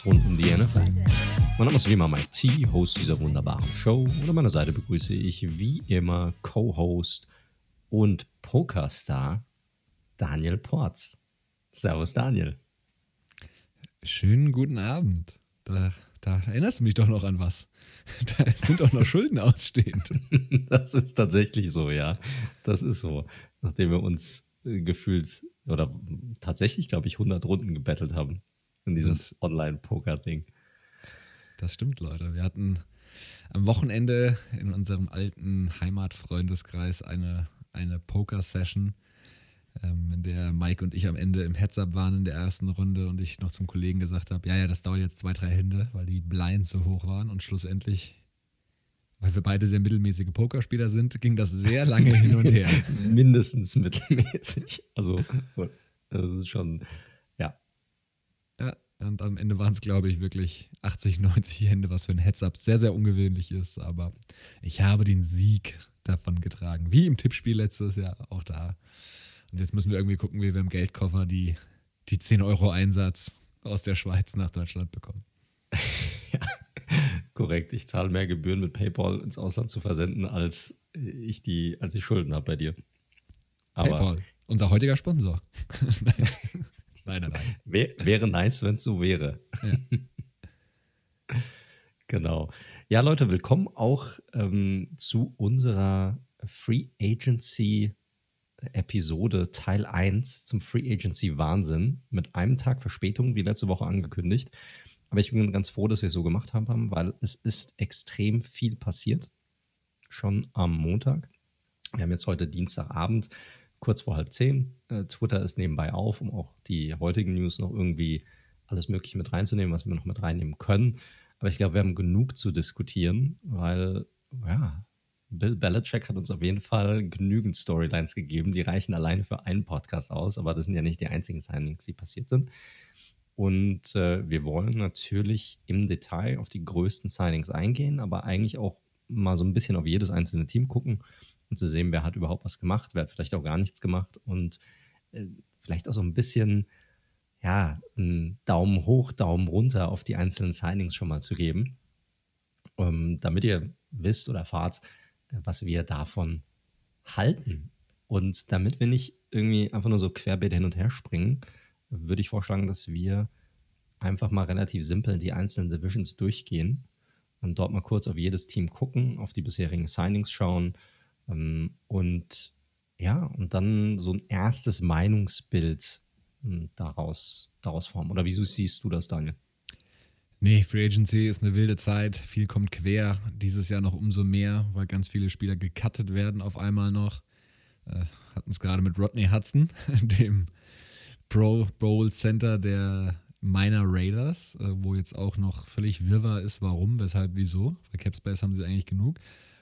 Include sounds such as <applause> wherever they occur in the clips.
alles rund um die NFL. Mein Name ist wie immer Mike T, Host dieser wunderbaren Show. Und an meiner Seite begrüße ich wie immer Co-Host und Pokerstar Daniel Porz. Servus Daniel. Schönen guten Abend. Da, da erinnerst du mich doch noch an was. <laughs> Da sind doch noch Schulden ausstehend. <laughs> Das ist tatsächlich so, ja. Das ist so. Nachdem wir uns äh, gefühlt oder tatsächlich, glaube ich, 100 Runden gebettelt haben in diesem Online-Poker-Ding. Das stimmt, Leute. Wir hatten am Wochenende in unserem alten Heimatfreundeskreis eine, eine Poker-Session, ähm, in der Mike und ich am Ende im Heads-Up waren in der ersten Runde und ich noch zum Kollegen gesagt habe, ja, ja, das dauert jetzt zwei, drei Hände, weil die Blinds so hoch waren und schlussendlich weil wir beide sehr mittelmäßige Pokerspieler sind, ging das sehr lange hin und her. <laughs> Mindestens mittelmäßig. Also, das ist schon, und am Ende waren es, glaube ich, wirklich 80, 90 Hände, was für ein Heads-Up sehr, sehr ungewöhnlich ist. Aber ich habe den Sieg davon getragen. Wie im Tippspiel letztes Jahr auch da. Und jetzt müssen wir irgendwie gucken, wie wir im Geldkoffer die, die 10 Euro Einsatz aus der Schweiz nach Deutschland bekommen. <laughs> ja, korrekt. Ich zahle mehr Gebühren mit PayPal ins Ausland zu versenden, als ich die, als ich Schulden habe bei dir. Aber PayPal, unser heutiger Sponsor. <laughs> nein. nein, nein, nein. Wär, wäre nice, wenn es so wäre. Ja. <laughs> genau. Ja, Leute, willkommen auch ähm, zu unserer Free Agency Episode Teil 1 zum Free Agency Wahnsinn mit einem Tag Verspätung, wie letzte Woche angekündigt. Aber ich bin ganz froh, dass wir es so gemacht haben, weil es ist extrem viel passiert. Schon am Montag. Wir haben jetzt heute Dienstagabend, kurz vor halb zehn. Äh, Twitter ist nebenbei auf, um auch die heutigen News noch irgendwie alles Mögliche mit reinzunehmen, was wir noch mit reinnehmen können. Aber ich glaube, wir haben genug zu diskutieren, weil, ja, Bill Belichick hat uns auf jeden Fall genügend Storylines gegeben. Die reichen alleine für einen Podcast aus, aber das sind ja nicht die einzigen Signings, die passiert sind. Und äh, wir wollen natürlich im Detail auf die größten Signings eingehen, aber eigentlich auch mal so ein bisschen auf jedes einzelne Team gucken und zu sehen, wer hat überhaupt was gemacht, wer hat vielleicht auch gar nichts gemacht und äh, vielleicht auch so ein bisschen, ja, einen Daumen hoch, Daumen runter auf die einzelnen Signings schon mal zu geben, ähm, damit ihr wisst oder erfahrt, was wir davon halten. Und damit wir nicht irgendwie einfach nur so querbeet hin und her springen, würde ich vorschlagen, dass wir einfach mal relativ simpel die einzelnen Divisions durchgehen und dort mal kurz auf jedes Team gucken, auf die bisherigen Signings schauen und ja, und dann so ein erstes Meinungsbild hm, daraus, daraus formen. Oder wieso siehst du das, Daniel? Nee, Free Agency ist eine wilde Zeit. Viel kommt quer. Dieses Jahr noch umso mehr, weil ganz viele Spieler gecuttet werden auf einmal noch. Äh, hatten es gerade mit Rodney Hudson, <laughs> dem Pro Bowl Center der Minor Raiders, äh, wo jetzt auch noch völlig wirrwarr ist, warum, weshalb, wieso. Bei Capspace haben sie eigentlich genug.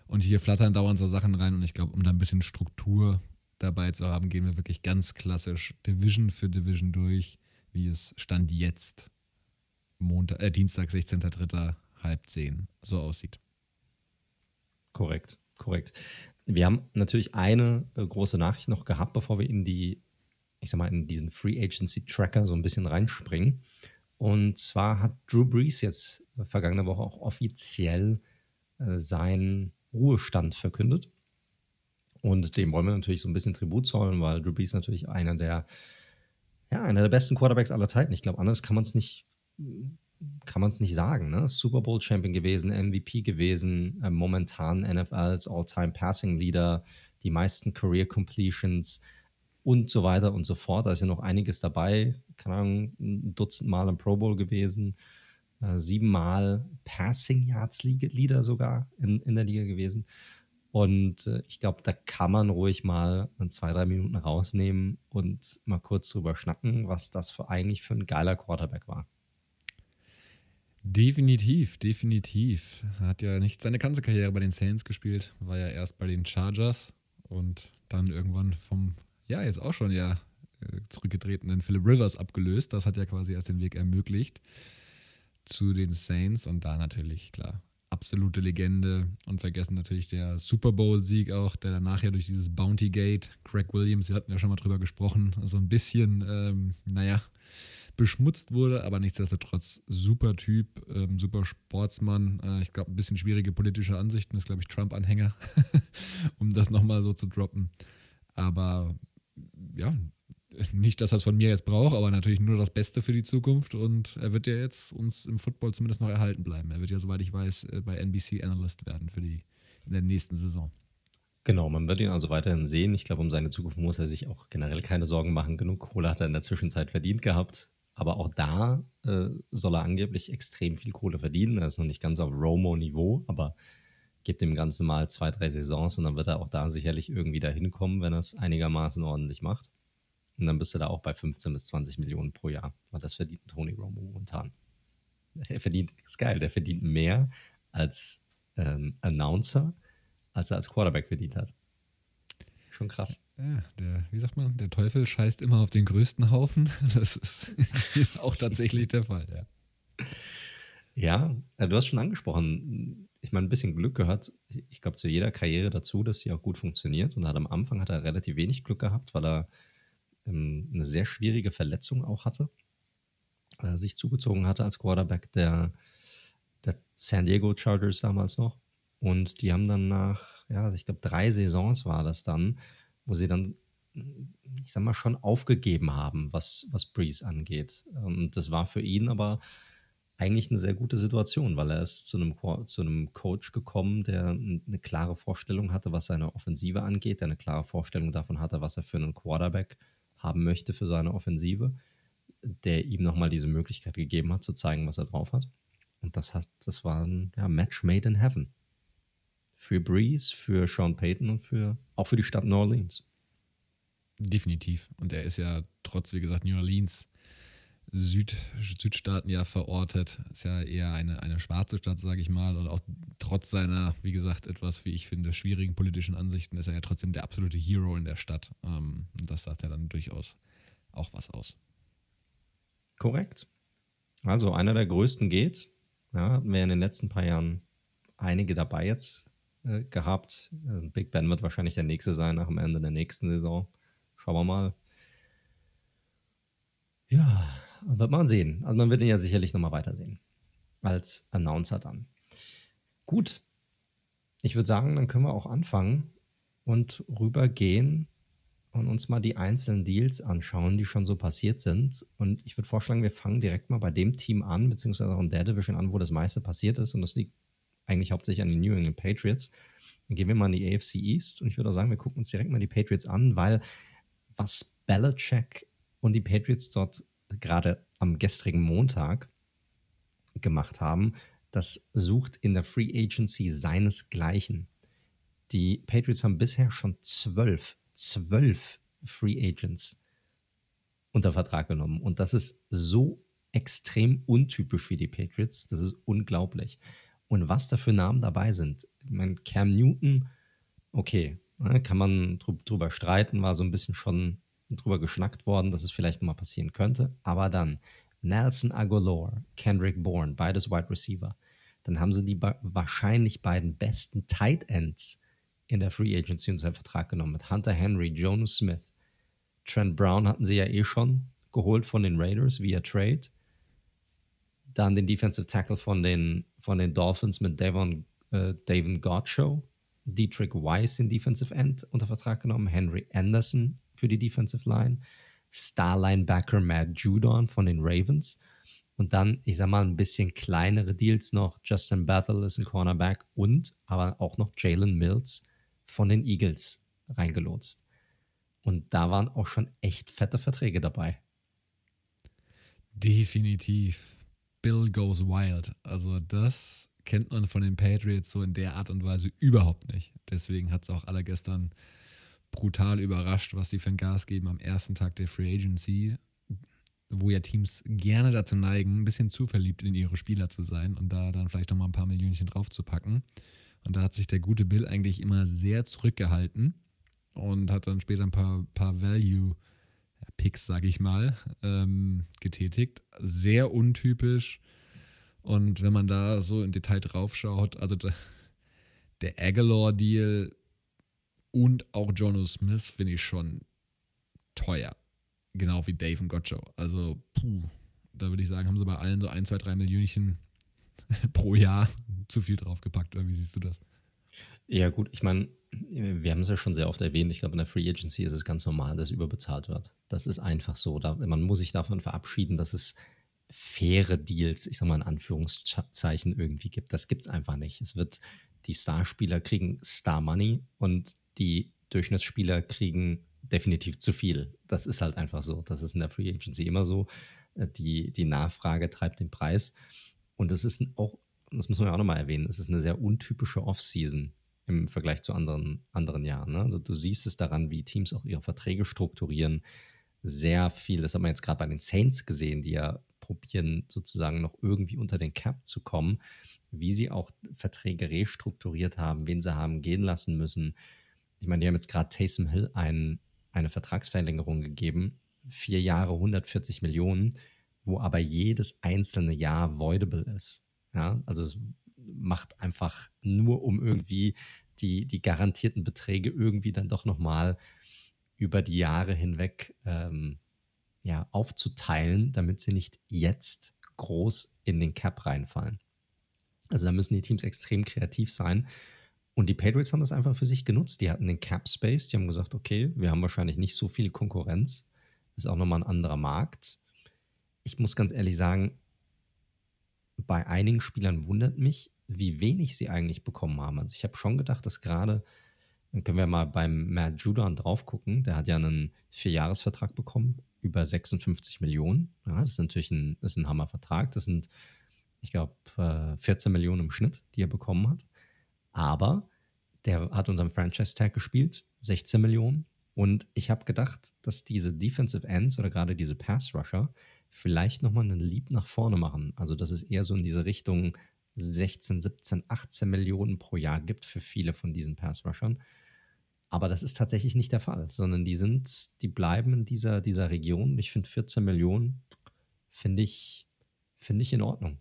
Und hier flattern dauernd so Sachen rein und ich glaube, um da ein bisschen Struktur dabei zu haben, gehen wir wirklich ganz klassisch Division für Division durch, wie es Stand jetzt Montag, äh, Dienstag, 16.03. halb zehn so aussieht. Korrekt, korrekt. Wir haben natürlich eine äh, große Nachricht noch gehabt, bevor wir in die, ich sag mal, in diesen Free Agency Tracker so ein bisschen reinspringen. Und zwar hat Drew Brees jetzt vergangene Woche auch offiziell äh, seinen Ruhestand verkündet. Und dem wollen wir natürlich so ein bisschen Tribut zollen, weil Drew Brees natürlich einer der, ja, einer der besten Quarterbacks aller Zeiten. Ich glaube, anders kann man es nicht kann man es nicht sagen. Ne? Super Bowl Champion gewesen, MVP gewesen, äh, momentan NFL als All-Time Passing Leader, die meisten Career Completions und so weiter und so fort. Da ist ja noch einiges dabei. Keine Ahnung, ein Dutzend Mal im Pro Bowl gewesen, äh, siebenmal Passing Yards Leader sogar in, in der Liga gewesen. Und äh, ich glaube, da kann man ruhig mal zwei, drei Minuten rausnehmen und mal kurz drüber schnacken, was das für eigentlich für ein geiler Quarterback war. Definitiv, definitiv. Er hat ja nicht seine ganze Karriere bei den Saints gespielt, war ja erst bei den Chargers und dann irgendwann vom, ja, jetzt auch schon ja äh, zurückgetretenen Philip Rivers abgelöst. Das hat ja quasi erst den Weg ermöglicht zu den Saints und da natürlich, klar, absolute Legende und vergessen natürlich der Super Bowl-Sieg auch, der danach ja durch dieses Bounty Gate, Craig Williams, wir hatten ja schon mal drüber gesprochen, so ein bisschen, ähm, naja, beschmutzt wurde, aber nichtsdestotrotz super Typ, ähm, super Sportsmann. Äh, ich glaube, ein bisschen schwierige politische Ansichten, ist, glaube ich, Trump-Anhänger, <laughs> um das nochmal so zu droppen. Aber ja, nicht, dass er es von mir jetzt braucht, aber natürlich nur das Beste für die Zukunft. Und er wird ja jetzt uns im Football zumindest noch erhalten bleiben. Er wird ja, soweit ich weiß, äh, bei NBC Analyst werden für die in der nächsten Saison. Genau, man wird ihn also weiterhin sehen. Ich glaube, um seine Zukunft muss er sich auch generell keine Sorgen machen. Genug Kohle hat er in der Zwischenzeit verdient gehabt. Aber auch da äh, soll er angeblich extrem viel Kohle verdienen. Er ist noch nicht ganz auf Romo-Niveau, aber gibt dem Ganzen mal zwei, drei Saisons und dann wird er auch da sicherlich irgendwie dahin kommen, wenn er es einigermaßen ordentlich macht. Und dann bist du da auch bei 15 bis 20 Millionen pro Jahr. Weil das verdient Tony Romo momentan. <laughs> Er verdient, ist geil, der verdient mehr als ähm, Announcer als er als Quarterback verdient hat. Schon krass. Ja, der, wie sagt man, der Teufel scheißt immer auf den größten Haufen. <laughs> Das ist <laughs> auch tatsächlich der Fall, ja. Ja, äh, du hast schon angesprochen, ich meine, ein bisschen Glück gehört, ich glaube, zu jeder Karriere dazu, dass sie auch gut funktioniert. Und am Anfang hat er relativ wenig Glück gehabt, weil er ähm, eine sehr schwierige Verletzung auch hatte. Er sich zugezogen hatte als Quarterback der, der San Diego Chargers damals noch. Und die haben dann nach, ja, ich glaube, drei Saisons war das dann, wo sie dann, ich sag mal, schon aufgegeben haben, was, was Breeze angeht. Und das war für ihn aber eigentlich eine sehr gute Situation, weil er ist zu einem, zu einem Coach gekommen, der eine klare Vorstellung hatte, was seine Offensive angeht, der eine klare Vorstellung davon hatte, was er für einen Quarterback haben möchte für seine Offensive, der ihm nochmal diese Möglichkeit gegeben hat, zu zeigen, was er drauf hat. Und das, hat, das war ein ja, Match made in heaven für Breeze, für Sean Payton und für auch für die Stadt New Orleans. Definitiv. Und er ist ja trotz, wie gesagt, New Orleans Süd, Südstaaten ja verortet. Ist ja eher eine, eine schwarze Stadt, sage ich mal. Und auch trotz seiner, wie gesagt, etwas, wie ich finde, schwierigen politischen Ansichten ist er ja trotzdem der absolute Hero in der Stadt. Ähm, und das sagt ja dann durchaus auch was aus. Korrekt. Also einer der größten geht. Ja, hatten wir in den letzten paar Jahren einige dabei jetzt äh, gehabt. Äh, Big Ben wird wahrscheinlich der nächste sein nach dem Ende der nächsten Saison. Schauen wir mal. Ja, wird man sehen. Also man wird ihn ja sicherlich nochmal weitersehen. Als Announcer dann. Gut. Ich würde sagen, dann können wir auch anfangen und rübergehen und uns mal die einzelnen Deals anschauen, die schon so passiert sind. Und ich würde vorschlagen, wir fangen direkt mal bei dem Team an, beziehungsweise auch in der Division an, wo das meiste passiert ist. Und das liegt eigentlich hauptsächlich an den New England Patriots. Dann gehen wir mal in die AFC East und ich würde auch sagen, wir gucken uns direkt mal die Patriots an, weil was Belichick und die Patriots dort gerade am gestrigen Montag gemacht haben, das sucht in der Free Agency seinesgleichen. Die Patriots haben bisher schon zwölf, zwölf Free Agents unter Vertrag genommen. Und das ist so extrem untypisch für die Patriots. Das ist unglaublich. Und was da für Namen dabei sind. Ich meine, Cam Newton, okay, ne, kann man drüber streiten, war so ein bisschen schon drüber geschnackt worden, dass es vielleicht nochmal passieren könnte. Aber dann Nelson Aguilar, Kendrick Bourne, beides Wide Receiver. Dann haben sie die wahrscheinlich beiden besten Tight Ends in der Free Agency unter Vertrag genommen mit Hunter Henry, Jonu Smith. Trent Brown hatten sie ja eh schon geholt von den Raiders via Trade. Dann den Defensive Tackle von den, von den Dolphins mit Davon, äh, Davon Godshow. Dietrich Weiss, den Defensive End, unter Vertrag genommen. Henry Anderson für die Defensive Line. Star Linebacker Matt Judon von den Ravens. Und dann, ich sag mal, ein bisschen kleinere Deals noch. Justin Bethel ist ein Cornerback und aber auch noch Jalen Mills von den Eagles reingelotst. Und da waren auch schon echt fette Verträge dabei. Definitiv. Bill Goes Wild. Also das kennt man von den Patriots so in der Art und Weise überhaupt nicht. Deswegen hat es auch alle gestern brutal überrascht, was die für ein Gas geben am ersten Tag der Free Agency, wo ja Teams gerne dazu neigen, ein bisschen zu verliebt in ihre Spieler zu sein und da dann vielleicht nochmal ein paar Millionchen drauf zu packen. Und da hat sich der gute Bill eigentlich immer sehr zurückgehalten und hat dann später ein paar, paar Value- Picks, sage ich mal, ähm, getätigt. Sehr untypisch. Und wenn man da so im Detail drauf schaut, also der, der Aguilar-Deal und auch Jono Smith finde ich schon teuer. Genau wie Dave und Gotcho. Also, puh, da würde ich sagen, haben sie bei allen so ein, zwei, drei Millionchen <laughs> pro Jahr zu viel draufgepackt. Oder wie siehst du das? Ja, gut, ich meine, wir haben es ja schon sehr oft erwähnt. Ich glaube, in der Free Agency ist es ganz normal, dass überbezahlt wird. Das ist einfach so. Da, man muss sich davon verabschieden, dass es faire Deals, ich sag mal in Anführungszeichen, irgendwie gibt. Das gibt es einfach nicht. Es wird, die Starspieler kriegen Star Money und die Durchschnittsspieler kriegen definitiv zu viel. Das ist halt einfach so. Das ist in der Free Agency immer so. Äh, die, die Nachfrage treibt den Preis. Und es ist auch, das muss man ja auch nochmal erwähnen, es ist eine sehr untypische Offseason im Vergleich zu anderen, anderen Jahren. Ne? Also du siehst es daran, wie Teams auch ihre Verträge strukturieren. Sehr viel, das haben wir jetzt gerade bei den Saints gesehen, die ja probieren, sozusagen noch irgendwie unter den Cap zu kommen, wie sie auch Verträge restrukturiert haben, wen sie haben gehen lassen müssen. Ich meine, die haben jetzt gerade Taysom Hill ein, eine Vertragsverlängerung gegeben, vier Jahre 140 Millionen, wo aber jedes einzelne Jahr voidable ist. Ja, also es macht einfach nur, um irgendwie die, die garantierten Beträge irgendwie dann doch nochmal über die Jahre hinweg ähm, ja, aufzuteilen, damit sie nicht jetzt groß in den Cap reinfallen. Also da müssen die Teams extrem kreativ sein. Und die Patriots haben das einfach für sich genutzt. Die hatten den Cap Space, die haben gesagt, okay, wir haben wahrscheinlich nicht so viel Konkurrenz. Ist auch nochmal ein anderer Markt. Ich muss ganz ehrlich sagen, bei einigen Spielern wundert mich, wie wenig sie eigentlich bekommen haben. Also ich habe schon gedacht, dass gerade, dann können wir mal beim Matt Judon drauf gucken, der hat ja einen Vierjahresvertrag bekommen, über 56 Millionen. Ja, das ist natürlich ein, ein Hammervertrag. Das sind, ich glaube, 14 Millionen im Schnitt, die er bekommen hat. Aber der hat unter dem Franchise-Tag gespielt, 16 Millionen. Und ich habe gedacht, dass diese Defensive Ends oder gerade diese Pass-Rusher vielleicht nochmal einen Lieb nach vorne machen. Also, dass es eher so in diese Richtung 16, 17, 18 Millionen pro Jahr gibt für viele von diesen Pass-Rushern. Aber das ist tatsächlich nicht der Fall, sondern die sind, die bleiben in dieser, dieser Region. Ich finde 14 Millionen, finde ich, finde ich in Ordnung,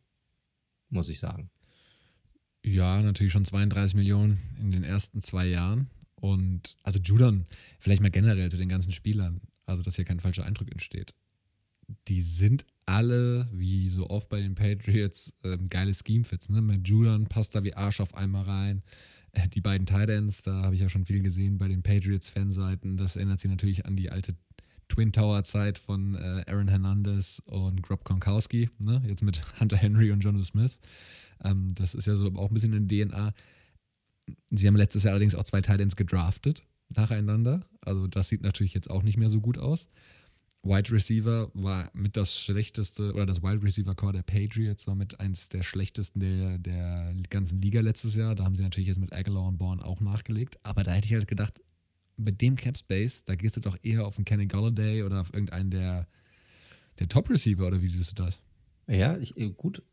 muss ich sagen. Ja, natürlich schon 32 Millionen in den ersten zwei Jahren. Und also Judon, vielleicht mal generell zu den ganzen Spielern, also dass hier kein falscher Eindruck entsteht. Die sind alle, wie so oft bei den Patriots, ähm, geile Scheme-Fits. Ne? Mit Judon passt da wie Arsch auf einmal rein. Äh, die beiden Titans, da habe ich ja schon viel gesehen bei den Patriots-Fanseiten. Das erinnert sich natürlich an die alte Twin Tower-Zeit von äh, Aaron Hernandez und Grob Gronkowski. Ne? Jetzt mit Hunter Henry und Jonas Smith. Ähm, das ist ja so auch ein bisschen in DNA. Sie haben letztes Jahr allerdings auch zwei Titans gedraftet nacheinander. Also das sieht natürlich jetzt auch nicht mehr so gut aus. Wide Receiver war mit das schlechteste, oder das Wide Receiver Core der Patriots war mit eins der schlechtesten der, der ganzen Liga letztes Jahr. Da haben sie natürlich jetzt mit Aguilar und Bourne auch nachgelegt. Aber da hätte ich halt gedacht, mit dem Cap Space, da gehst du doch eher auf einen Kenny Galladay oder auf irgendeinen der, der Top Receiver, oder wie siehst du das? Ja, ich, gut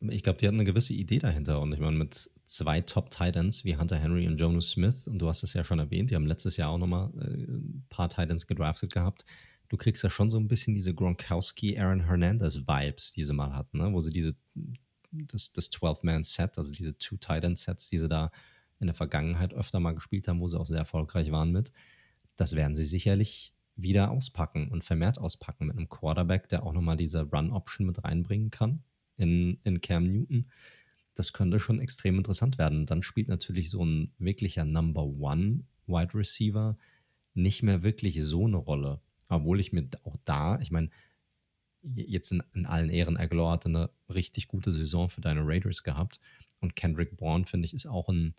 ich glaube, die hatten eine gewisse Idee dahinter. Und ich meine, mit zwei Top-Titans wie Hunter Henry und Jonas Smith, und du hast es ja schon erwähnt, die haben letztes Jahr auch nochmal äh, ein paar Titans gedraftet gehabt. Du kriegst ja schon so ein bisschen diese Gronkowski, Aaron Hernandez-Vibes, die sie mal hatten, ne? wo sie diese, das, das 12-Man-Set, also diese Two-Titan-Sets, die sie da in der Vergangenheit öfter mal gespielt haben, wo sie auch sehr erfolgreich waren mit, das werden sie sicherlich wieder auspacken und vermehrt auspacken mit einem Quarterback, der auch nochmal diese Run-Option mit reinbringen kann in, in Cam Newton. Das könnte schon extrem interessant werden. Dann spielt natürlich so ein wirklicher Number One Wide Receiver nicht mehr wirklich so eine Rolle. Obwohl ich mir auch da, ich meine, jetzt in, in, allen Ehren, Aguilar hatte eine richtig gute Saison für deine Raiders gehabt. Und Kendrick Bourne, finde ich, ist auch ein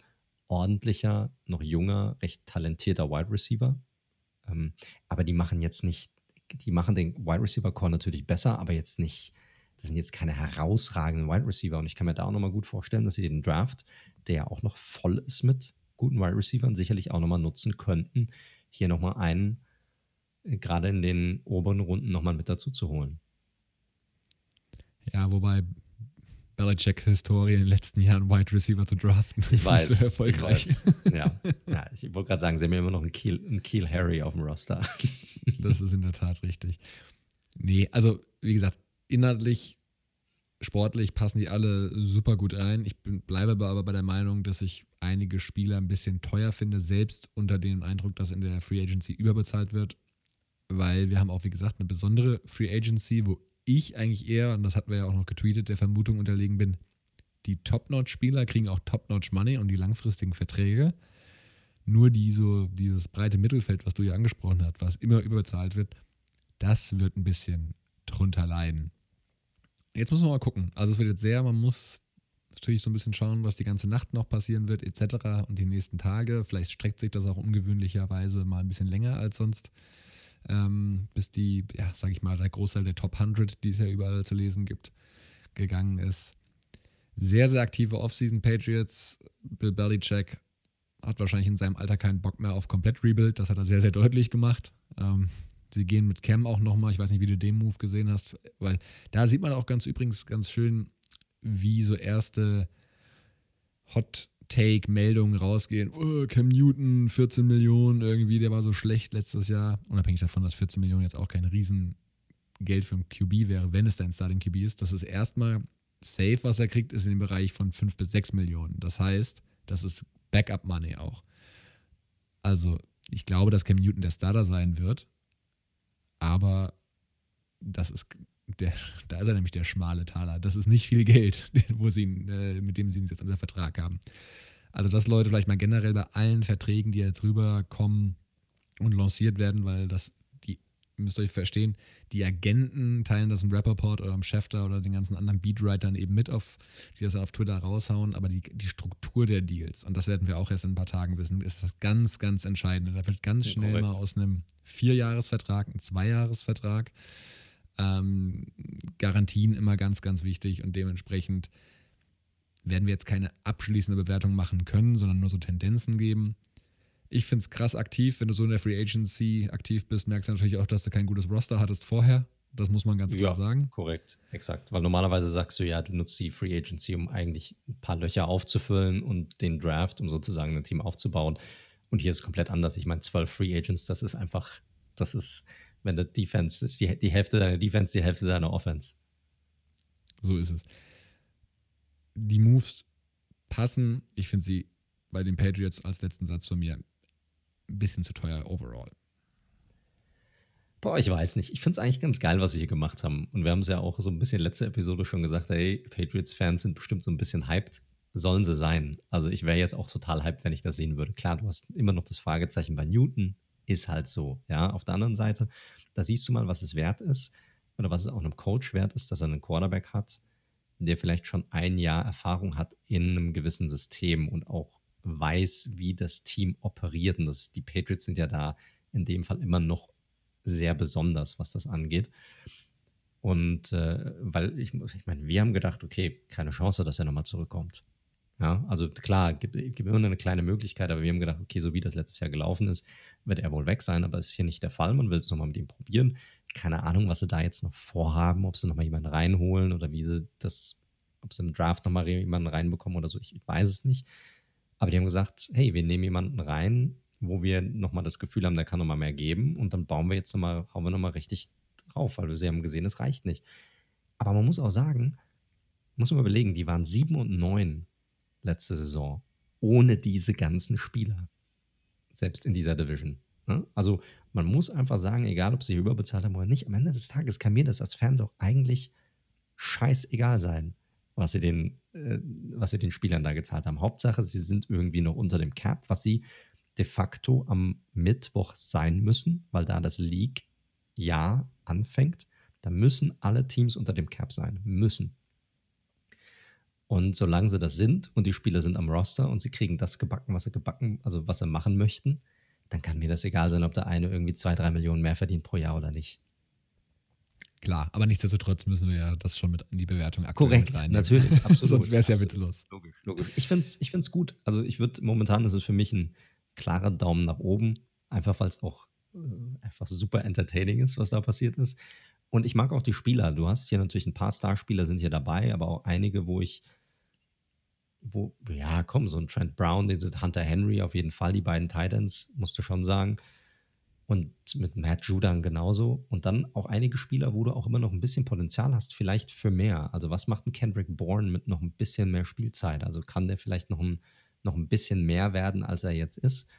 ordentlicher, noch junger, recht talentierter Wide Receiver. Ähm, aber die machen jetzt nicht, die machen den Wide Receiver Core natürlich besser, aber jetzt nicht das sind jetzt keine herausragenden Wide Receiver. Und ich kann mir da auch nochmal gut vorstellen, dass sie den Draft, der ja auch noch voll ist mit guten Wide Receivern, sicherlich auch nochmal nutzen könnten, hier nochmal einen, äh, gerade in den oberen Runden nochmal mit dazu zu holen. Ja, wobei Belichicks Historie in den letzten Jahren Wide Receiver zu draften ich <laughs> ist weiß, nicht so erfolgreich. Ja. ja, ich wollte gerade sagen, sie haben ja immer noch einen Kiel, einen Kiel Harry auf dem Roster. das ist in der Tat richtig. Nee, also wie gesagt, inhaltlich, sportlich passen die alle super gut ein. Ich bin, bleibe aber bei der Meinung, dass ich einige Spieler ein bisschen teuer finde, selbst unter dem Eindruck, dass in der Free Agency überbezahlt wird, weil wir haben auch, wie gesagt, eine besondere Free Agency, wo ich eigentlich eher, und das hatten wir ja auch noch getweetet, der Vermutung unterlegen bin, die Top-Notch-Spieler kriegen auch Top-Notch-Money und die langfristigen Verträge. Nur die so, dieses breite Mittelfeld, was du ja angesprochen hast, was immer überbezahlt wird, das wird ein bisschen drunter leiden. Jetzt muss man mal gucken. Also es wird jetzt sehr, man muss natürlich so ein bisschen schauen, was die ganze Nacht noch passieren wird, etc. und die nächsten Tage. Vielleicht streckt sich das auch ungewöhnlicherweise mal ein bisschen länger als sonst, ähm, bis die, ja, sag ich mal, der Großteil der Top 100, die es ja überall zu lesen gibt, gegangen ist. Sehr, sehr aktive Offseason Patriots. Bill Belichick hat wahrscheinlich in seinem Alter keinen Bock mehr auf komplett Rebuild. Das hat er sehr, sehr deutlich gemacht. Ähm, sie gehen mit Cam auch nochmal. Ich weiß nicht, wie du den Move gesehen hast, weil da sieht man auch ganz übrigens ganz schön, wie so erste Hot Take-Meldungen rausgehen. Oh, Cam Newton, 14 Millionen irgendwie, der war so schlecht letztes Jahr. Unabhängig davon, dass 14 Millionen jetzt auch kein Riesengeld für ein QB wäre, wenn es dein Starting QB ist. Das ist erstmal safe, was er kriegt, ist in dem Bereich von 5 bis 6 Millionen. Das heißt, das ist Backup-Money auch. Also, ich glaube, dass Cam Newton der Starter sein wird, aber das ist der, da ist er nämlich der schmale Taler. Das ist nicht viel Geld, <laughs> wo sie ihn, äh, mit dem sie ihn jetzt unter Vertrag haben. Also, dass Leute vielleicht mal generell bei allen Verträgen, die jetzt rüberkommen und lanciert werden, weil das, ihr müsst euch verstehen, die Agenten teilen das im Rapperport oder im Schäfter oder den ganzen anderen Beatwritern eben mit auf, die das auf Twitter raushauen, aber die, die Struktur der Deals, und das werden wir auch erst in ein paar Tagen wissen, ist das ganz, ganz Entscheidende. Da wird ganz schnell ja, mal aus einem Vierjahresvertrag ein Zweijahresvertrag. Ähm, Garantien immer ganz, ganz wichtig und dementsprechend werden wir jetzt keine abschließende Bewertung machen können, sondern nur so Tendenzen geben. Ich finde es krass aktiv, wenn du so in der Free Agency aktiv bist, merkst du natürlich auch, dass du kein gutes Roster hattest vorher. Das muss man ganz klar ja, sagen. Korrekt, exakt. Weil normalerweise sagst du ja, du nutzt die Free Agency, um eigentlich ein paar Löcher aufzufüllen und den Draft, um sozusagen ein Team aufzubauen. Und hier ist es komplett anders. Ich meine, zwölf Free Agents, das ist einfach, das ist wenn der Defense ist die, die Hälfte deiner Defense, die Hälfte deiner Offense. So ist es. Die Moves passen. Ich finde sie bei den Patriots als letzten Satz von mir ein bisschen zu teuer overall. Boah, ich weiß nicht. Ich finde es eigentlich ganz geil, was sie hier gemacht haben. Und wir haben es ja auch so ein bisschen letzte Episode schon gesagt, hey, Patriots-Fans sind bestimmt so ein bisschen hyped. Sollen sie sein. Also ich wäre jetzt auch total hyped, wenn ich das sehen würde. Klar, du hast immer noch das Fragezeichen bei Newton ist halt so. Ja, auf der anderen Seite, da siehst du mal, was es wert ist oder was es auch einem Coach wert ist, dass er einen Quarterback hat, der vielleicht schon ein Jahr Erfahrung hat in einem gewissen System und auch weiß, wie das Team operiert. Und das, die Patriots sind ja da in dem Fall immer noch sehr besonders, was das angeht. Und äh, weil ich, ich meine, wir haben gedacht, okay, keine Chance, dass er nochmal zurückkommt. Ja, also klar, gibt, gibt immer eine kleine Möglichkeit, aber wir haben gedacht, okay, so wie das letztes Jahr gelaufen ist, wird er wohl weg sein, aber ist hier nicht der Fall. Man will es nochmal mit ihm probieren. Keine Ahnung, was sie da jetzt noch vorhaben, ob sie nochmal jemanden reinholen oder wie sie das, ob sie im Draft nochmal jemanden reinbekommen oder so, ich, ich weiß es nicht. Aber die haben gesagt, hey, wir nehmen jemanden rein, wo wir nochmal das Gefühl haben, der kann nochmal mehr geben und dann bauen wir jetzt nochmal, hauen wir nochmal richtig drauf, weil sie haben gesehen, es reicht nicht. Aber man muss auch sagen, muss man überlegen, die waren sieben und neun letzte Saison ohne diese ganzen Spieler. Selbst in dieser Division. Ne? Also man muss einfach sagen, egal ob sie überbezahlt haben oder nicht, am Ende des Tages kann mir das als Fan doch eigentlich scheißegal sein, was sie den, äh, was sie den Spielern da gezahlt haben. Hauptsache, sie sind irgendwie noch unter dem Cap, was sie de facto am Mittwoch sein müssen, weil da das League-Jahr anfängt. Da müssen alle Teams unter dem Cap sein. Müssen. Und solange sie das sind und die Spieler sind am Roster und sie kriegen das gebacken, was sie gebacken, also was sie machen möchten, dann kann mir das egal sein, ob der eine irgendwie zwei, drei Millionen mehr verdient pro Jahr oder nicht. Klar, aber nichtsdestotrotz müssen wir ja das schon mit in die Bewertung aktuell Korrekt, mit natürlich, <laughs> absolut. Sonst wäre es ja witzlos. Logisch, logisch. Ich finde es ich find's gut. Also ich würde, momentan ist es für mich ein klarer Daumen nach oben, einfach weil es auch äh, einfach super entertaining ist, was da passiert ist. Und ich mag auch die Spieler. Du hast hier natürlich ein paar Starspieler sind hier dabei, aber auch einige, wo ich wo, ja, komm, so ein Trent Brown, diese Hunter Henry auf jeden Fall, die beiden Titans, musst du schon sagen. Und mit Matt Judon genauso. Und dann auch einige Spieler, wo du auch immer noch ein bisschen Potenzial hast, vielleicht für mehr. Also, was macht ein Kendrick Bourne mit noch ein bisschen mehr Spielzeit? Also, kann der vielleicht noch ein, noch ein bisschen mehr werden, als er jetzt ist?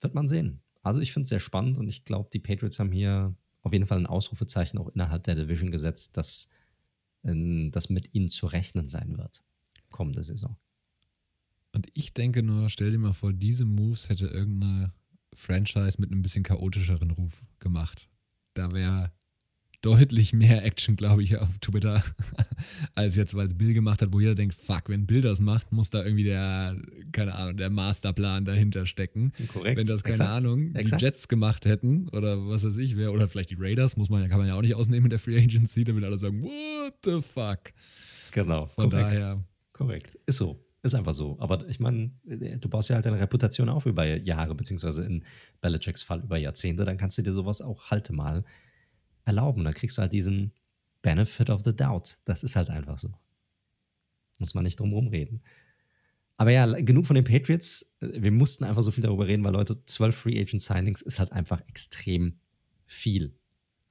Wird man sehen. Also, ich finde es sehr spannend und ich glaube, die Patriots haben hier auf jeden Fall ein Ausrufezeichen auch innerhalb der Division gesetzt, dass, äh, dass mit ihnen zu rechnen sein wird, kommende Saison. Und ich denke nur, stell dir mal vor, diese Moves hätte irgendeine Franchise mit einem bisschen chaotischeren Ruf gemacht. Da wäre deutlich mehr Action, glaube ich, auf Twitter, <laughs> als jetzt, weil es Bill gemacht hat, wo jeder denkt, fuck, wenn Bill das macht, muss da irgendwie der, keine Ahnung, der Masterplan dahinter stecken. Korrekt. Wenn das, keine Exakt. Ahnung, Exakt. die Jets gemacht hätten oder was weiß ich, wer, oder vielleicht die Raiders, muss man, kann man ja auch nicht ausnehmen in der Free Agency, damit alle sagen, what the fuck. Genau. Von korrekt. daher. Korrekt. Ist so. Ist einfach so. Aber ich meine, du baust ja halt deine Reputation auf über Jahre, beziehungsweise in Belichicks Fall über Jahrzehnte, dann kannst du dir sowas auch halt mal erlauben. Dann kriegst du halt diesen Benefit of the Doubt. Das ist halt einfach so. Muss man nicht drum herum reden. Aber ja, genug von den Patriots. Wir mussten einfach so viel darüber reden, weil Leute, 12 Free Agent Signings ist halt einfach extrem viel.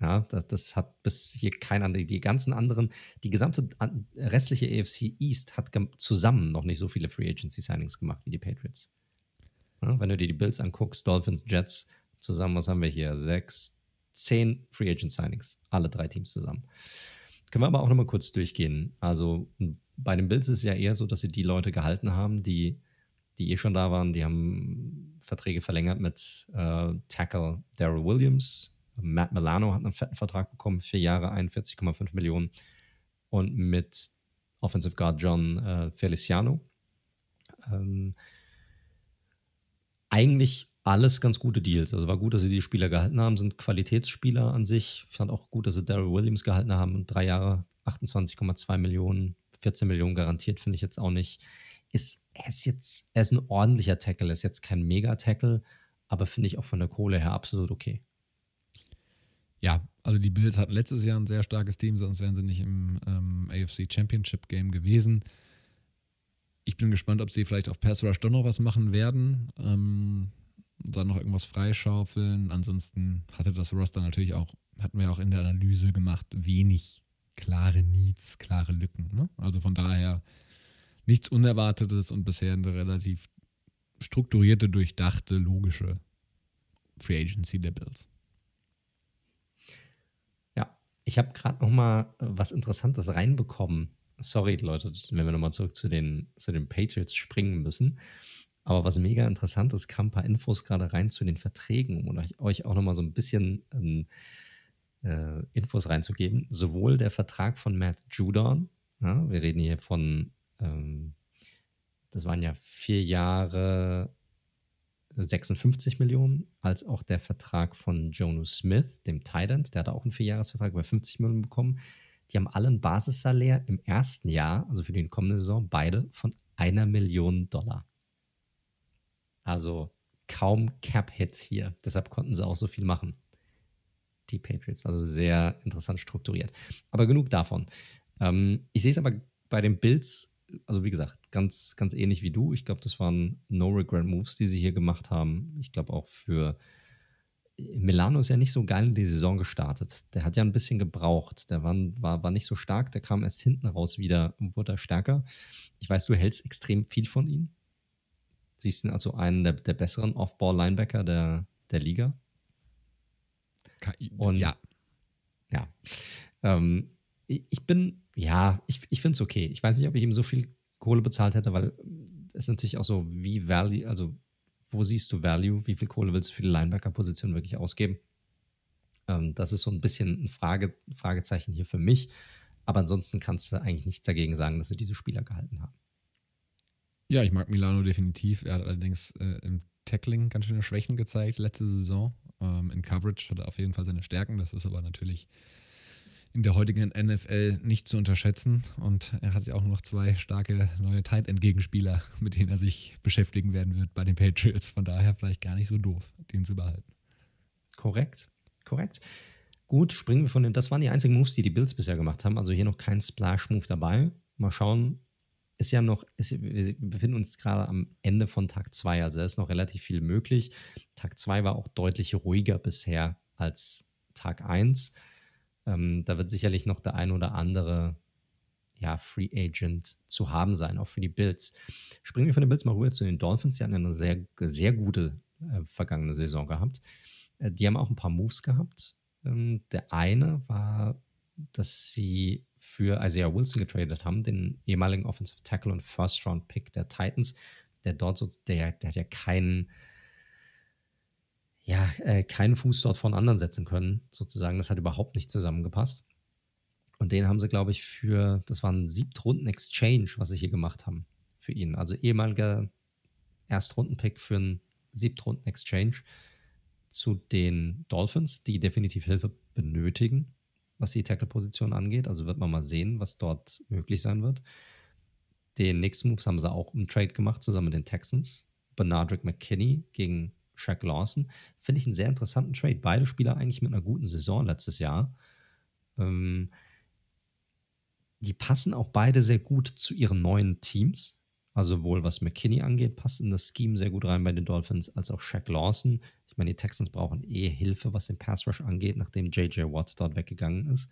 Ja, das, das hat bis hier kein anderer. Die ganzen anderen, die gesamte restliche AFC East hat zusammen noch nicht so viele Free Agency Signings gemacht wie die Patriots. Ja, wenn du dir die Bills anguckst, Dolphins, Jets, zusammen, was haben wir hier? Sechs, zehn Free Agent Signings. Alle drei Teams zusammen. Können wir aber auch nochmal kurz durchgehen. Also bei den Bills ist es ja eher so, dass sie die Leute gehalten haben, die, die eh schon da waren. Die haben Verträge verlängert mit äh, Tackle Daryl Williams. Matt Milano hat einen fetten Vertrag bekommen, vier Jahre, 41,5 Millionen. Und mit Offensive Guard John äh, Feliciano. Ähm, eigentlich alles ganz gute Deals. Also war gut, dass sie die Spieler gehalten haben, sind Qualitätsspieler an sich. Ich fand auch gut, dass sie Daryl Williams gehalten haben drei Jahre 28,2 Millionen, 14 Millionen garantiert, finde ich jetzt auch nicht. Ist, er ist jetzt, er ist ein ordentlicher Tackle, ist jetzt kein Mega-Tackle, aber finde ich auch von der Kohle her absolut okay. Ja, also die Bills hatten letztes Jahr ein sehr starkes Team, sonst wären sie nicht im ähm, AFC Championship Game gewesen. Ich bin gespannt, ob sie vielleicht auf Pass Rush doch noch was machen werden. Ähm, dann noch irgendwas freischaufeln. Ansonsten hatte das Roster natürlich auch, hatten wir auch in der Analyse gemacht, wenig klare Needs, klare Lücken. Ne? Also von daher nichts Unerwartetes und bisher eine relativ strukturierte, durchdachte, logische Free Agency der Bills. Ich habe gerade noch mal was Interessantes reinbekommen. Sorry, Leute, wenn wir nochmal zurück zu den, zu den Patriots springen müssen. Aber was mega interessant ist, kam ein paar Infos gerade rein zu den Verträgen, um euch, euch auch nochmal so ein bisschen ähm, äh, Infos reinzugeben. Sowohl der Vertrag von Matt Judon, ja, wir reden hier von, ähm, das waren ja vier Jahre 56 Millionen, als auch der Vertrag von Jono Smith, dem Tident, der hat auch einen Vierjahresvertrag bei 50 Millionen bekommen. Die haben alle ein Basissalär im ersten Jahr, also für die kommende Saison, beide von einer Million Dollar. Also kaum Cap-Hit hier. Deshalb konnten sie auch so viel machen. Die Patriots. Also sehr interessant strukturiert. Aber genug davon. Ähm, ich sehe es aber bei den Bills, also wie gesagt, ganz, ganz ähnlich wie du. Ich glaube, das waren No-Regret-Moves, die sie hier gemacht haben. Ich glaube auch für Milano ist ja nicht so geil in die Saison gestartet. Der hat ja ein bisschen gebraucht. Der war, war, war nicht so stark. Der kam erst hinten raus wieder und wurde stärker. Ich weiß, du hältst extrem viel von ihm. Siehst du also einen der, der besseren Off-Ball-Linebacker der, der Liga? Und ja. Ja. Ähm, ich bin, ja, ich, ich finde es okay. Ich weiß nicht, ob ich ihm so viel Kohle bezahlt hätte, weil es natürlich auch so, wie Value, also wo siehst du Value? Wie viel Kohle willst du für die Linebacker-Position wirklich ausgeben? Ähm, das ist so ein bisschen ein Frage, Fragezeichen hier für mich. Aber ansonsten kannst du eigentlich nichts dagegen sagen, dass sie diese Spieler gehalten haben. Ja, ich mag Milano definitiv. Er hat allerdings äh, im Tackling ganz schöne Schwächen gezeigt letzte Saison. Ähm, in Coverage hat er auf jeden Fall seine Stärken. Das ist aber natürlich in der heutigen NFL nicht zu unterschätzen. Und er hat ja auch noch zwei starke neue Tight End Gegenspieler, mit denen er sich beschäftigen werden wird bei den Patriots. Von daher vielleicht gar nicht so doof, den zu behalten. Korrekt, korrekt. Gut, springen wir von dem. Das waren die einzigen Moves, die die Bills bisher gemacht haben. Also hier noch kein Splash-Move dabei. Mal schauen, ist ja noch, ist, wir befinden uns gerade am Ende von Tag 2, also da ist noch relativ viel möglich. Tag 2 war auch deutlich ruhiger bisher als Tag 1. Ähm, da wird sicherlich noch der ein oder andere ja, Free Agent zu haben sein, auch für die Bills. Springen wir von den Bills mal rüber zu den Dolphins. Die hatten eine sehr, sehr gute äh, vergangene Saison gehabt. Äh, die haben auch ein paar Moves gehabt. Ähm, der eine war, dass sie für Isaiah Wilson getradet haben, den ehemaligen Offensive Tackle und First-Round-Pick der Titans, der dort so, der, der hat ja keinen, ja, äh, keinen Fuß dort von anderen setzen können, sozusagen. Das hat überhaupt nicht zusammengepasst. Und den haben sie, glaube ich, für, das war ein Siebtrunden-Exchange, was sie hier gemacht haben für ihn. Also ehemaliger Erstrunden-Pick für einen Siebtrunden-Exchange zu den Dolphins, die definitiv Hilfe benötigen, was die Tackle-Position angeht. Also wird man mal sehen, was dort möglich sein wird. Den nächsten Moves haben sie auch im Trade gemacht, zusammen mit den Texans. Bernardrick McKinney gegen Shaq Lawson. Finde ich einen sehr interessanten Trade. Beide Spieler eigentlich mit einer guten Saison letztes Jahr. Ähm, die passen auch beide sehr gut zu ihren neuen Teams. Also sowohl was McKinney angeht, passt in das Scheme sehr gut rein bei den Dolphins, als auch Shaq Lawson. Ich meine, die Texans brauchen eh Hilfe, was den Pass Rush angeht, nachdem JJ Watt dort weggegangen ist.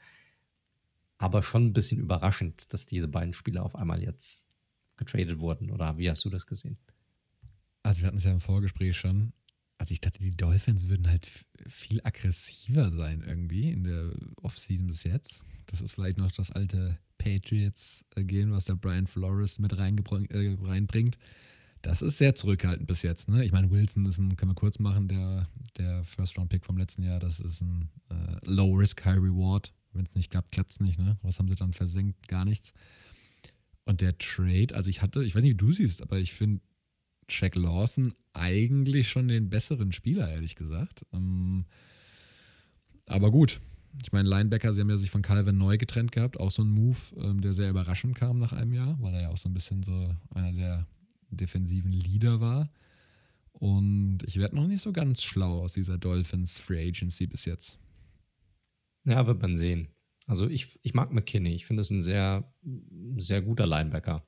Aber schon ein bisschen überraschend, dass diese beiden Spieler auf einmal jetzt getradet wurden. Oder wie hast du das gesehen? Also wir hatten es ja im Vorgespräch schon. Also ich dachte, die Dolphins würden halt viel aggressiver sein irgendwie in der Offseason bis jetzt. Das ist vielleicht noch das alte Patriots äh, gehen, was der Brian Flores mit äh, reinbringt. Das ist sehr zurückhaltend bis jetzt. Ne? Ich meine, Wilson ist ein, können wir kurz machen, der, der First-Round-Pick vom letzten Jahr. Das ist ein äh, Low-Risk, High-Reward. Wenn es nicht klappt, klappt es nicht. Ne? Was haben sie dann versenkt? Gar nichts. Und der Trade, also ich hatte, ich weiß nicht, wie du siehst, aber ich finde Jack Lawson eigentlich schon den besseren Spieler, ehrlich gesagt. Ähm, aber gut, ich meine, Linebacker, sie haben ja sich von Calvin neu getrennt gehabt. Auch so ein Move, ähm, der sehr überraschend kam nach einem Jahr, weil er ja auch so ein bisschen so einer der defensiven Leader war. Und ich werde noch nicht so ganz schlau aus dieser Dolphins Free Agency bis jetzt. Ja, wird man sehen. Also ich, ich mag McKinney. Ich finde es ein sehr, sehr guter Linebacker.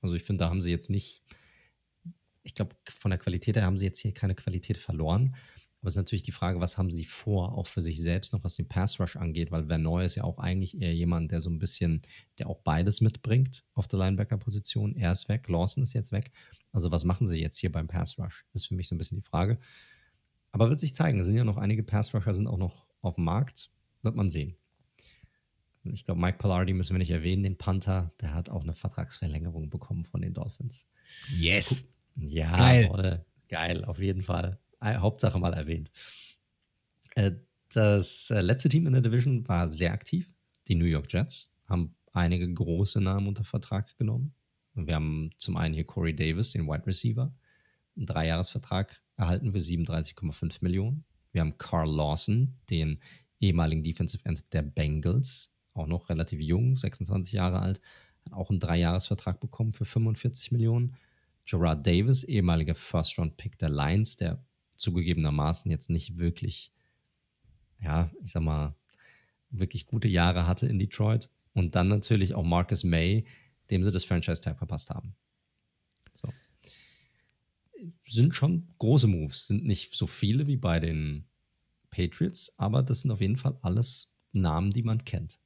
Also ich finde, da haben sie jetzt nicht, ich glaube, von der Qualität her haben sie jetzt hier keine Qualität verloren. Aber es ist natürlich die Frage, was haben sie vor, auch für sich selbst noch, was den Pass Rush angeht, weil Vernoy ist ja auch eigentlich eher jemand, der so ein bisschen, der auch beides mitbringt auf der Linebacker-Position. Er ist weg, Lawson ist jetzt weg. Also was machen sie jetzt hier beim Pass Rush? Das ist für mich so ein bisschen die Frage. Aber wird sich zeigen. Es sind ja noch einige Pass Rusher, sind auch noch auf dem Markt. Wird man sehen. Ich glaube, Mike Pallardi müssen wir nicht erwähnen, den Panther. Der hat auch eine Vertragsverlängerung bekommen von den Dolphins. Yes. Ja, geil. Geil, auf jeden Fall. Hauptsache mal erwähnt. Äh, das äh, letzte Team in der Division war sehr aktiv. Die New York Jets haben einige große Namen unter Vertrag genommen. Wir haben zum einen hier Corey Davis, den Wide Receiver, einen Dreijahresvertrag erhalten für 37,5 Millionen. Wir haben Carl Lawson, den ehemaligen Defensive End der Bengals, auch noch relativ jung, 26 Jahre alt, hat auch einen Dreijahresvertrag bekommen für 45 Millionen. Gerard Davis, ehemaliger First-Round-Pick der Lions, der zugegebenermaßen jetzt nicht wirklich, ja, ich sag mal, wirklich gute Jahre hatte in Detroit. Und dann natürlich auch Marcus May, dem sie das Franchise-Tag verpasst haben. So. Sind schon große Moves, sind nicht so viele wie bei den Patriots, aber das sind auf jeden Fall alles Namen, die man kennt.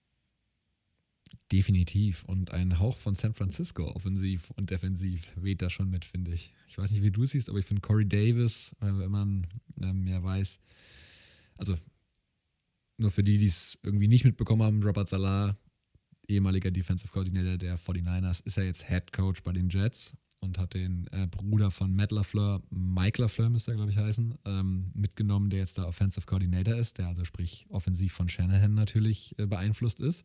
Definitiv. Und ein Hauch von San Francisco, offensiv und defensiv, weht da schon mit, finde ich. Ich weiß nicht, wie du siehst, aber ich finde Corey Davis, äh, wenn man ähm, ja weiß, also nur für die, die es irgendwie nicht mitbekommen haben, Robert Salah, ehemaliger Defensive Coordinator der 49ers, ist er jetzt Head Coach bei den Jets und hat den äh, Bruder von Matt LaFleur, Mike LaFleur müsste er, glaube ich, heißen, ähm, mitgenommen, der jetzt der Offensive Coordinator ist, der also sprich offensiv von Shanahan natürlich äh, beeinflusst ist.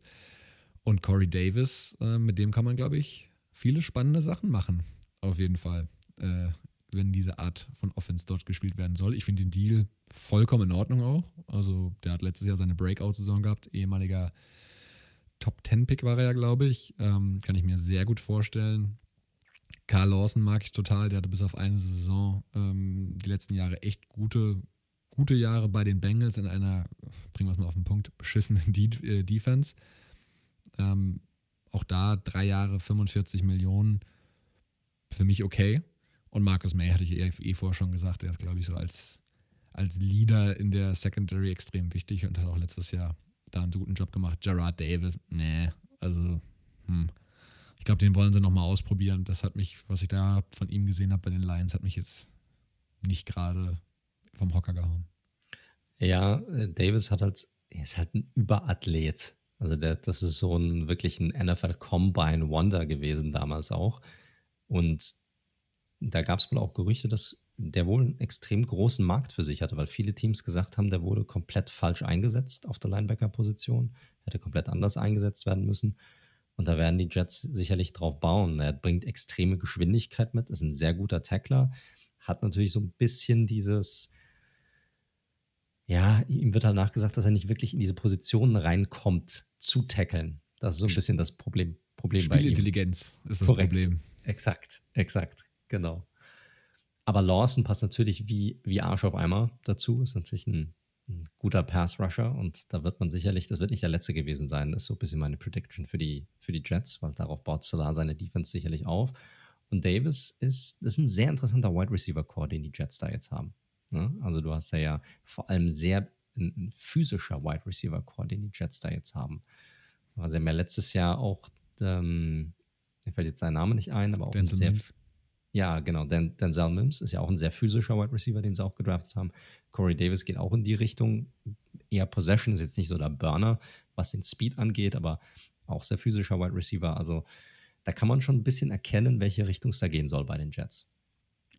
Und Corey Davis, äh, mit dem kann man, glaube ich, viele spannende Sachen machen. Auf jeden Fall. Äh, wenn diese Art von Offense dort gespielt werden soll. Ich finde den Deal vollkommen in Ordnung auch. Also, der hat letztes Jahr seine Breakout-Saison gehabt. Ehemaliger Top-10-Pick war er ja, glaube ich. Ähm, kann ich mir sehr gut vorstellen. Carl Lawson mag ich total. Der hatte bis auf eine Saison ähm, die letzten Jahre echt gute, gute Jahre bei den Bengals in einer, bringen wir es mal auf den Punkt, beschissenen <laughs> De äh, Defense. Ähm, auch da drei Jahre 45 Millionen für mich okay. Und Marcus May hatte ich eh, eh vorher schon gesagt, der ist, glaube ich, so als, als Leader in der Secondary extrem wichtig und hat auch letztes Jahr da einen guten Job gemacht. Gerard Davis, nee, also, hm. Ich glaube, den wollen sie nochmal ausprobieren. Das hat mich, was ich da von ihm gesehen habe bei den Lions, hat mich jetzt nicht gerade vom Hocker gehauen. Ja, äh, Davis hat halt, er ist halt ein Überathlet. Also der, das ist so ein wirklich ein NFL Combine Wonder gewesen damals auch. Und da gab es wohl auch Gerüchte, dass der wohl einen extrem großen Markt für sich hatte, weil viele Teams gesagt haben, der wurde komplett falsch eingesetzt auf der Linebacker-Position, hätte komplett anders eingesetzt werden müssen. Und da werden die Jets sicherlich drauf bauen. Er bringt extreme Geschwindigkeit mit, ist ein sehr guter Tackler, hat natürlich so ein bisschen dieses, ja, ihm wird halt nachgesagt, dass er nicht wirklich in diese Positionen reinkommt, zu tackeln. Das ist so ein bisschen das Problem, Problem bei ihm. Spielintelligenz ist das Korrekt. Problem. Exakt, exakt, genau. Aber Lawson passt natürlich wie, wie Arsch auf Eimer dazu. Ist natürlich ein, ein guter Pass-Rusher und da wird man sicherlich, das wird nicht der letzte gewesen sein. Das ist so ein bisschen meine Prediction für die, für die Jets, weil darauf baut Salah seine Defense sicherlich auf. Und Davis ist, ist ein sehr interessanter Wide Receiver-Core, den die Jets da jetzt haben. Ne? Also du hast da ja vor allem sehr ein, physischer Wide Receiver-Core, den die Jets da jetzt haben. Also sie haben ja letztes Jahr auch, ähm, mir fällt jetzt sein Name nicht ein, aber auch Denzel ein sehr, Mims. ja, genau. Den, Denzel Mims ist ja auch ein sehr physischer Wide Receiver, den sie auch gedraftet haben. Corey Davis geht auch in die Richtung. Eher Possession ist jetzt nicht so der Burner, was den Speed angeht, aber auch sehr physischer Wide Receiver. Also da kann man schon ein bisschen erkennen, welche Richtung es da gehen soll bei den Jets.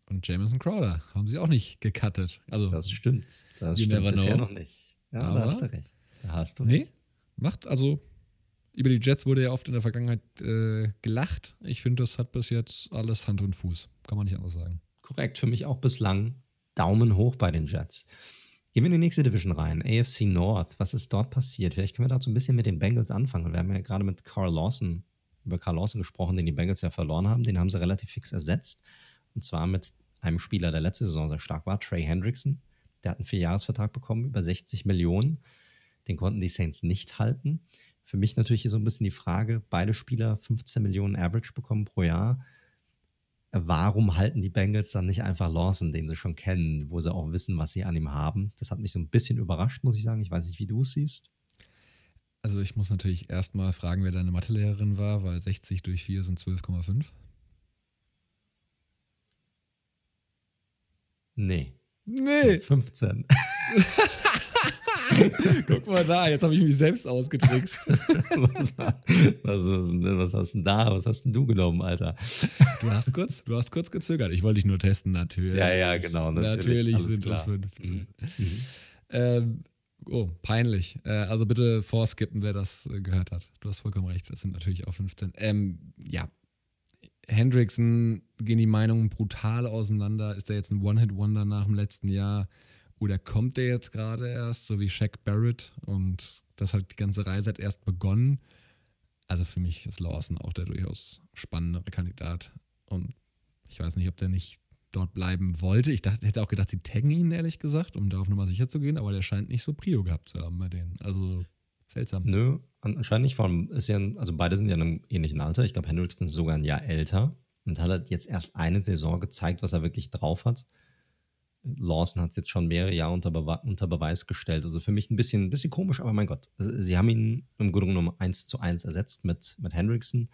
Und Jameson Crowder haben sie auch nicht gecuttet. Also, Das stimmt. Das stimmt bisher know. noch nicht. Ja, Aber- da hast du recht. Da hast du nee, recht. macht also. Über die Jets wurde ja oft in der Vergangenheit äh, gelacht. Ich finde, das hat bis jetzt alles Hand und Fuß. Kann man nicht anders sagen. Korrekt, für mich auch bislang Daumen hoch bei den Jets. Gehen wir in die nächste Division rein, AFC North. Was ist dort passiert? Vielleicht können wir dazu ein bisschen mit den Bengals anfangen. Wir haben ja gerade mit Carl Lawson, über Carl Lawson gesprochen, den die Bengals ja verloren haben. Den haben sie relativ fix ersetzt. Und zwar mit einem Spieler, der letzte Saison sehr stark war, Trey Hendrickson. Der hat einen Vierjahresvertrag bekommen, über 60 Millionen. Den konnten die Saints nicht halten. Für mich natürlich hier so ein bisschen die Frage, beide Spieler 15 Millionen Average bekommen pro Jahr. Warum halten die Bengals dann nicht einfach Lawson, den sie schon kennen, wo sie auch wissen, was sie an ihm haben? Das hat mich so ein bisschen überrascht, muss ich sagen. Ich weiß nicht, wie du es siehst. Also, ich muss natürlich erstmal fragen, wer deine Mathelehrerin war, weil 60 durch 4 sind 12,5. Nee. Nee, 15. <laughs> guck mal da, jetzt habe ich mich selbst ausgetrickst. <laughs> was, was, was hast du denn da? Was hast denn du genommen, Alter? Du hast kurz, du hast kurz gezögert. Ich wollte dich nur testen, natürlich. Ja, ja, genau, natürlich. Natürlich, sind es 15. Mhm. Mhm. Ähm, oh, peinlich. Äh, also bitte vorskippen, wer das äh, gehört hat. Du hast vollkommen recht, das sind natürlich auch 15. Ähm, ja. Hendrickson gehen die Meinungen brutal auseinander. Ist er jetzt ein One-Hit-Wonder nach dem letzten Jahr? Oder kommt der jetzt gerade erst, so wie Shaq Barrett? Und das hat die ganze Reise hat erst begonnen. Also für mich ist Lawson auch der durchaus spannendere Kandidat. Und ich weiß nicht, ob der nicht dort bleiben wollte. Ich dachte, hätte auch gedacht, sie taggen ihn, ehrlich gesagt, um da auf Nummer sicher zu gehen, aber der scheint nicht so Prio gehabt zu haben bei denen. Also seltsam. Nö, an- anscheinend nicht. Vor allem ist ja, also beide sind ja in einem ähnlichen Alter. Ich glaube, Hendrickson ist sogar ein Jahr älter und hat halt jetzt erst eine Saison gezeigt, was er wirklich drauf hat. Lawson hat es jetzt schon mehrere Jahre unter, Bewe unter Beweis gestellt. Also für mich ein bisschen, ein bisschen komisch, aber mein Gott. Sie haben ihn im Grunde genommen 1 zu 1 ersetzt mit, mit Hendrickson.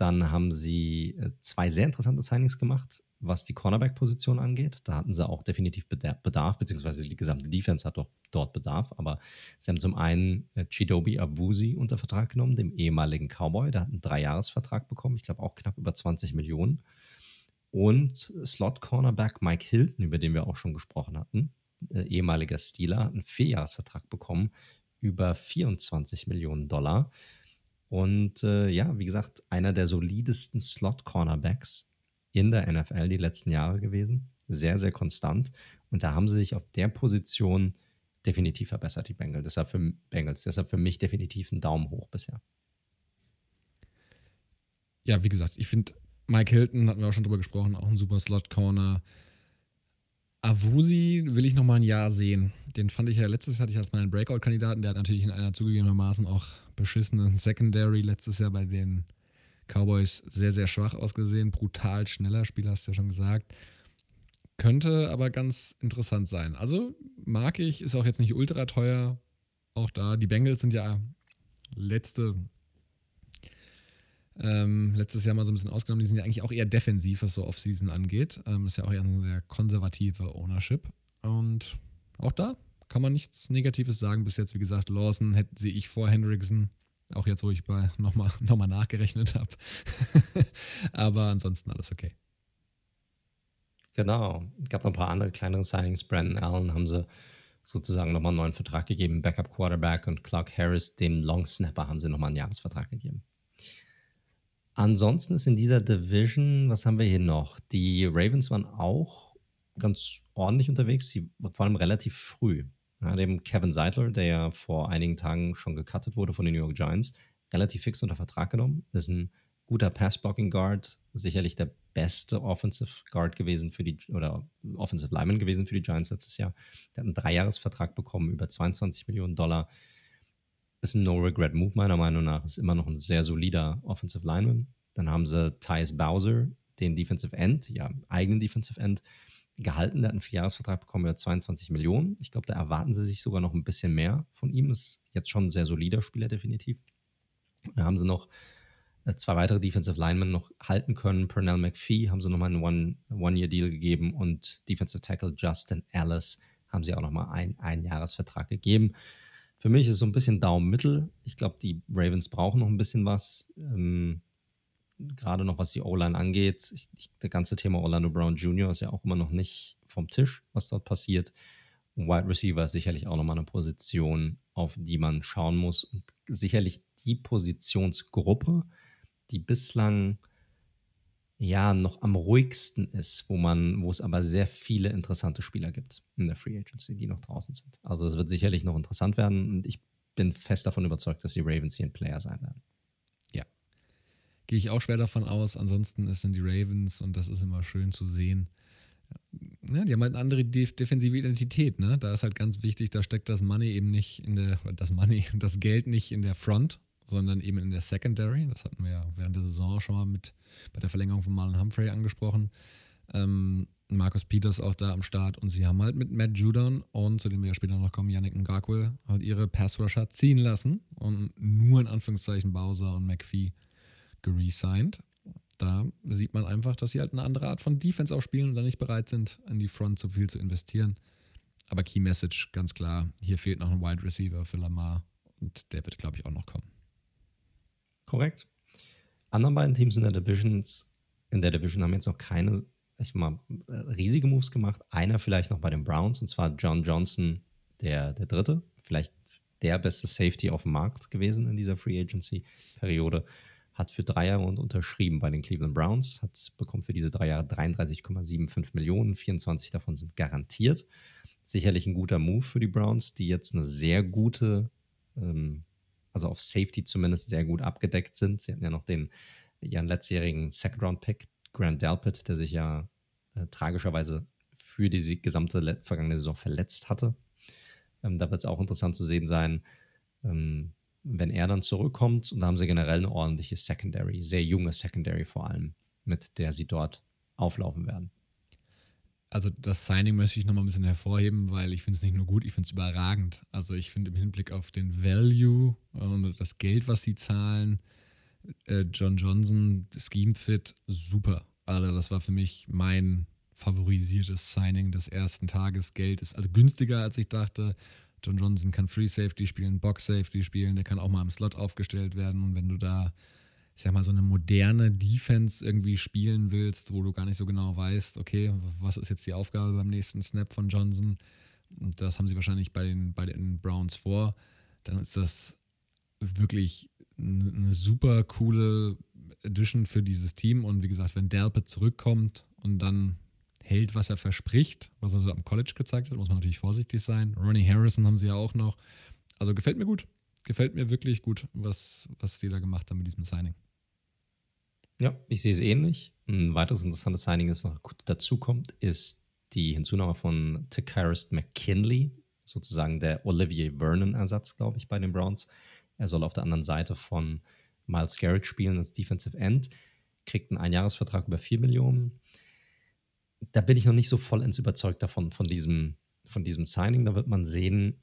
Dann haben sie äh, zwei sehr interessante Signings gemacht, was die Cornerback-Position angeht. Da hatten sie auch definitiv Beda- Bedarf, beziehungsweise die gesamte Defense hat doch dort Bedarf. Aber sie haben zum einen äh, Chidobe Awusi unter Vertrag genommen, dem ehemaligen Cowboy. Der hat einen Dreijahresvertrag bekommen, ich glaube auch knapp über 20 Millionen. Und Slot-Cornerback Mike Hilton, über den wir auch schon gesprochen hatten, äh, ehemaliger Steeler, hat einen Vierjahresvertrag bekommen, über 24 Millionen Dollar. Und äh, ja, wie gesagt, einer der solidesten Slot-Cornerbacks in der NFL die letzten Jahre gewesen. Sehr, sehr konstant. Und da haben sie sich auf der Position definitiv verbessert, die Bengals. Deshalb für, Bengals. Deshalb für mich definitiv ein Daumen hoch bisher. Ja, wie gesagt, ich finde, Mike Hilton, hatten wir auch schon drüber gesprochen, auch ein super Slot-Corner. Avusi will ich noch mal ein Jahr sehen. Den fand ich ja letztes Jahr hatte ich als meinen Breakout-Kandidaten. Der hat natürlich in einer zugegebenermaßen auch beschissenen Secondary letztes Jahr bei den Cowboys sehr, sehr schwach ausgesehen. Brutal schneller Spieler, hast du ja schon gesagt. Könnte aber ganz interessant sein. Also mag ich, ist auch jetzt nicht ultra teuer. Auch da, die Bengals sind ja letzte ähm, letztes Jahr mal so ein bisschen ausgenommen. Die sind ja eigentlich auch eher defensiv, was so Offseason angeht. Ähm, ist ja auch eher ein sehr konservative Ownership. Und auch da kann man nichts Negatives sagen bis jetzt. Wie gesagt, Lawson sehe ich vor Hendrickson. Auch jetzt, wo ich <laughs> nochmal noch mal nachgerechnet habe. <laughs> Aber ansonsten alles okay. Genau. Es gab noch ein paar andere kleinere Signings. Brandon Allen haben sie sozusagen nochmal einen neuen Vertrag gegeben. Backup Quarterback und Clark Harris, dem Long Snapper, haben sie nochmal einen Jahresvertrag gegeben. Ansonsten ist in dieser Division, was haben wir hier noch? Die Ravens waren auch ganz ordentlich unterwegs, sie, vor allem relativ früh. Ja, dem Kevin Seidler, der ja vor einigen Tagen schon gecuttet wurde von den New York Giants, relativ fix unter Vertrag genommen. Ist ein guter Pass-Blocking-Guard, sicherlich der beste Offensive Guard gewesen für die, oder Offensive Lineman gewesen für die Giants letztes Jahr. Der hat einen Dreijahresvertrag bekommen, über 22 Millionen Dollar. Ist ein No-Regret-Move, meiner Meinung nach. Ist immer noch ein sehr solider Offensive Lineman. Dann haben sie Tyus Bowser, den Defensive End, ja, eigenen Defensive End, gehalten. Der hat einen Vierjahresvertrag bekommen über 22 Millionen. Ich glaube, da erwarten sie sich sogar noch ein bisschen mehr von ihm. Ist jetzt schon ein sehr solider Spieler, definitiv. Dann haben sie noch äh, zwei weitere Defensive Linemen noch halten können. Pernell McPhee haben sie nochmal einen One-Year-Deal gegeben und Defensive Tackle Justin Ellis haben sie auch nochmal einen Einjahresvertrag gegeben. Für mich ist es so ein bisschen Daumen-Mittel. Ich glaube, die Ravens brauchen noch ein bisschen was. Ähm, gerade noch was die O-Line angeht. Ich, ich, das ganze Thema Orlando Brown Jr. ist ja auch immer noch nicht vom Tisch, was dort passiert. Wide Receiver ist sicherlich auch nochmal eine Position, auf die man schauen muss. Und sicherlich die Positionsgruppe, die bislang ja noch am ruhigsten ist, wo man, wo es aber sehr viele interessante Spieler gibt in der Free Agency, die noch draußen sind. Also es wird sicherlich noch interessant werden und ich bin fest davon überzeugt, dass die Ravens hier ein Player sein werden. Ja. Gehe ich auch schwer davon aus. Ansonsten sind die Ravens und das ist immer schön zu sehen. Ja, die haben halt eine andere defensive Identität, ne? Da ist halt ganz wichtig, da steckt das Money eben nicht in der, das Money, <laughs> das Geld nicht in der Front, sondern eben in der Secondary. Das hatten wir ja während der Saison schon mal mit bei der Verlängerung von Marlon Humphrey angesprochen. Ähm, Markus Peters auch da am Start und sie haben halt mit Matt Judon und zu dem wir ja später noch kommen, Yannick Ngakwe, halt ihre Pass-Rusher ziehen lassen und nur in Anführungszeichen Bowser und McPhee geresigned. Da sieht man einfach, dass sie halt eine andere Art von Defense auch spielen und dann nicht bereit sind, in die Front so viel zu investieren. Aber Key Message, ganz klar, hier fehlt noch ein Wide Receiver für Lamar und der wird, glaube ich, auch noch kommen. Korrekt. Anderen beiden Teams in der Divisions, in der Division haben jetzt noch keine, ich mal, äh, riesige Moves gemacht. Einer vielleicht noch bei den Browns, und zwar John Johnson, der, der dritte, vielleicht der beste Safety auf dem Markt gewesen in dieser Free Agency-Periode. Hat für drei Jahre unterschrieben bei den Cleveland Browns, hat bekommt für diese drei Jahre 33,75 Millionen, 24 davon sind garantiert. Sicherlich ein guter Move für die Browns, die jetzt eine sehr gute ähm, also auf Safety zumindest sehr gut abgedeckt sind. Sie hatten ja noch den ihren letztjährigen Second-Round-Pick, Grant Delpit, der sich ja äh, tragischerweise für die gesamte vergangene Saison verletzt hatte. Ähm, da wird es auch interessant zu sehen sein, ähm, wenn er dann zurückkommt. Und da haben sie generell eine ordentliche Secondary, sehr junge Secondary vor allem, mit der sie dort auflaufen werden also das Signing möchte ich nochmal ein bisschen hervorheben, weil ich finde es nicht nur gut, ich finde es überragend. Also ich finde im Hinblick auf den Value und das Geld, was sie zahlen, äh, John Johnson, Scheme Fit, super. Also das war für mich mein favorisiertes Signing des ersten Tages. Geld ist also günstiger, als ich dachte. John Johnson kann Free Safety spielen, Box Safety spielen, der kann auch mal im Slot aufgestellt werden. Und wenn du da ich sag mal, so eine moderne Defense irgendwie spielen willst, wo du gar nicht so genau weißt, okay, was ist jetzt die Aufgabe beim nächsten Snap von Johnson? Und das haben sie wahrscheinlich bei den, bei den Browns vor. Dann ist das wirklich eine super coole Addition für dieses Team. Und wie gesagt, wenn Delpit zurückkommt und dann hält, was er verspricht, was er so am College gezeigt hat, muss man natürlich vorsichtig sein. Ronnie Harrison haben sie ja auch noch. Also gefällt mir gut. Gefällt mir wirklich gut, was, was sie da gemacht haben mit diesem Signing. Ja, ich sehe es ähnlich. Ein weiteres interessantes Signing, das noch dazu kommt, ist die Hinzunahme von Takaris McKinley, sozusagen der Olivier Vernon-Ersatz, glaube ich, bei den Browns. Er soll auf der anderen Seite von Miles Garrett spielen als Defensive End, kriegt einen Einjahresvertrag über 4 Millionen. Da bin ich noch nicht so vollends überzeugt davon, von diesem, von diesem Signing. Da wird man sehen,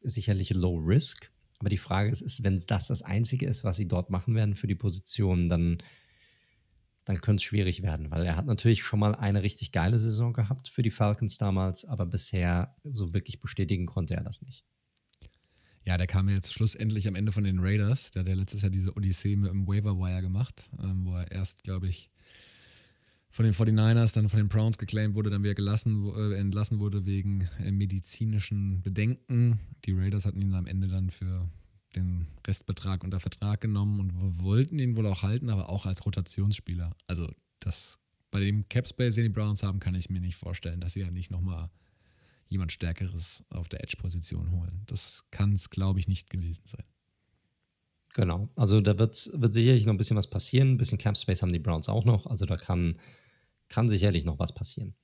sicherlich Low Risk. Aber die Frage ist, ist, wenn das das Einzige ist, was sie dort machen werden für die Position, dann dann könnte es schwierig werden, weil er hat natürlich schon mal eine richtig geile Saison gehabt für die Falcons damals, aber bisher so wirklich bestätigen konnte er das nicht. Ja, der kam jetzt schlussendlich am Ende von den Raiders. Der hat ja letztes Jahr diese Odyssee mit dem Waiver Wire gemacht, ähm, wo er erst, glaube ich, von den 49ers, dann von den Browns geclaimed wurde, dann wieder gelassen, äh, entlassen wurde wegen äh, medizinischen Bedenken. Die Raiders hatten ihn am Ende dann für den Restbetrag unter Vertrag genommen und wollten ihn wohl auch halten, aber auch als Rotationsspieler. Also das bei dem Capspace, den die Browns haben, kann ich mir nicht vorstellen, dass sie ja nicht nochmal jemand Stärkeres auf der Edge-Position holen. Das kann es, glaube ich, nicht gewesen sein. Genau, also da wird, wird sicherlich noch ein bisschen was passieren. Ein bisschen Capspace haben die Browns auch noch. Also da kann, kann sicherlich noch was passieren.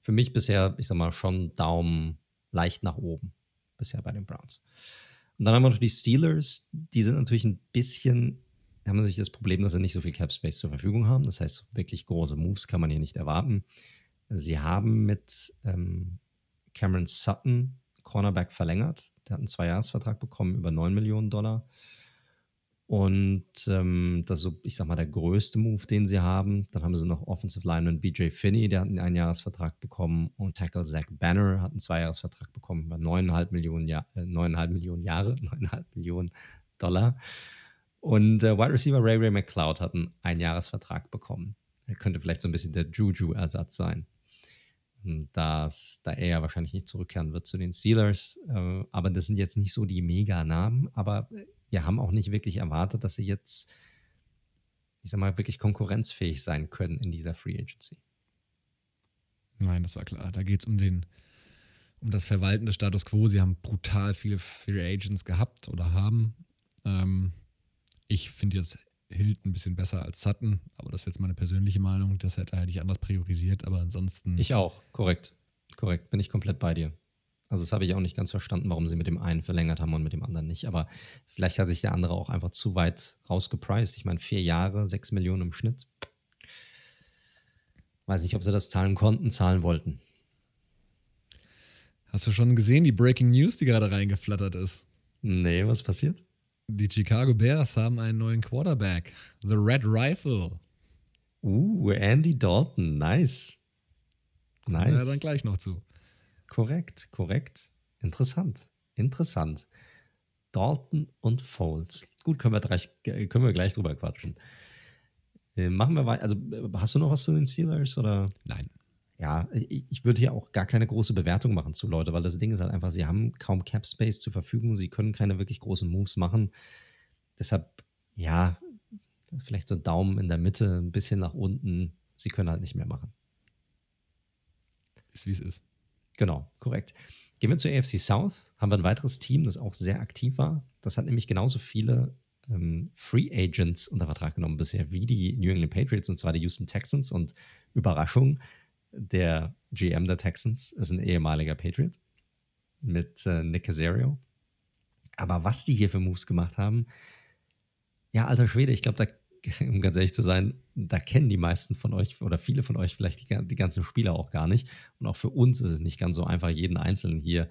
Für mich bisher, ich sag mal, schon Daumen leicht nach oben bisher bei den Browns. Und dann haben wir noch die Steelers, die sind natürlich ein bisschen, haben natürlich das Problem, dass sie nicht so viel Cap Space zur Verfügung haben. Das heißt, wirklich große Moves kann man hier nicht erwarten. Sie haben mit ähm, Cameron Sutton Cornerback verlängert. Der hat einen Zweijahresvertrag bekommen über 9 Millionen Dollar. Und ähm, das ist so, ich sag mal, der größte Move, den sie haben. Dann haben sie noch Offensive Lineman BJ Finney, der hat einen Einjahresvertrag bekommen. Und Tackle Zach Banner hat einen Zweijahresvertrag bekommen über 9,5 Millionen, ja äh, 9,5 Millionen Jahre, <laughs> 9,5 Millionen Dollar. Und äh, Wide Receiver Ray Ray McCloud hat einen Einjahresvertrag bekommen. Er könnte vielleicht so ein bisschen der Juju-Ersatz sein. Dass, da er ja wahrscheinlich nicht zurückkehren wird zu den Steelers. Äh, aber das sind jetzt nicht so die Mega-Namen. Aber äh, wir haben auch nicht wirklich erwartet, dass sie jetzt, ich sag mal, wirklich konkurrenzfähig sein können in dieser Free Agency. Nein, das war klar. Da geht es um den, um das Verwalten des Status quo. Sie haben brutal viele Free Agents gehabt oder haben. Ähm, ich finde jetzt Hild ein bisschen besser als Sutton, aber das ist jetzt meine persönliche Meinung. Das hätte, hätte ich anders priorisiert, aber ansonsten. Ich auch, korrekt. Korrekt, bin ich komplett bei dir. Also das habe ich auch nicht ganz verstanden, warum sie mit dem einen verlängert haben und mit dem anderen nicht. Aber vielleicht hat sich der andere auch einfach zu weit rausgepriced. Ich meine, vier Jahre, sechs Millionen im Schnitt. Weiß nicht, ob sie das zahlen konnten, zahlen wollten. Hast du schon gesehen, die Breaking News, die gerade reingeflattert ist? Nee, was passiert? Die Chicago Bears haben einen neuen Quarterback. The Red Rifle. Uh, Andy Dalton. Nice. Nice. Ja, dann gleich noch zu. Korrekt, korrekt. Interessant, interessant. Dalton und Foles. Gut, können wir gleich, können wir gleich drüber quatschen. Äh, machen wir weiter. Also, hast du noch was zu den Steelers? Oder? Nein. Ja, ich, ich würde hier auch gar keine große Bewertung machen zu Leute, weil das Ding ist halt einfach, sie haben kaum Cap Space zur Verfügung, sie können keine wirklich großen Moves machen. Deshalb, ja, vielleicht so Daumen in der Mitte, ein bisschen nach unten. Sie können halt nicht mehr machen. Ist wie es ist. Genau, korrekt. Gehen wir zur AFC South, haben wir ein weiteres Team, das auch sehr aktiv war. Das hat nämlich genauso viele ähm, Free Agents unter Vertrag genommen bisher wie die New England Patriots, und zwar die Houston Texans. Und Überraschung, der GM der Texans ist ein ehemaliger Patriot mit äh, Nick Casario. Aber was die hier für Moves gemacht haben, ja, alter Schwede, ich glaube, da <laughs> um ganz ehrlich zu sein, da kennen die meisten von euch oder viele von euch vielleicht die, die ganzen Spieler auch gar nicht. Und auch für uns ist es nicht ganz so einfach, jeden Einzelnen hier,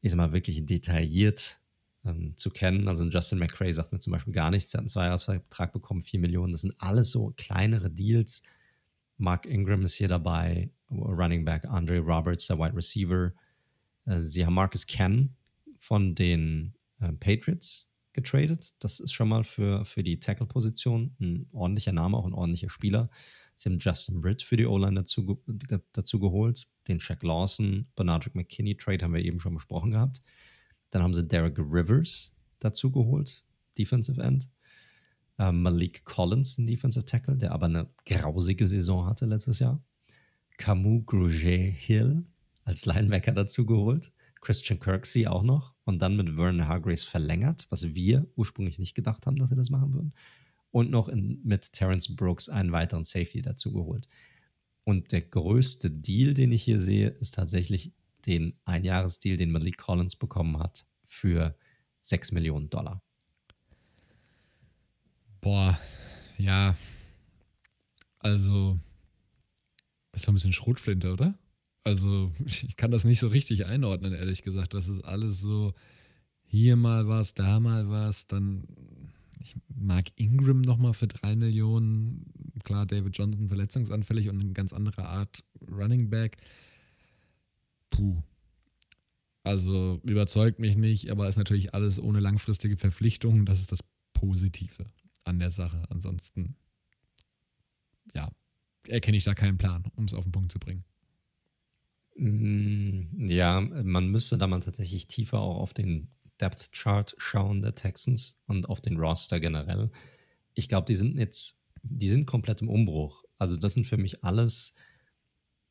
ich sag mal, wirklich detailliert ähm, zu kennen. Also Justin McCray sagt mir zum Beispiel gar nichts. Er hat einen Zweijahresvertrag bekommen, 4 Millionen. Das sind alles so kleinere Deals. Mark Ingram ist hier dabei, Running Back Andre Roberts, der Wide Receiver. Äh, sie haben Marcus Ken von den äh, Patriots getradet. Das ist schon mal für, für die Tackle-Position ein ordentlicher Name, auch ein ordentlicher Spieler. Sie haben Justin Britt für die O-Line dazu, dazu geholt. Den Shaq Lawson, Bernard McKinney-Trade haben wir eben schon besprochen gehabt. Dann haben sie Derek Rivers dazu geholt, Defensive End. Ähm, Malik Collins, ein Defensive Tackle, der aber eine grausige Saison hatte letztes Jahr. Camus Gruget Hill als Linebacker dazu geholt. Christian Kirksey auch noch und dann mit Vernon Hargraves verlängert, was wir ursprünglich nicht gedacht haben, dass sie das machen würden. Und noch in, mit Terence Brooks einen weiteren Safety dazu geholt. Und der größte Deal, den ich hier sehe, ist tatsächlich den Einjahresdeal, den Malik Collins bekommen hat für 6 Millionen Dollar. Boah, ja. Also, ist doch ein bisschen Schrotflinte, oder? Also, <laughs> ich kann das nicht so richtig einordnen, ehrlich gesagt. Das ist alles so, hier mal was, da mal was, dann ich mag Ingram nochmal für drei Millionen, Klar, David Johnson verletzungsanfällig und eine ganz andere Art Running Back. Puh. Also überzeugt mich nicht, aber ist natürlich alles ohne langfristige Verpflichtungen. Das ist das Positive an der Sache. Ansonsten, ja, erkenne ich da keinen Plan, um es auf den Punkt zu bringen. Mm, ja, man müsste da mal tatsächlich tiefer auch auf den Depth Chart schauen der Texans und auf den Roster generell. Ich glaube, die sind jetzt, die sind komplett im Umbruch. Also das sind für mich alles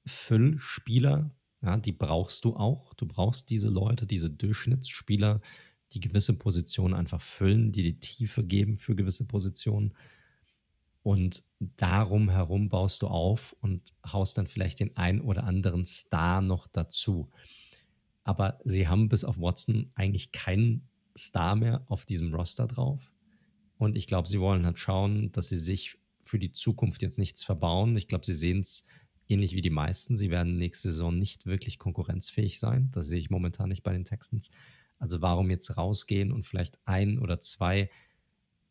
Füllspieler, ja, die brauchst du auch. Du brauchst diese Leute, diese Durchschnittsspieler, die gewisse Positionen einfach füllen, die die Tiefe geben für gewisse Positionen. Und darum herum baust du auf und haust dann vielleicht den ein oder anderen Star noch dazu. Aber sie haben bis auf Watson eigentlich keinen Star mehr auf diesem Roster drauf. Und ich glaube, sie wollen halt schauen, dass sie sich für die Zukunft jetzt nichts verbauen. Ich glaube, sie sehen es ähnlich wie die meisten. Sie werden nächste Saison nicht wirklich konkurrenzfähig sein. Das sehe ich momentan nicht bei den Texans. Also warum jetzt rausgehen und vielleicht ein oder zwei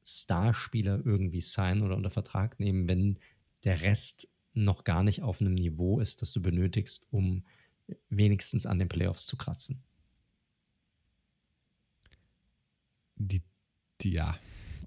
Starspieler irgendwie sein oder unter Vertrag nehmen, wenn der Rest noch gar nicht auf einem Niveau ist, das du benötigst, um wenigstens an den Playoffs zu kratzen. Die, die ja,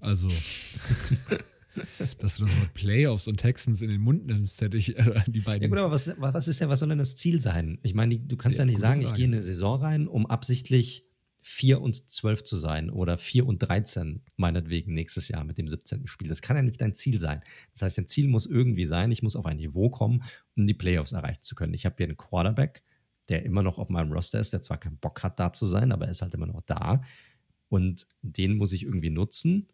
also <laughs> dass du das Wort Playoffs und Texans in den Mund nimmst, hätte ich äh, die beiden. Ja gut, aber was, was ist denn, was soll denn das Ziel sein? Ich meine, du kannst ja, ja nicht sagen, Frage. ich gehe in eine Saison rein, um absichtlich 4 und 12 zu sein oder 4 und 13, meinetwegen nächstes Jahr mit dem 17. Spiel. Das kann ja nicht dein Ziel sein. Das heißt, dein Ziel muss irgendwie sein, ich muss auf ein Niveau kommen, um die Playoffs erreichen zu können. Ich habe hier einen Quarterback, der immer noch auf meinem Roster ist, der zwar keinen Bock hat, da zu sein, aber er ist halt immer noch da. Und den muss ich irgendwie nutzen,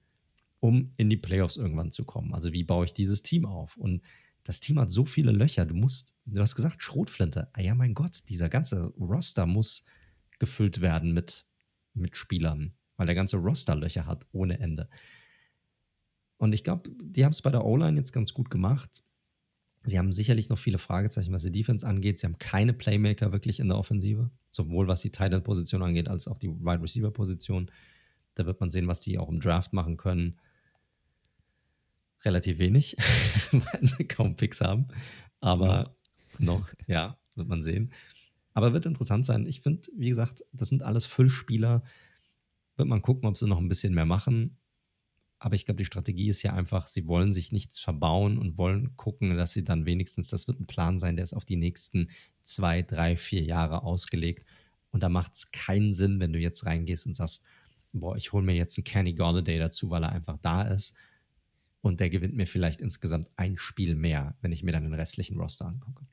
um in die Playoffs irgendwann zu kommen. Also wie baue ich dieses Team auf? Und das Team hat so viele Löcher. Du musst, du hast gesagt, Schrotflinte. Ah ja, mein Gott, dieser ganze Roster muss gefüllt werden mit, mit Spielern, weil der ganze Roster Löcher hat ohne Ende. Und ich glaube, die haben es bei der O-Line jetzt ganz gut gemacht. Sie haben sicherlich noch viele Fragezeichen, was die Defense angeht. Sie haben keine Playmaker wirklich in der Offensive, sowohl was die Tight End Position angeht, als auch die Wide Receiver Position. Da wird man sehen, was die auch im Draft machen können. Relativ wenig, <laughs> weil sie kaum Picks haben. Aber noch, noch ja, wird man sehen. Aber wird interessant sein. Ich finde, wie gesagt, das sind alles Füllspieler. Wird man gucken, ob sie noch ein bisschen mehr machen. Aber ich glaube, die Strategie ist ja einfach, sie wollen sich nichts verbauen und wollen gucken, dass sie dann wenigstens, das wird ein Plan sein, der ist auf die nächsten zwei, drei, vier Jahre ausgelegt. Und da macht es keinen Sinn, wenn du jetzt reingehst und sagst, boah, ich hole mir jetzt einen Kenny Galladay dazu, weil er einfach da ist. Und der gewinnt mir vielleicht insgesamt ein Spiel mehr, wenn ich mir dann den restlichen Roster angucke.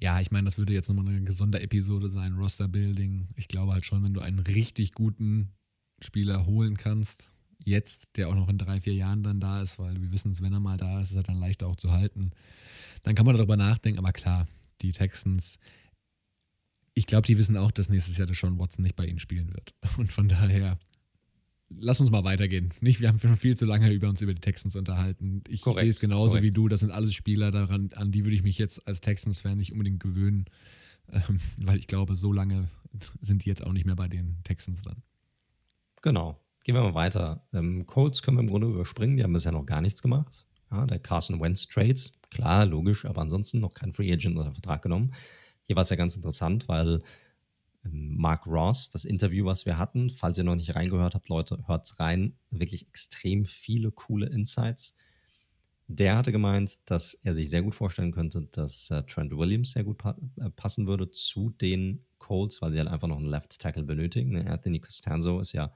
Ja, ich meine, das würde jetzt nochmal eine gesunde Episode sein, Roster-Building. Ich glaube halt schon, wenn du einen richtig guten Spieler holen kannst, jetzt, der auch noch in drei, vier Jahren dann da ist, weil wir wissen es, wenn er mal da ist, ist er dann leichter auch zu halten. Dann kann man darüber nachdenken, aber klar, die Texans, ich glaube, die wissen auch, dass nächstes Jahr der Sean Watson nicht bei ihnen spielen wird. <laughs> Und von daher, lass uns mal weitergehen. Nicht, wir haben schon viel zu lange über uns über die Texans unterhalten. Ich korrekt, sehe es genauso korrekt. wie du. Das sind alles Spieler daran, an die würde ich mich jetzt als Texans-Fan nicht unbedingt gewöhnen, ähm, weil ich glaube, so lange sind die jetzt auch nicht mehr bei den Texans dann. Genau. Gehen wir mal weiter. Ähm, Colts können wir im Grunde überspringen, die haben bisher noch gar nichts gemacht. Ja, der Carson Wentz Trade, klar, logisch, aber ansonsten noch kein Free Agent oder Vertrag genommen. Hier war es ja ganz interessant, weil Mark Ross, das Interview, was wir hatten, falls ihr noch nicht reingehört habt, Leute, hört rein. Wirklich extrem viele coole Insights. Der hatte gemeint, dass er sich sehr gut vorstellen könnte, dass äh, Trent Williams sehr gut pa äh, passen würde zu den Colts, weil sie halt einfach noch einen Left Tackle benötigen. Anthony Costanzo ist ja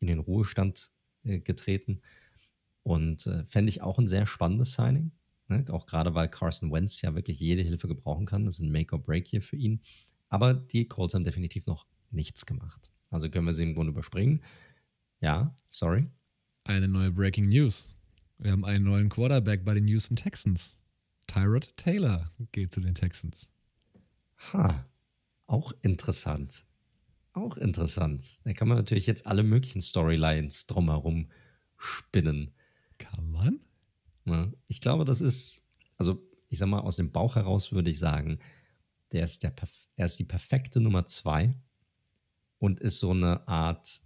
in den Ruhestand äh, getreten. Und äh, fände ich auch ein sehr spannendes Signing. Ne? Auch gerade, weil Carson Wentz ja wirklich jede Hilfe gebrauchen kann. Das ist ein Make-or-Break hier für ihn. Aber die Colts haben definitiv noch nichts gemacht. Also können wir sie im Grunde überspringen. Ja, sorry. Eine neue Breaking News. Wir haben einen neuen Quarterback bei den Houston Texans. Tyrod Taylor geht zu den Texans. Ha, auch interessant. Auch interessant. Da kann man natürlich jetzt alle möglichen Storylines drumherum spinnen. Kann man? Ja, ich glaube, das ist, also ich sag mal, aus dem Bauch heraus würde ich sagen, der ist der, er ist die perfekte Nummer zwei und ist so eine Art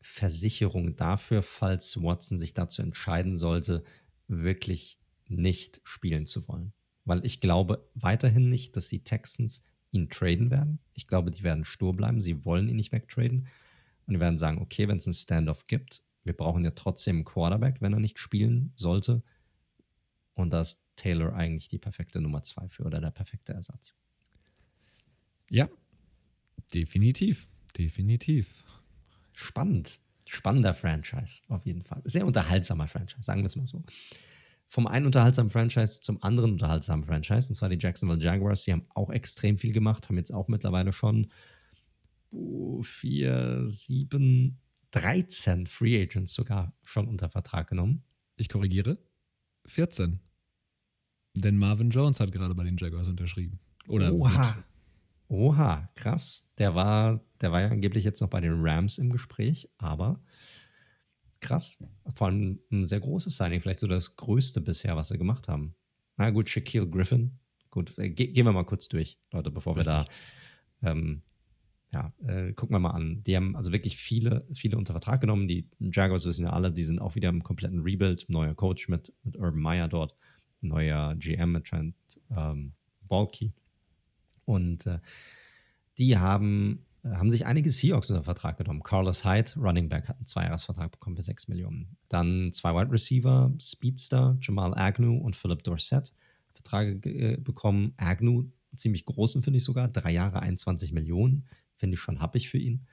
Versicherung dafür, falls Watson sich dazu entscheiden sollte, wirklich nicht spielen zu wollen. Weil ich glaube weiterhin nicht, dass die Texans ihn traden werden. Ich glaube, die werden stur bleiben. Sie wollen ihn nicht wegtraden. Und die werden sagen, okay, wenn es einen Standoff gibt, wir brauchen ja trotzdem einen Quarterback, wenn er nicht spielen sollte. Und da ist Taylor eigentlich die perfekte Nummer zwei für oder der perfekte Ersatz. Ja, definitiv. Definitiv. Spannend. Spannender Franchise, auf jeden Fall. Sehr unterhaltsamer Franchise, sagen wir es mal so. Vom einen unterhaltsamen Franchise zum anderen unterhaltsamen Franchise, und zwar die Jacksonville Jaguars. Die haben auch extrem viel gemacht, haben jetzt auch mittlerweile schon vier, sieben, 13 Free Agents sogar schon unter Vertrag genommen. Ich korrigiere. 14. Denn Marvin Jones hat gerade bei den Jaguars unterschrieben. Oder Oha. Mit. Oha, krass. Der war, der war ja angeblich jetzt noch bei den Rams im Gespräch, aber krass. Vor allem ein sehr großes Signing, vielleicht so das größte bisher, was sie gemacht haben. Na gut, Shaquille Griffin. Gut, äh, ge gehen wir mal kurz durch, Leute, bevor wir Richtig. da ähm, ja, äh, gucken wir mal an. Die haben also wirklich viele, viele unter Vertrag genommen. Die Jaguars wissen wir alle, die sind auch wieder im kompletten Rebuild. Neuer Coach mit, mit Urban Meyer dort, neuer GM Trent ähm, Balky. Und äh, die haben, haben sich einige Seahawks unter Vertrag genommen. Carlos Hyde, Running Back, hat einen Zweijahresvertrag bekommen für 6 Millionen. Dann zwei Wide Receiver, Speedster, Jamal Agnew und Philip Dorsett, Verträge äh, bekommen. Agnew, ziemlich großen, finde ich sogar, drei Jahre, 21 Millionen finde ich schon happig für ihn.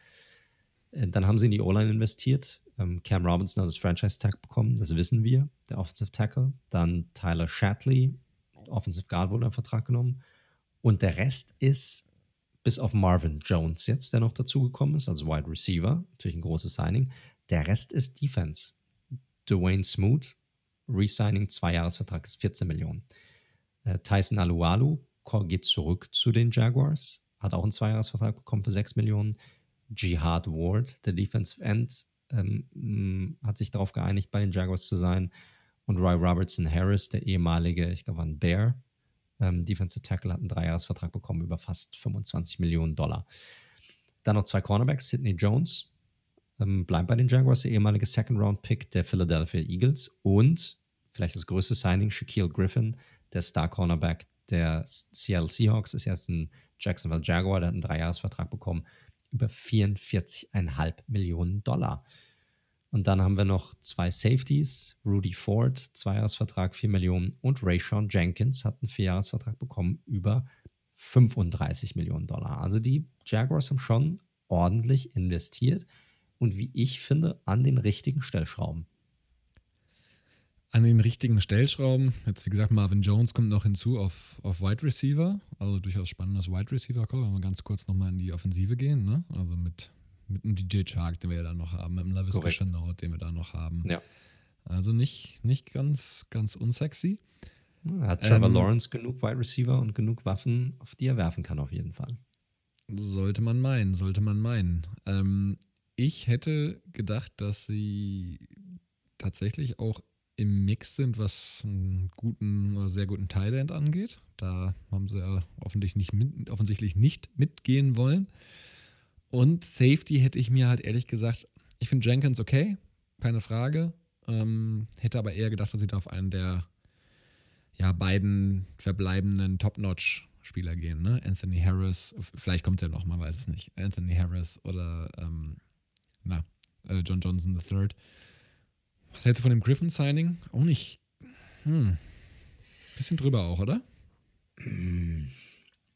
Äh, dann haben sie in die O-Line investiert. Ähm, Cam Robinson hat das Franchise-Tag bekommen, das wissen wir, der Offensive Tackle. Dann Tyler Shatley, Offensive Guard, wurde in Vertrag genommen. Und der Rest ist, bis auf Marvin Jones jetzt, der noch dazugekommen ist, also Wide Receiver, natürlich ein großes Signing. Der Rest ist Defense. Dwayne Smoot, Resigning, Zweijahresvertrag ist 14 Millionen. Äh, Tyson Alualu geht zurück zu den Jaguars hat auch einen Zweijahresvertrag bekommen für 6 Millionen. Jihad Ward, der Defensive End, ähm, mm, hat sich darauf geeinigt, bei den Jaguars zu sein. Und Roy Robertson Harris, der ehemalige, ich glaube, ein Bear, ähm, Defensive Tackle, hat einen Dreijahresvertrag bekommen über fast 25 Millionen Dollar. Dann noch zwei Cornerbacks, Sidney Jones, ähm, bleibt bei den Jaguars, der ehemalige Second-Round-Pick der Philadelphia Eagles. Und vielleicht das größte Signing, Shaquille Griffin, der Star-Cornerback der Seattle Seahawks, ist jetzt ein Jacksonville Jaguar, der hat einen Dreijahresvertrag bekommen, über 44,5 Millionen Dollar. Und dann haben wir noch zwei Safeties, Rudy Ford, Zweijahresvertrag 4 Millionen und Rayshon Jenkins hat einen Vierjahresvertrag bekommen über 35 Millionen Dollar. Also die Jaguars haben schon ordentlich investiert und wie ich finde, an den richtigen Stellschrauben an den richtigen Stellschrauben. Jetzt, wie gesagt, Marvin Jones kommt noch hinzu auf, auf Wide Receiver. Also durchaus spannendes Wide Receiver Call, wenn wir ganz kurz nochmal in die Offensive gehen. Ne? Also mit, mit einem DJ Chark, den wir ja da noch haben, mit einem LaVisca Chenault, den wir da noch haben. Ja. Also nicht, nicht ganz, ganz unsexy. Hat Trevor ähm, Lawrence genug Wide Receiver und genug Waffen, auf die er werfen kann, auf jeden Fall. Sollte man meinen, sollte man meinen. Ähm, ich hätte gedacht, dass sie tatsächlich auch im Mix sind, was einen guten oder sehr guten Thailand angeht. Da haben sie ja offensichtlich nicht, mit, offensichtlich nicht mitgehen wollen. Und Safety hätte ich mir halt ehrlich gesagt, ich finde Jenkins okay, keine Frage. Ähm, hätte aber eher gedacht, dass sie da auf einen der ja, beiden verbleibenden Top-Notch-Spieler gehen. Ne? Anthony Harris, vielleicht kommt es ja noch, man weiß es nicht. Anthony Harris oder ähm, na, äh, John Johnson III. Was hältst du von dem Griffin-Signing? Auch nicht. Hm. Bisschen drüber auch, oder?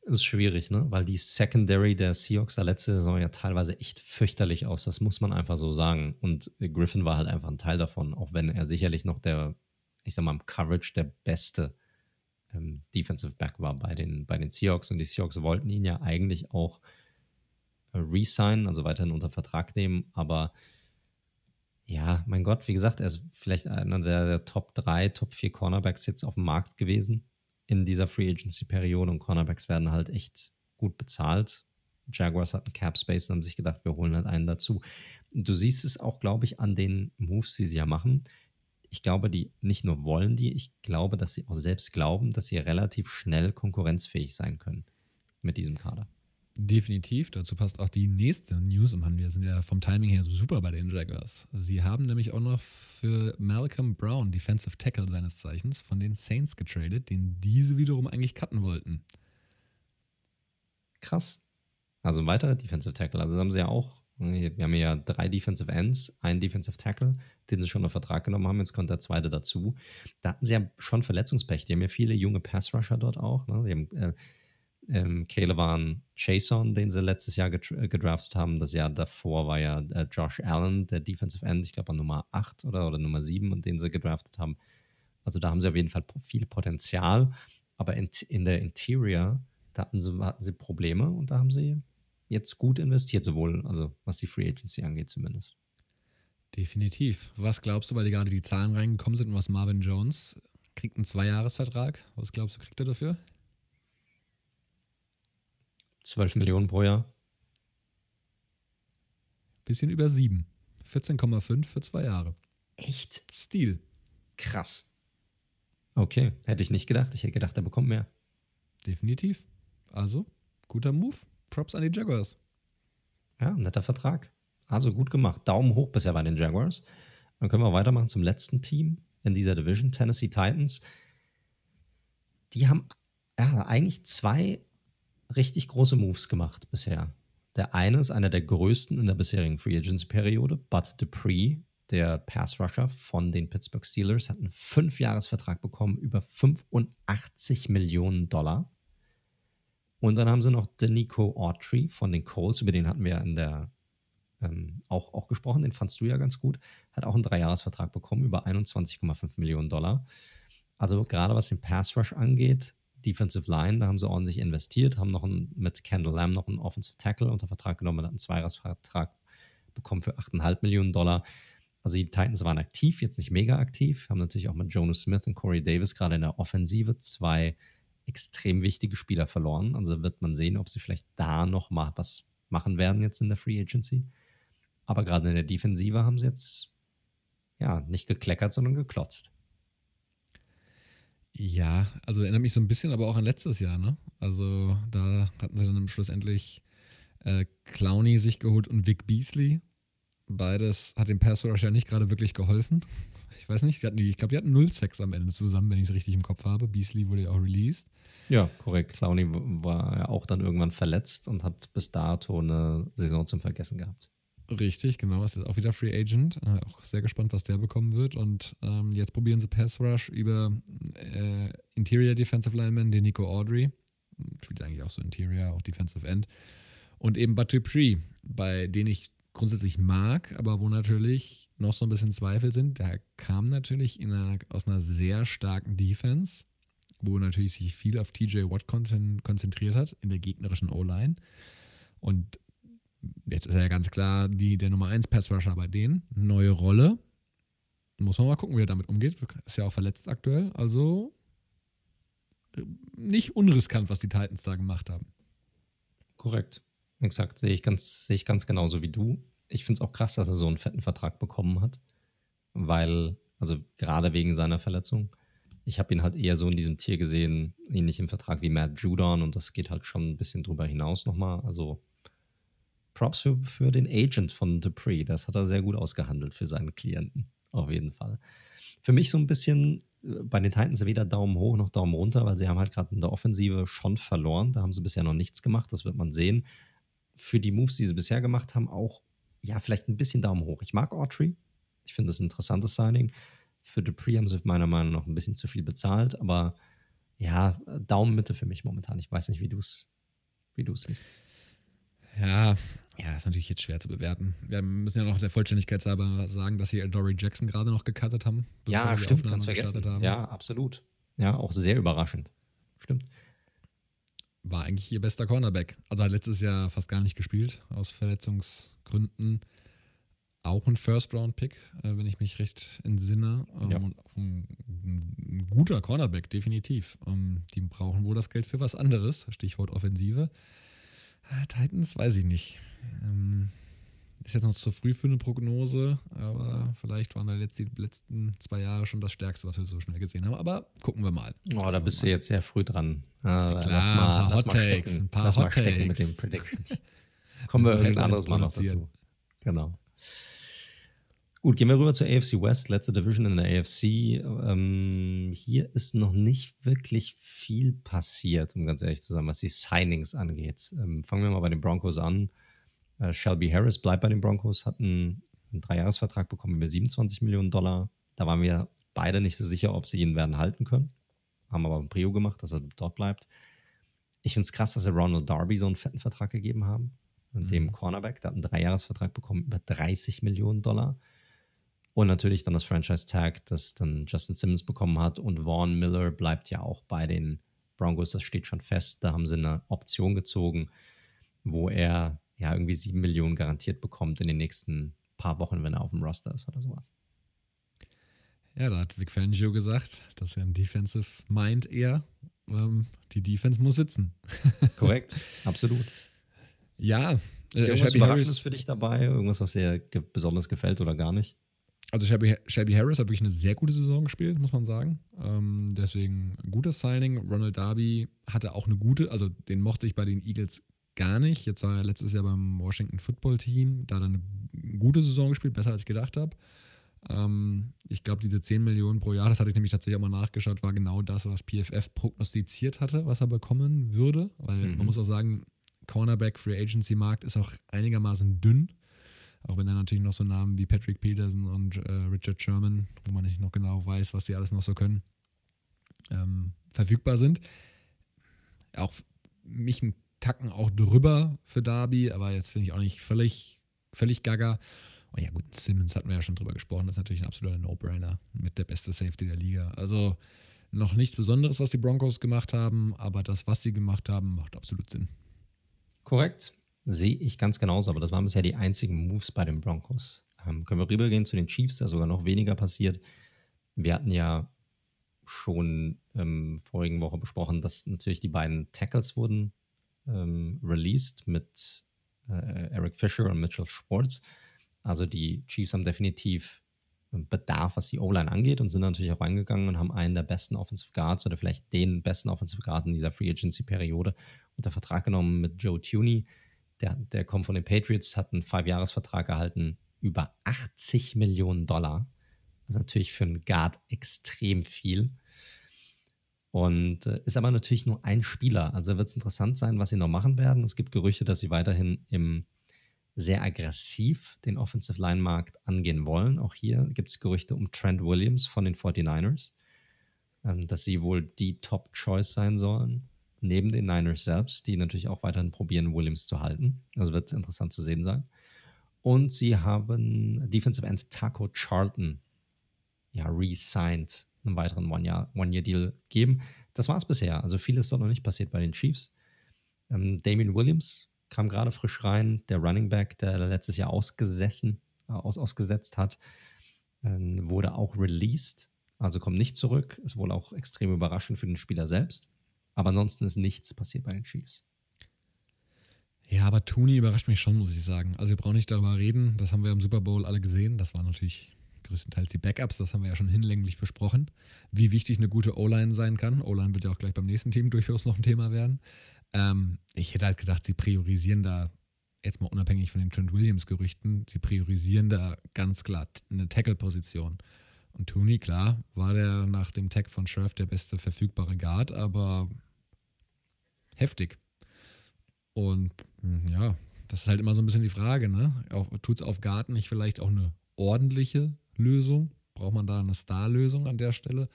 Das ist schwierig, ne? Weil die Secondary der Seahawks der letzte Saison ja teilweise echt fürchterlich aus. Das muss man einfach so sagen. Und Griffin war halt einfach ein Teil davon, auch wenn er sicherlich noch der, ich sag mal, im Coverage der beste ähm, Defensive Back war bei den, bei den Seahawks. Und die Seahawks wollten ihn ja eigentlich auch äh, resignen, also weiterhin unter Vertrag nehmen. Aber ja, mein Gott, wie gesagt, er ist vielleicht einer der, der Top 3, Top 4 Cornerbacks jetzt auf dem Markt gewesen in dieser Free Agency-Periode und Cornerbacks werden halt echt gut bezahlt. Jaguars hatten Cap Space und haben sich gedacht, wir holen halt einen dazu. Du siehst es auch, glaube ich, an den Moves, die sie ja machen. Ich glaube, die nicht nur wollen die, ich glaube, dass sie auch selbst glauben, dass sie relativ schnell konkurrenzfähig sein können mit diesem Kader. Definitiv. Dazu passt auch die nächste News. Und Mann, wir sind ja vom Timing her super bei den Jaguars. Sie haben nämlich auch noch für Malcolm Brown, Defensive Tackle seines Zeichens, von den Saints getradet, den diese wiederum eigentlich cutten wollten. Krass. Also ein weiterer Defensive Tackle. Also haben sie ja auch, wir haben ja drei Defensive Ends, einen Defensive Tackle, den sie schon unter Vertrag genommen haben. Jetzt kommt der zweite dazu. Da hatten sie ja schon Verletzungspech. Die haben ja viele junge Pass-Rusher dort auch. Ne? Die haben äh, ähm, Kalevan Chason, den sie letztes Jahr äh, gedraftet haben. Das Jahr davor war ja äh, Josh Allen, der Defensive End, ich glaube an Nummer 8 oder, oder Nummer 7, und den sie gedraftet haben. Also da haben sie auf jeden Fall viel Potenzial. Aber in, in der Interior, da hatten sie, hatten sie Probleme und da haben sie jetzt gut investiert, sowohl, also was die Free Agency angeht zumindest. Definitiv. Was glaubst du, weil die gerade die Zahlen reingekommen sind und was Marvin Jones kriegt einen Zweijahresvertrag? Was glaubst du, kriegt er dafür? 12 Millionen pro Jahr. Bisschen über 7. 14,5 für zwei Jahre. Echt? Stil. Krass. Okay, hätte ich nicht gedacht. Ich hätte gedacht, er bekommt mehr. Definitiv. Also, guter Move. Props an die Jaguars. Ja, netter Vertrag. Also gut gemacht. Daumen hoch bisher bei den Jaguars. Dann können wir weitermachen zum letzten Team in dieser Division, Tennessee Titans. Die haben ja, eigentlich zwei richtig große Moves gemacht bisher. Der eine ist einer der größten in der bisherigen Free Agency-Periode. Bud Dupree, der Pass-Rusher von den Pittsburgh Steelers, hat einen Fünfjahresvertrag bekommen über 85 Millionen Dollar. Und dann haben sie noch Denico Autry von den Colts, über den hatten wir in der ähm, auch, auch gesprochen, den fandst du ja ganz gut. Hat auch einen Dreijahresvertrag bekommen über 21,5 Millionen Dollar. Also gerade was den Pass Rush angeht, Defensive Line, da haben sie ordentlich investiert, haben noch einen, mit Kendall Lamb noch einen Offensive Tackle unter Vertrag genommen, hat einen Zweijahresvertrag bekommen für 8,5 Millionen Dollar. Also die Titans waren aktiv, jetzt nicht mega aktiv, haben natürlich auch mit Jonas Smith und Corey Davis gerade in der Offensive zwei extrem wichtige Spieler verloren. Also wird man sehen, ob sie vielleicht da noch mal was machen werden jetzt in der Free Agency. Aber gerade in der Defensive haben sie jetzt ja nicht gekleckert, sondern geklotzt. Ja, also erinnert mich so ein bisschen aber auch an letztes Jahr, ne? Also da hatten sie dann schlussendlich äh, Clowny sich geholt und Vic Beasley. Beides hat dem Pass Rush ja nicht gerade wirklich geholfen. Ich weiß nicht, die, ich glaube, die hatten null Sex am Ende zusammen, wenn ich es richtig im Kopf habe. Beasley wurde ja auch released. Ja, korrekt. Clowny war ja auch dann irgendwann verletzt und hat bis dato eine Saison zum Vergessen gehabt. Richtig, genau. Ist jetzt auch wieder Free Agent. Äh, auch sehr gespannt, was der bekommen wird. Und ähm, jetzt probieren sie Pass Rush über äh, Interior Defensive Lineman, den Nico Audrey. Spielt eigentlich auch so Interior, auch Defensive End. Und eben Batu Pre, bei denen ich grundsätzlich mag, aber wo natürlich noch so ein bisschen Zweifel sind. Der kam natürlich einer, aus einer sehr starken Defense, wo natürlich sich viel auf TJ Watt konzentriert hat in der gegnerischen O-Line. Und jetzt ist er ja ganz klar die, der Nummer 1 Passrusher bei denen. Neue Rolle. Muss man mal gucken, wie er damit umgeht. Ist ja auch verletzt aktuell. Also nicht unriskant, was die Titans da gemacht haben. Korrekt. Exakt. Sehe ich ganz, sehe ich ganz genauso wie du. Ich finde es auch krass, dass er so einen fetten Vertrag bekommen hat. Weil, also gerade wegen seiner Verletzung. Ich habe ihn halt eher so in diesem Tier gesehen, ähnlich im Vertrag wie Matt Judon und das geht halt schon ein bisschen drüber hinaus nochmal. Also Props für, für den Agent von Dupree. Das hat er sehr gut ausgehandelt für seinen Klienten. Auf jeden Fall. Für mich so ein bisschen äh, bei den Titans weder Daumen hoch noch Daumen runter, weil sie haben halt gerade in der Offensive schon verloren. Da haben sie bisher noch nichts gemacht. Das wird man sehen. Für die Moves, die sie bisher gemacht haben, auch, ja, vielleicht ein bisschen Daumen hoch. Ich mag Autry. Ich finde das ein interessantes Signing. Für Dupree haben sie meiner Meinung nach ein bisschen zu viel bezahlt, aber ja, Daumen Mitte für mich momentan. Ich weiß nicht, wie du es wie siehst. Ja, ja, ist natürlich jetzt schwer zu bewerten. Wir müssen ja noch der Vollständigkeit halber sagen, dass sie Dory Jackson gerade noch gecuttet haben. Ja, stimmt, ganz vergessen. Haben. Ja, absolut. Ja, auch sehr überraschend. Stimmt. War eigentlich ihr bester Cornerback. Also hat letztes Jahr fast gar nicht gespielt, aus Verletzungsgründen. Auch ein First-Round-Pick, äh, wenn ich mich recht entsinne. Ähm, ja. Und auch ein, ein, guter Cornerback, definitiv. Ähm, die brauchen wohl das Geld für was anderes. Stichwort Offensive. Titans weiß ich nicht. Ähm, Ist jetzt noch zu früh für eine Prognose, aber vielleicht waren da jetzt die letzten zwei Jahre schon das Stärkste, was wir so schnell gesehen haben. Aber gucken wir mal. Oh, da bist du jetzt sehr früh dran. Ah, Klar, lass mal, lass mal stecken. Lass mal stecken mit den Predictions. <laughs> Kommen wir irgendein anderes Mal noch dazu. Genau. Gut, gehen wir rüber zur AFC West, letzte Division in der AFC. Ähm, hier ist noch nicht wirklich viel passiert, um ganz ehrlich zu sein, was die Signings angeht. Ähm, fangen wir mal bei den Broncos an. Äh, Shelby Harris bleibt bei den Broncos, hat einen, einen Dreijahresvertrag bekommen über 27 Millionen Dollar. Da waren wir beide nicht so sicher, ob sie ihn werden halten können. Haben aber ein Prio gemacht, dass er dort bleibt. Ich finde es krass, dass sie Ronald Darby so einen fetten Vertrag gegeben haben. Mhm. Dem Cornerback, der hat einen Dreijahresvertrag bekommen über 30 Millionen Dollar. Und natürlich dann das Franchise-Tag, das dann Justin Simmons bekommen hat. Und Vaughn Miller bleibt ja auch bei den Broncos, das steht schon fest. Da haben sie eine Option gezogen, wo er ja irgendwie sieben Millionen garantiert bekommt in den nächsten paar Wochen, wenn er auf dem Roster ist oder sowas. Ja, da hat Vic Fangio gesagt, dass er ein Defensive Mind eher. Ähm, die Defense muss sitzen. <laughs> Korrekt, absolut. Ja, ist äh, irgendwas Überraschendes für dich dabei? Irgendwas, was dir ge besonders gefällt oder gar nicht? Also Shelby, Shelby, Harris hat wirklich eine sehr gute Saison gespielt, muss man sagen. Ähm, deswegen ein gutes Signing. Ronald Darby hatte auch eine gute, also den mochte ich bei den Eagles gar nicht. Jetzt war er letztes Jahr beim Washington Football Team, da hat er eine gute Saison gespielt, besser als ich gedacht habe. Ähm, ich glaube, diese 10 Millionen pro Jahr, das hatte ich nämlich tatsächlich auch mal nachgeschaut, war genau das, was PFF prognostiziert hatte, was er bekommen würde. Weil mhm. man muss auch sagen, Cornerback Free Agency Markt ist auch einigermaßen dünn. Auch wenn da natürlich noch so Namen wie Patrick Peterson und äh, Richard Sherman, wo man nicht noch genau weiß, was die alles noch so können, ähm, verfügbar sind. Auch mich ein Tacken auch drüber für Darby, aber jetzt finde ich auch nicht völlig, völlig gaga. Oh ja, gut, Simmons hatten wir ja schon drüber gesprochen, das ist natürlich ein absoluter No-Brainer mit der beste Safety der Liga. Also noch nichts Besonderes, was die Broncos gemacht haben, aber das, was sie gemacht haben, macht absolut Sinn. Korrekt. Sehe ich ganz genauso, aber das waren bisher die einzigen Moves bei den Broncos. Ähm, können wir rübergehen zu den Chiefs, da sogar noch weniger passiert. Wir hatten ja schon ähm, vorigen Woche besprochen, dass natürlich die beiden Tackles wurden ähm, released mit äh, Eric Fisher und Mitchell Schwartz. Also die Chiefs haben definitiv Bedarf, was die O-Line angeht und sind natürlich auch reingegangen und haben einen der besten Offensive Guards oder vielleicht den besten Offensive Guard in dieser Free Agency-Periode unter Vertrag genommen mit Joe Tuney. Der, der kommt von den Patriots, hat einen Fünfjahresvertrag erhalten, über 80 Millionen Dollar. Das ist natürlich für einen Guard extrem viel. Und äh, ist aber natürlich nur ein Spieler. Also wird es interessant sein, was sie noch machen werden. Es gibt Gerüchte, dass sie weiterhin im sehr aggressiv den Offensive Line Markt angehen wollen. Auch hier gibt es Gerüchte um Trent Williams von den 49ers, ähm, dass sie wohl die Top Choice sein sollen neben den Niners selbst, die natürlich auch weiterhin probieren, Williams zu halten. Also wird interessant zu sehen sein. Und sie haben Defensive End Taco Charlton ja re-signed, einen weiteren One-Year-Deal geben. Das war es bisher. Also viel ist dort noch nicht passiert bei den Chiefs. Ähm, Damien Williams kam gerade frisch rein, der Running Back, der letztes Jahr ausgesessen, äh, aus, ausgesetzt hat, ähm, wurde auch released, also kommt nicht zurück. Ist wohl auch extrem überraschend für den Spieler selbst. Aber ansonsten ist nichts passiert bei den Chiefs. Ja, aber Tooney überrascht mich schon, muss ich sagen. Also wir brauchen nicht darüber reden. Das haben wir im Super Bowl alle gesehen. Das waren natürlich größtenteils die Backups. Das haben wir ja schon hinlänglich besprochen. Wie wichtig eine gute O-Line sein kann. O-Line wird ja auch gleich beim nächsten Team durchaus noch ein Thema werden. Ähm, ich hätte halt gedacht, sie priorisieren da, jetzt mal unabhängig von den Trent Williams-Gerüchten, sie priorisieren da ganz klar eine Tackle-Position. Und Tooney, klar, war der nach dem Tag von Scherf der beste verfügbare Guard, aber heftig. Und hm, ja, das ist halt immer so ein bisschen die Frage, ne? Tut es auf Guard nicht vielleicht auch eine ordentliche Lösung? Braucht man da eine Star-Lösung an der Stelle?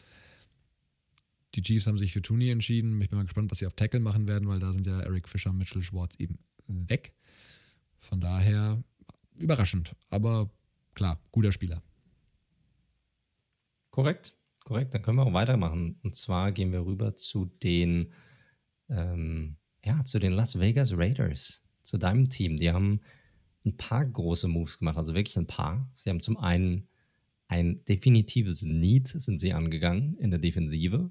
Die Chiefs haben sich für Tooney entschieden. Ich bin mal gespannt, was sie auf Tackle machen werden, weil da sind ja Eric Fischer und Mitchell Schwartz eben weg. Von daher überraschend, aber klar, guter Spieler. Korrekt, korrekt. Dann können wir auch weitermachen. Und zwar gehen wir rüber zu den, ähm, ja, zu den Las Vegas Raiders, zu deinem Team. Die haben ein paar große Moves gemacht, also wirklich ein paar. Sie haben zum einen ein definitives Need sind sie angegangen in der Defensive,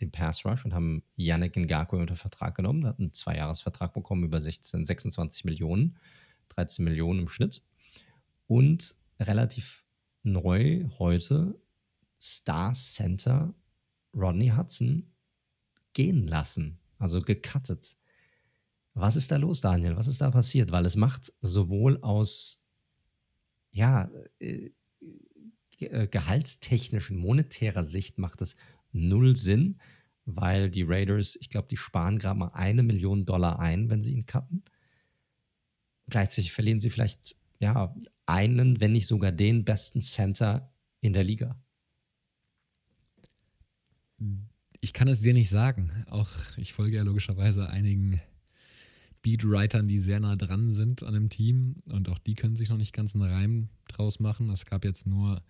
den Pass Rush und haben Yannick Ngakwe unter Vertrag genommen, hat einen Zweijahresvertrag bekommen über 16, 26 Millionen, 13 Millionen im Schnitt. und relativ neu heute Star Center Rodney Hudson gehen lassen, also gecuttet. Was ist da los, Daniel? Was ist da passiert? Weil es macht sowohl aus ja, äh, äh gehaltstechnischen, monetärer Sicht macht es null Sinn, weil die Raiders, ich glaube, die sparen gerade mal eine Million Dollar ein, wenn sie ihn cutten. Gleichzeitig verlieren sie vielleicht ja, einen, wenn nicht sogar den besten Center in der Liga. Ich kann es dir nicht sagen. Auch ich folge ja logischerweise einigen Beatwritern, die sehr nah dran sind an dem Team und auch die können sich noch nicht ganz einen Reim draus machen. Es gab jetzt nur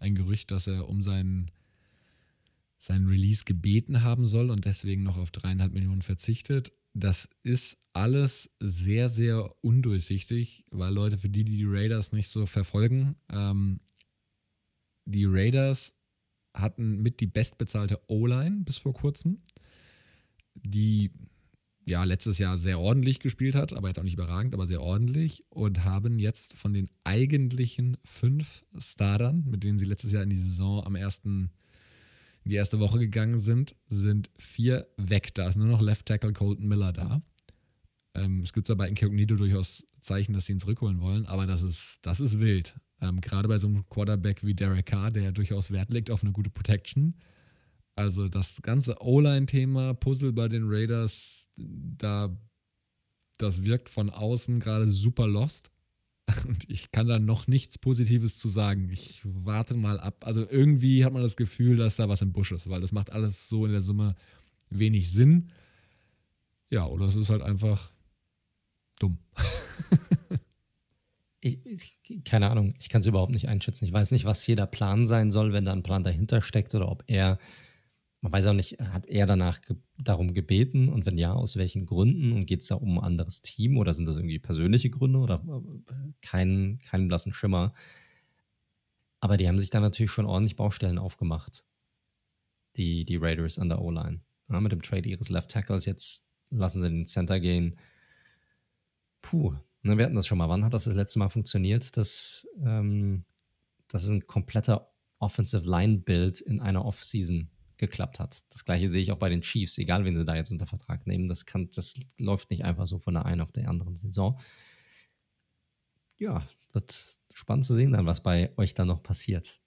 ein Gerücht, dass er um seinen, seinen Release gebeten haben soll und deswegen noch auf dreieinhalb Millionen verzichtet. Das ist alles sehr, sehr undurchsichtig, weil Leute, für die, die die Raiders nicht so verfolgen, ähm, die Raiders hatten mit die bestbezahlte O-Line bis vor kurzem, die ja letztes Jahr sehr ordentlich gespielt hat, aber jetzt auch nicht überragend, aber sehr ordentlich und haben jetzt von den eigentlichen fünf Startern, mit denen sie letztes Jahr in die Saison am ersten in die erste Woche gegangen sind, sind vier weg. Da ist nur noch Left Tackle Colton Miller da. Ähm, es gibt zwar bei Incognito durchaus Zeichen, dass sie ihn zurückholen wollen, aber das ist, das ist wild. Ähm, Gerade bei so einem Quarterback wie Derek Carr, der ja durchaus Wert legt auf eine gute Protection. Also das ganze O-Line-Thema, Puzzle bei den Raiders, da das wirkt von außen gerade super lost. <laughs> Und ich kann da noch nichts Positives zu sagen. Ich warte mal ab. Also irgendwie hat man das Gefühl, dass da was im Busch ist, weil das macht alles so in der Summe wenig Sinn. Ja, oder es ist halt einfach dumm. <laughs> ich, keine Ahnung, ich kann es überhaupt nicht einschätzen. Ich weiß nicht, was hier der Plan sein soll, wenn da ein Plan dahinter steckt oder ob er, man weiß auch nicht, hat er danach ge darum gebeten und wenn ja, aus welchen Gründen und geht es da um ein anderes Team oder sind das irgendwie persönliche Gründe oder keinen kein blassen Schimmer. Aber die haben sich da natürlich schon ordentlich Baustellen aufgemacht, die, die Raiders an der O-Line. Ja, mit dem Trade ihres Left Tackles jetzt lassen sie den Center gehen. Puh, Ne, wir hatten das schon mal. Wann hat das das letzte Mal funktioniert, dass, ähm, dass ein kompletter Offensive Line Build in einer Offseason geklappt hat? Das gleiche sehe ich auch bei den Chiefs, egal wen sie da jetzt unter Vertrag nehmen. Das, kann, das läuft nicht einfach so von der einen auf der anderen Saison. Ja, wird spannend zu sehen dann, was bei euch da noch passiert.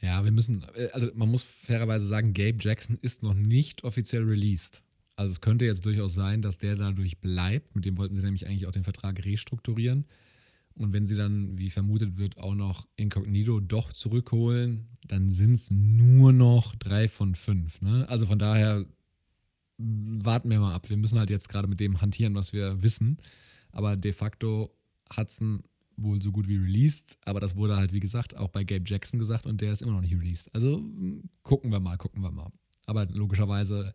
Ja, wir müssen, äh, also man muss fairerweise sagen, Gabe Jackson ist noch nicht offiziell released. Also es könnte jetzt durchaus sein, dass der dadurch bleibt. Mit dem wollten sie nämlich eigentlich auch den Vertrag restrukturieren. Und wenn sie dann, wie vermutet wird, auch noch Incognito doch zurückholen, dann sind es nur noch drei von fünf. Ne? Also von daher warten wir mal ab. Wir müssen halt jetzt gerade mit dem hantieren, was wir wissen. Aber de facto es wohl so gut wie released. Aber das wurde halt, wie gesagt, auch bei Gabe Jackson gesagt und der ist immer noch nicht released. Also gucken wir mal, gucken wir mal. Aber logischerweise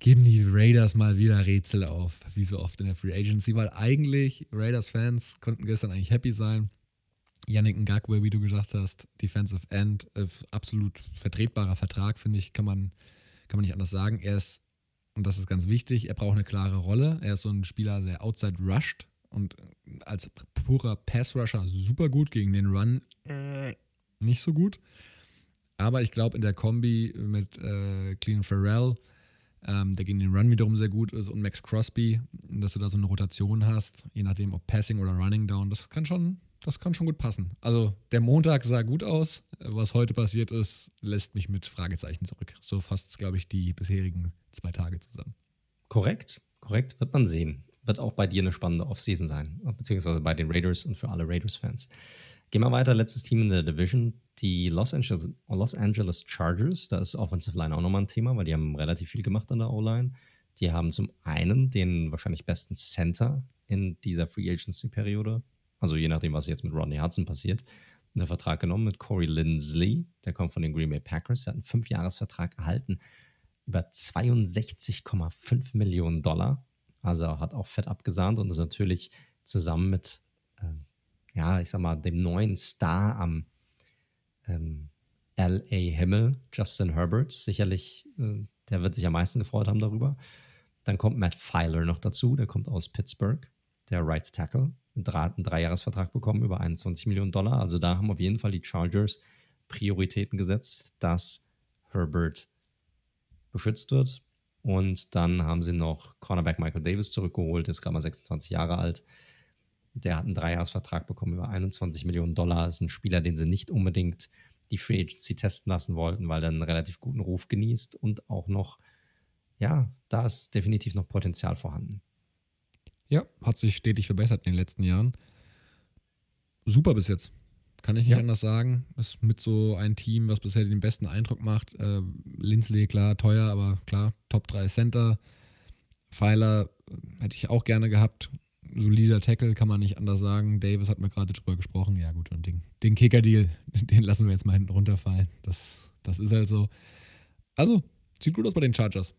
geben die Raiders mal wieder Rätsel auf, wie so oft in der Free Agency, weil eigentlich Raiders-Fans konnten gestern eigentlich happy sein. Yannick Ngakwe, wie du gesagt hast, Defensive End, äh, absolut vertretbarer Vertrag, finde ich, kann man, kann man nicht anders sagen. Er ist, und das ist ganz wichtig, er braucht eine klare Rolle. Er ist so ein Spieler, der outside rusht und als purer Pass-Rusher super gut gegen den Run, äh, nicht so gut. Aber ich glaube, in der Kombi mit äh, Clean Farrell ähm, der gegen den Run wiederum sehr gut ist und Max Crosby, dass du da so eine Rotation hast, je nachdem ob Passing oder Running Down, das kann schon, das kann schon gut passen. Also der Montag sah gut aus, was heute passiert ist, lässt mich mit Fragezeichen zurück. So fasst glaube ich, die bisherigen zwei Tage zusammen. Korrekt, korrekt, wird man sehen. Wird auch bei dir eine spannende Offseason sein, beziehungsweise bei den Raiders und für alle Raiders-Fans. Gehen wir weiter, letztes Team in der Division, die Los Angeles, Los Angeles Chargers. Da ist Offensive Line auch nochmal ein Thema, weil die haben relativ viel gemacht an der O-Line. Die haben zum einen den wahrscheinlich besten Center in dieser Free Agency-Periode, also je nachdem, was jetzt mit Rodney Hudson passiert, einen Vertrag genommen mit Corey Lindsley, der kommt von den Green Bay Packers, der hat einen Fünfjahresvertrag erhalten, über 62,5 Millionen Dollar. Also hat auch fett abgesahnt und ist natürlich zusammen mit äh, ja, ich sag mal, dem neuen Star am ähm, LA-Himmel, Justin Herbert. Sicherlich, äh, der wird sich am meisten gefreut haben darüber. Dann kommt Matt Filer noch dazu, der kommt aus Pittsburgh, der Right Tackle. einen Dreijahresvertrag bekommen über 21 Millionen Dollar. Also da haben auf jeden Fall die Chargers Prioritäten gesetzt, dass Herbert beschützt wird. Und dann haben sie noch Cornerback Michael Davis zurückgeholt, ist gerade mal 26 Jahre alt. Der hat einen Dreijahresvertrag bekommen über 21 Millionen Dollar. Ist ein Spieler, den sie nicht unbedingt die Free Agency testen lassen wollten, weil er einen relativ guten Ruf genießt und auch noch, ja, da ist definitiv noch Potenzial vorhanden. Ja, hat sich stetig verbessert in den letzten Jahren. Super bis jetzt. Kann ich nicht ja. anders sagen. Ist mit so ein Team, was bisher den besten Eindruck macht. Äh, Lindsley, klar, teuer, aber klar, Top 3 Center. Pfeiler äh, hätte ich auch gerne gehabt. Solider Tackle, kann man nicht anders sagen. Davis hat mir gerade drüber gesprochen. Ja, gut, und den, den Kicker-Deal, <laughs> den lassen wir jetzt mal hinten runterfallen. Das, das ist halt so. Also, sieht gut aus bei den Chargers.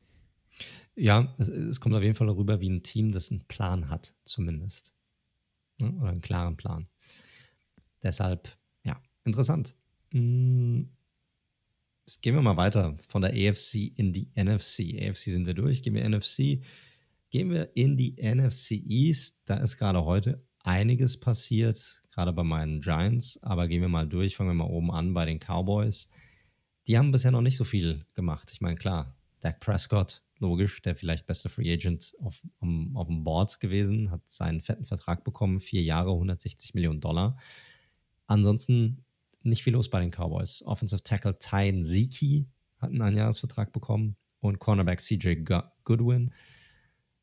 Ja, es, es kommt auf jeden Fall darüber, wie ein Team, das einen Plan hat, zumindest. Ne? Oder einen klaren Plan. Deshalb, ja, interessant. Hm. Gehen wir mal weiter von der AFC in die NFC. AFC sind wir durch, gehen wir NFC. Gehen wir in die NFC East. Da ist gerade heute einiges passiert, gerade bei meinen Giants. Aber gehen wir mal durch, fangen wir mal oben an bei den Cowboys. Die haben bisher noch nicht so viel gemacht. Ich meine, klar, Dak Prescott, logisch, der vielleicht beste Free Agent auf, um, auf dem Board gewesen, hat seinen fetten Vertrag bekommen, vier Jahre, 160 Millionen Dollar. Ansonsten nicht viel los bei den Cowboys. Offensive Tackle Ty Ziki hat einen Einjahresvertrag bekommen und Cornerback CJ Goodwin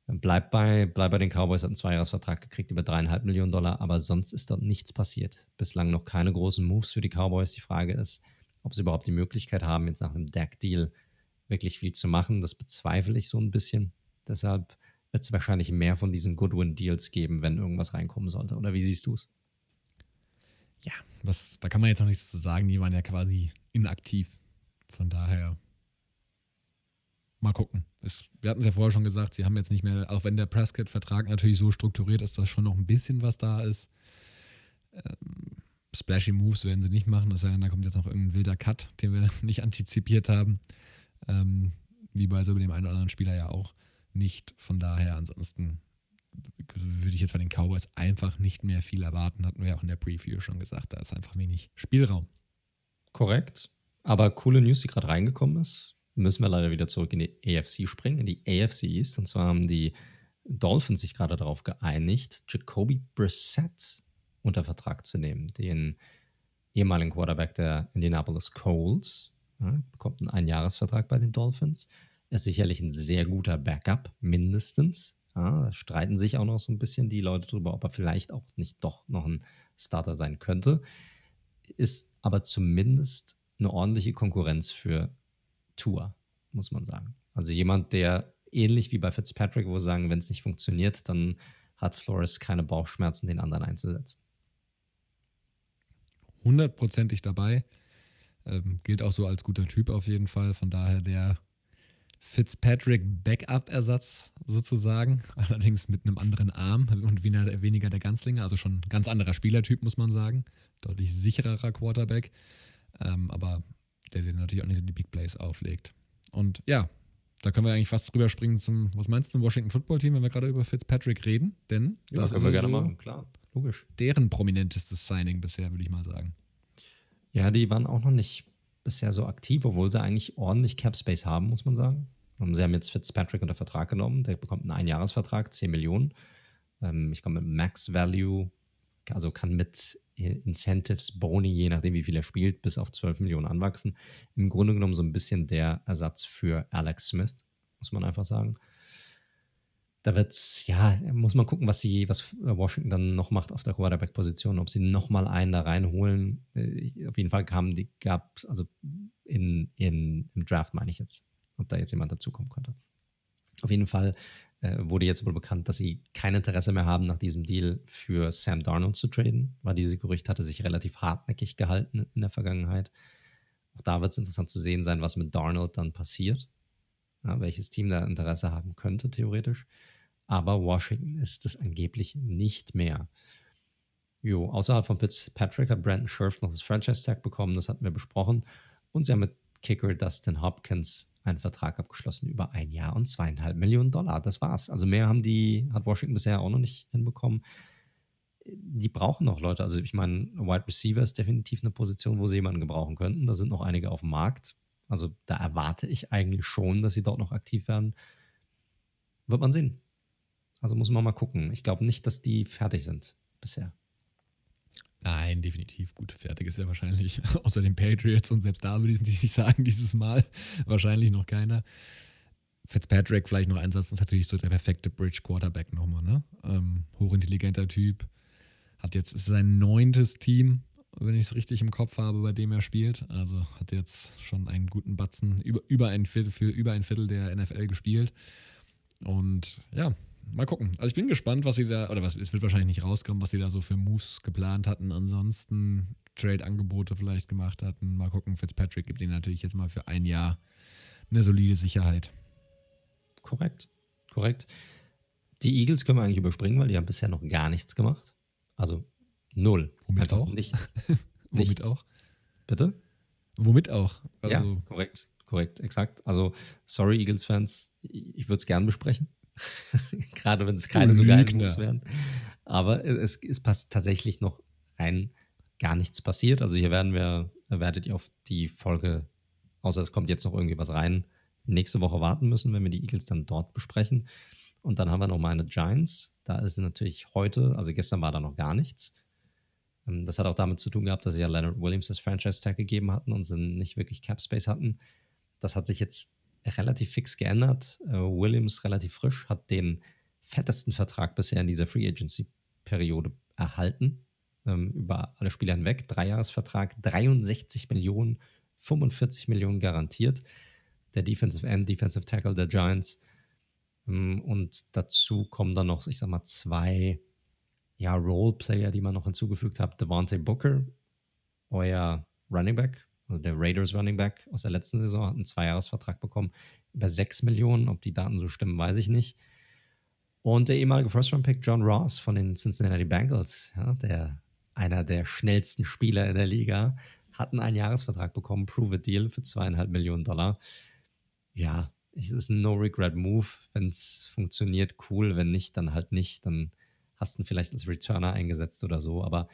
bleibt bei, bleibt bei den Cowboys, hat einen Zweijahresvertrag gekriegt über dreieinhalb Millionen Dollar, aber sonst ist dort nichts passiert. Bislang noch keine großen Moves für die Cowboys. Die Frage ist, ob sie überhaupt die Möglichkeit haben, jetzt nach einem Deck-Deal wirklich viel zu machen. Das bezweifle ich so ein bisschen. Deshalb wird es wahrscheinlich mehr von diesen Goodwin-Deals geben, wenn irgendwas reinkommen sollte. Oder wie siehst du es? Ja, was, da kann man jetzt noch nichts zu sagen. Die waren ja quasi inaktiv. Von daher mal gucken. Es, wir hatten es ja vorher schon gesagt, sie haben jetzt nicht mehr, auch wenn der Prescott-Vertrag natürlich so strukturiert ist, dass schon noch ein bisschen was da ist. Ähm, splashy Moves werden sie nicht machen, sei denn, da kommt jetzt noch irgendein wilder Cut, den wir <laughs> nicht antizipiert haben. Ähm, wie bei so dem einen oder anderen Spieler ja auch nicht. Von daher, ansonsten würde ich jetzt von den Cowboys einfach nicht mehr viel erwarten. Hatten wir ja auch in der Preview schon gesagt. Da ist einfach wenig Spielraum. Korrekt. Aber coole News, die gerade reingekommen ist, müssen wir leider wieder zurück in die AFC springen, in die AFC East. Und zwar haben die Dolphins sich gerade darauf geeinigt, Jacoby Brissett unter Vertrag zu nehmen, den ehemaligen Quarterback der Indianapolis Colts. Ja, bekommt einen Einjahresvertrag bei den Dolphins. Ist sicherlich ein sehr guter Backup, mindestens. Ja, da streiten sich auch noch so ein bisschen die Leute drüber, ob er vielleicht auch nicht doch noch ein Starter sein könnte. Ist aber zumindest eine ordentliche Konkurrenz für Tour, muss man sagen. Also jemand, der ähnlich wie bei Fitzpatrick, wo sagen, wenn es nicht funktioniert, dann hat Flores keine Bauchschmerzen, den anderen einzusetzen. Hundertprozentig dabei. Ähm, gilt auch so als guter Typ auf jeden Fall. Von daher der Fitzpatrick Backup-Ersatz sozusagen. <laughs> Allerdings mit einem anderen Arm und weniger der Ganzlinge. Also schon ein ganz anderer Spielertyp, muss man sagen. Deutlich sichererer Quarterback. Ähm, aber der dir natürlich auch nicht so die Big Plays auflegt. Und ja, da können wir eigentlich fast drüber springen zum, was meinst du, zum Washington Football Team, wenn wir gerade über Fitzpatrick reden? Denn ja, das können wir gerne so machen, klar, logisch. Deren prominentestes Signing bisher, würde ich mal sagen. Ja, die waren auch noch nicht bisher so aktiv, obwohl sie eigentlich ordentlich Cap Space haben, muss man sagen. Sie haben jetzt Fitzpatrick unter Vertrag genommen, der bekommt einen Einjahresvertrag, 10 Millionen. Ähm, ich glaube, mit Max Value, also kann mit Incentives, Boni, je nachdem, wie viel er spielt, bis auf 12 Millionen anwachsen. Im Grunde genommen so ein bisschen der Ersatz für Alex Smith, muss man einfach sagen. Da wird's, ja, muss man gucken, was sie, was Washington dann noch macht auf der Quarterback-Position, ob sie nochmal einen da reinholen. Äh, auf jeden Fall kamen die, gab, also in, in, im Draft meine ich jetzt, ob da jetzt jemand dazukommen könnte. Auf jeden Fall äh, wurde jetzt wohl bekannt, dass sie kein Interesse mehr haben, nach diesem Deal für Sam Darnold zu traden, weil diese Gerücht hatte sich relativ hartnäckig gehalten in der Vergangenheit. Auch da wird es interessant zu sehen sein, was mit Darnold dann passiert, ja, welches Team da Interesse haben könnte, theoretisch. Aber Washington ist es angeblich nicht mehr. Jo, außerhalb von Fitzpatrick hat Brandon Scherf noch das Franchise-Tag bekommen, das hatten wir besprochen. Und sie haben mit Kicker Dustin Hopkins einen Vertrag abgeschlossen über ein Jahr und zweieinhalb Millionen Dollar. Das war's. Also mehr haben die, hat Washington bisher auch noch nicht hinbekommen. die brauchen noch Leute. Also ich meine, Wide Receiver ist definitiv eine Position, wo sie jemanden gebrauchen könnten. Da sind noch einige auf dem Markt. Also da erwarte ich eigentlich schon, dass sie dort noch aktiv werden. Wird man sehen. Also muss man mal gucken. Ich glaube nicht, dass die fertig sind bisher. Nein, definitiv. Gut, fertig ist ja wahrscheinlich <laughs> außer den Patriots und selbst da würde ich nicht <laughs> sagen, dieses Mal wahrscheinlich noch keiner. Fitzpatrick vielleicht noch einsetzen, ist natürlich so der perfekte Bridge Quarterback nochmal, ne? Ähm, hochintelligenter Typ. Hat jetzt sein neuntes Team, wenn ich es richtig im Kopf habe, bei dem er spielt. Also hat jetzt schon einen guten Batzen über, über ein Viertel, für über ein Viertel der NFL gespielt. Und ja, mal gucken. Also ich bin gespannt, was sie da, oder was, es wird wahrscheinlich nicht rauskommen, was sie da so für Moves geplant hatten. Ansonsten Trade-Angebote vielleicht gemacht hatten. Mal gucken, Fitzpatrick gibt ihnen natürlich jetzt mal für ein Jahr eine solide Sicherheit. Korrekt, korrekt. Die Eagles können wir eigentlich überspringen, weil die haben bisher noch gar nichts gemacht. Also null. Womit Einfach auch? Nichts. <laughs> Womit nichts. auch? Bitte? Womit auch? Also ja, korrekt, korrekt, exakt. Also, sorry, Eagles-Fans, ich würde es gern besprechen. <laughs> Gerade wenn es keine so geilen Moves wären. Aber es, es passt tatsächlich noch rein gar nichts passiert. Also hier werden wir, werdet ihr auf die Folge, außer es kommt jetzt noch irgendwie was rein, nächste Woche warten müssen, wenn wir die Eagles dann dort besprechen. Und dann haben wir noch meine Giants. Da ist natürlich heute, also gestern war da noch gar nichts. Ähm, das hat auch damit zu tun gehabt, dass sie ja Leonard Williams das Franchise-Tag gegeben hatten und sie nicht wirklich Cap Space hatten. Das hat sich jetzt relativ fix geändert. Äh, Williams relativ frisch, hat den fettesten Vertrag bisher in dieser Free Agency-Periode erhalten. Ähm, über alle Spieler hinweg. Dreijahresvertrag, 63 Millionen, 45 Millionen garantiert der Defensive End, Defensive Tackle der Giants. Ähm, und dazu kommen dann noch, ich sag mal, zwei ja, Role-Player, die man noch hinzugefügt hat. Devontae Booker, euer Running Back, also der Raiders Running Back aus der letzten Saison, hat einen Zweijahresvertrag bekommen, über 6 Millionen. Ob die Daten so stimmen, weiß ich nicht. Und der ehemalige First-Round-Pick John Ross von den Cincinnati Bengals, ja, der einer der schnellsten Spieler in der Liga, hat einen Einjahresvertrag bekommen, Prove-a-Deal für zweieinhalb Millionen Dollar ja, es ist ein No-Regret-Move. Wenn es funktioniert, cool. Wenn nicht, dann halt nicht. Dann hast du ihn vielleicht als Returner eingesetzt oder so. Aber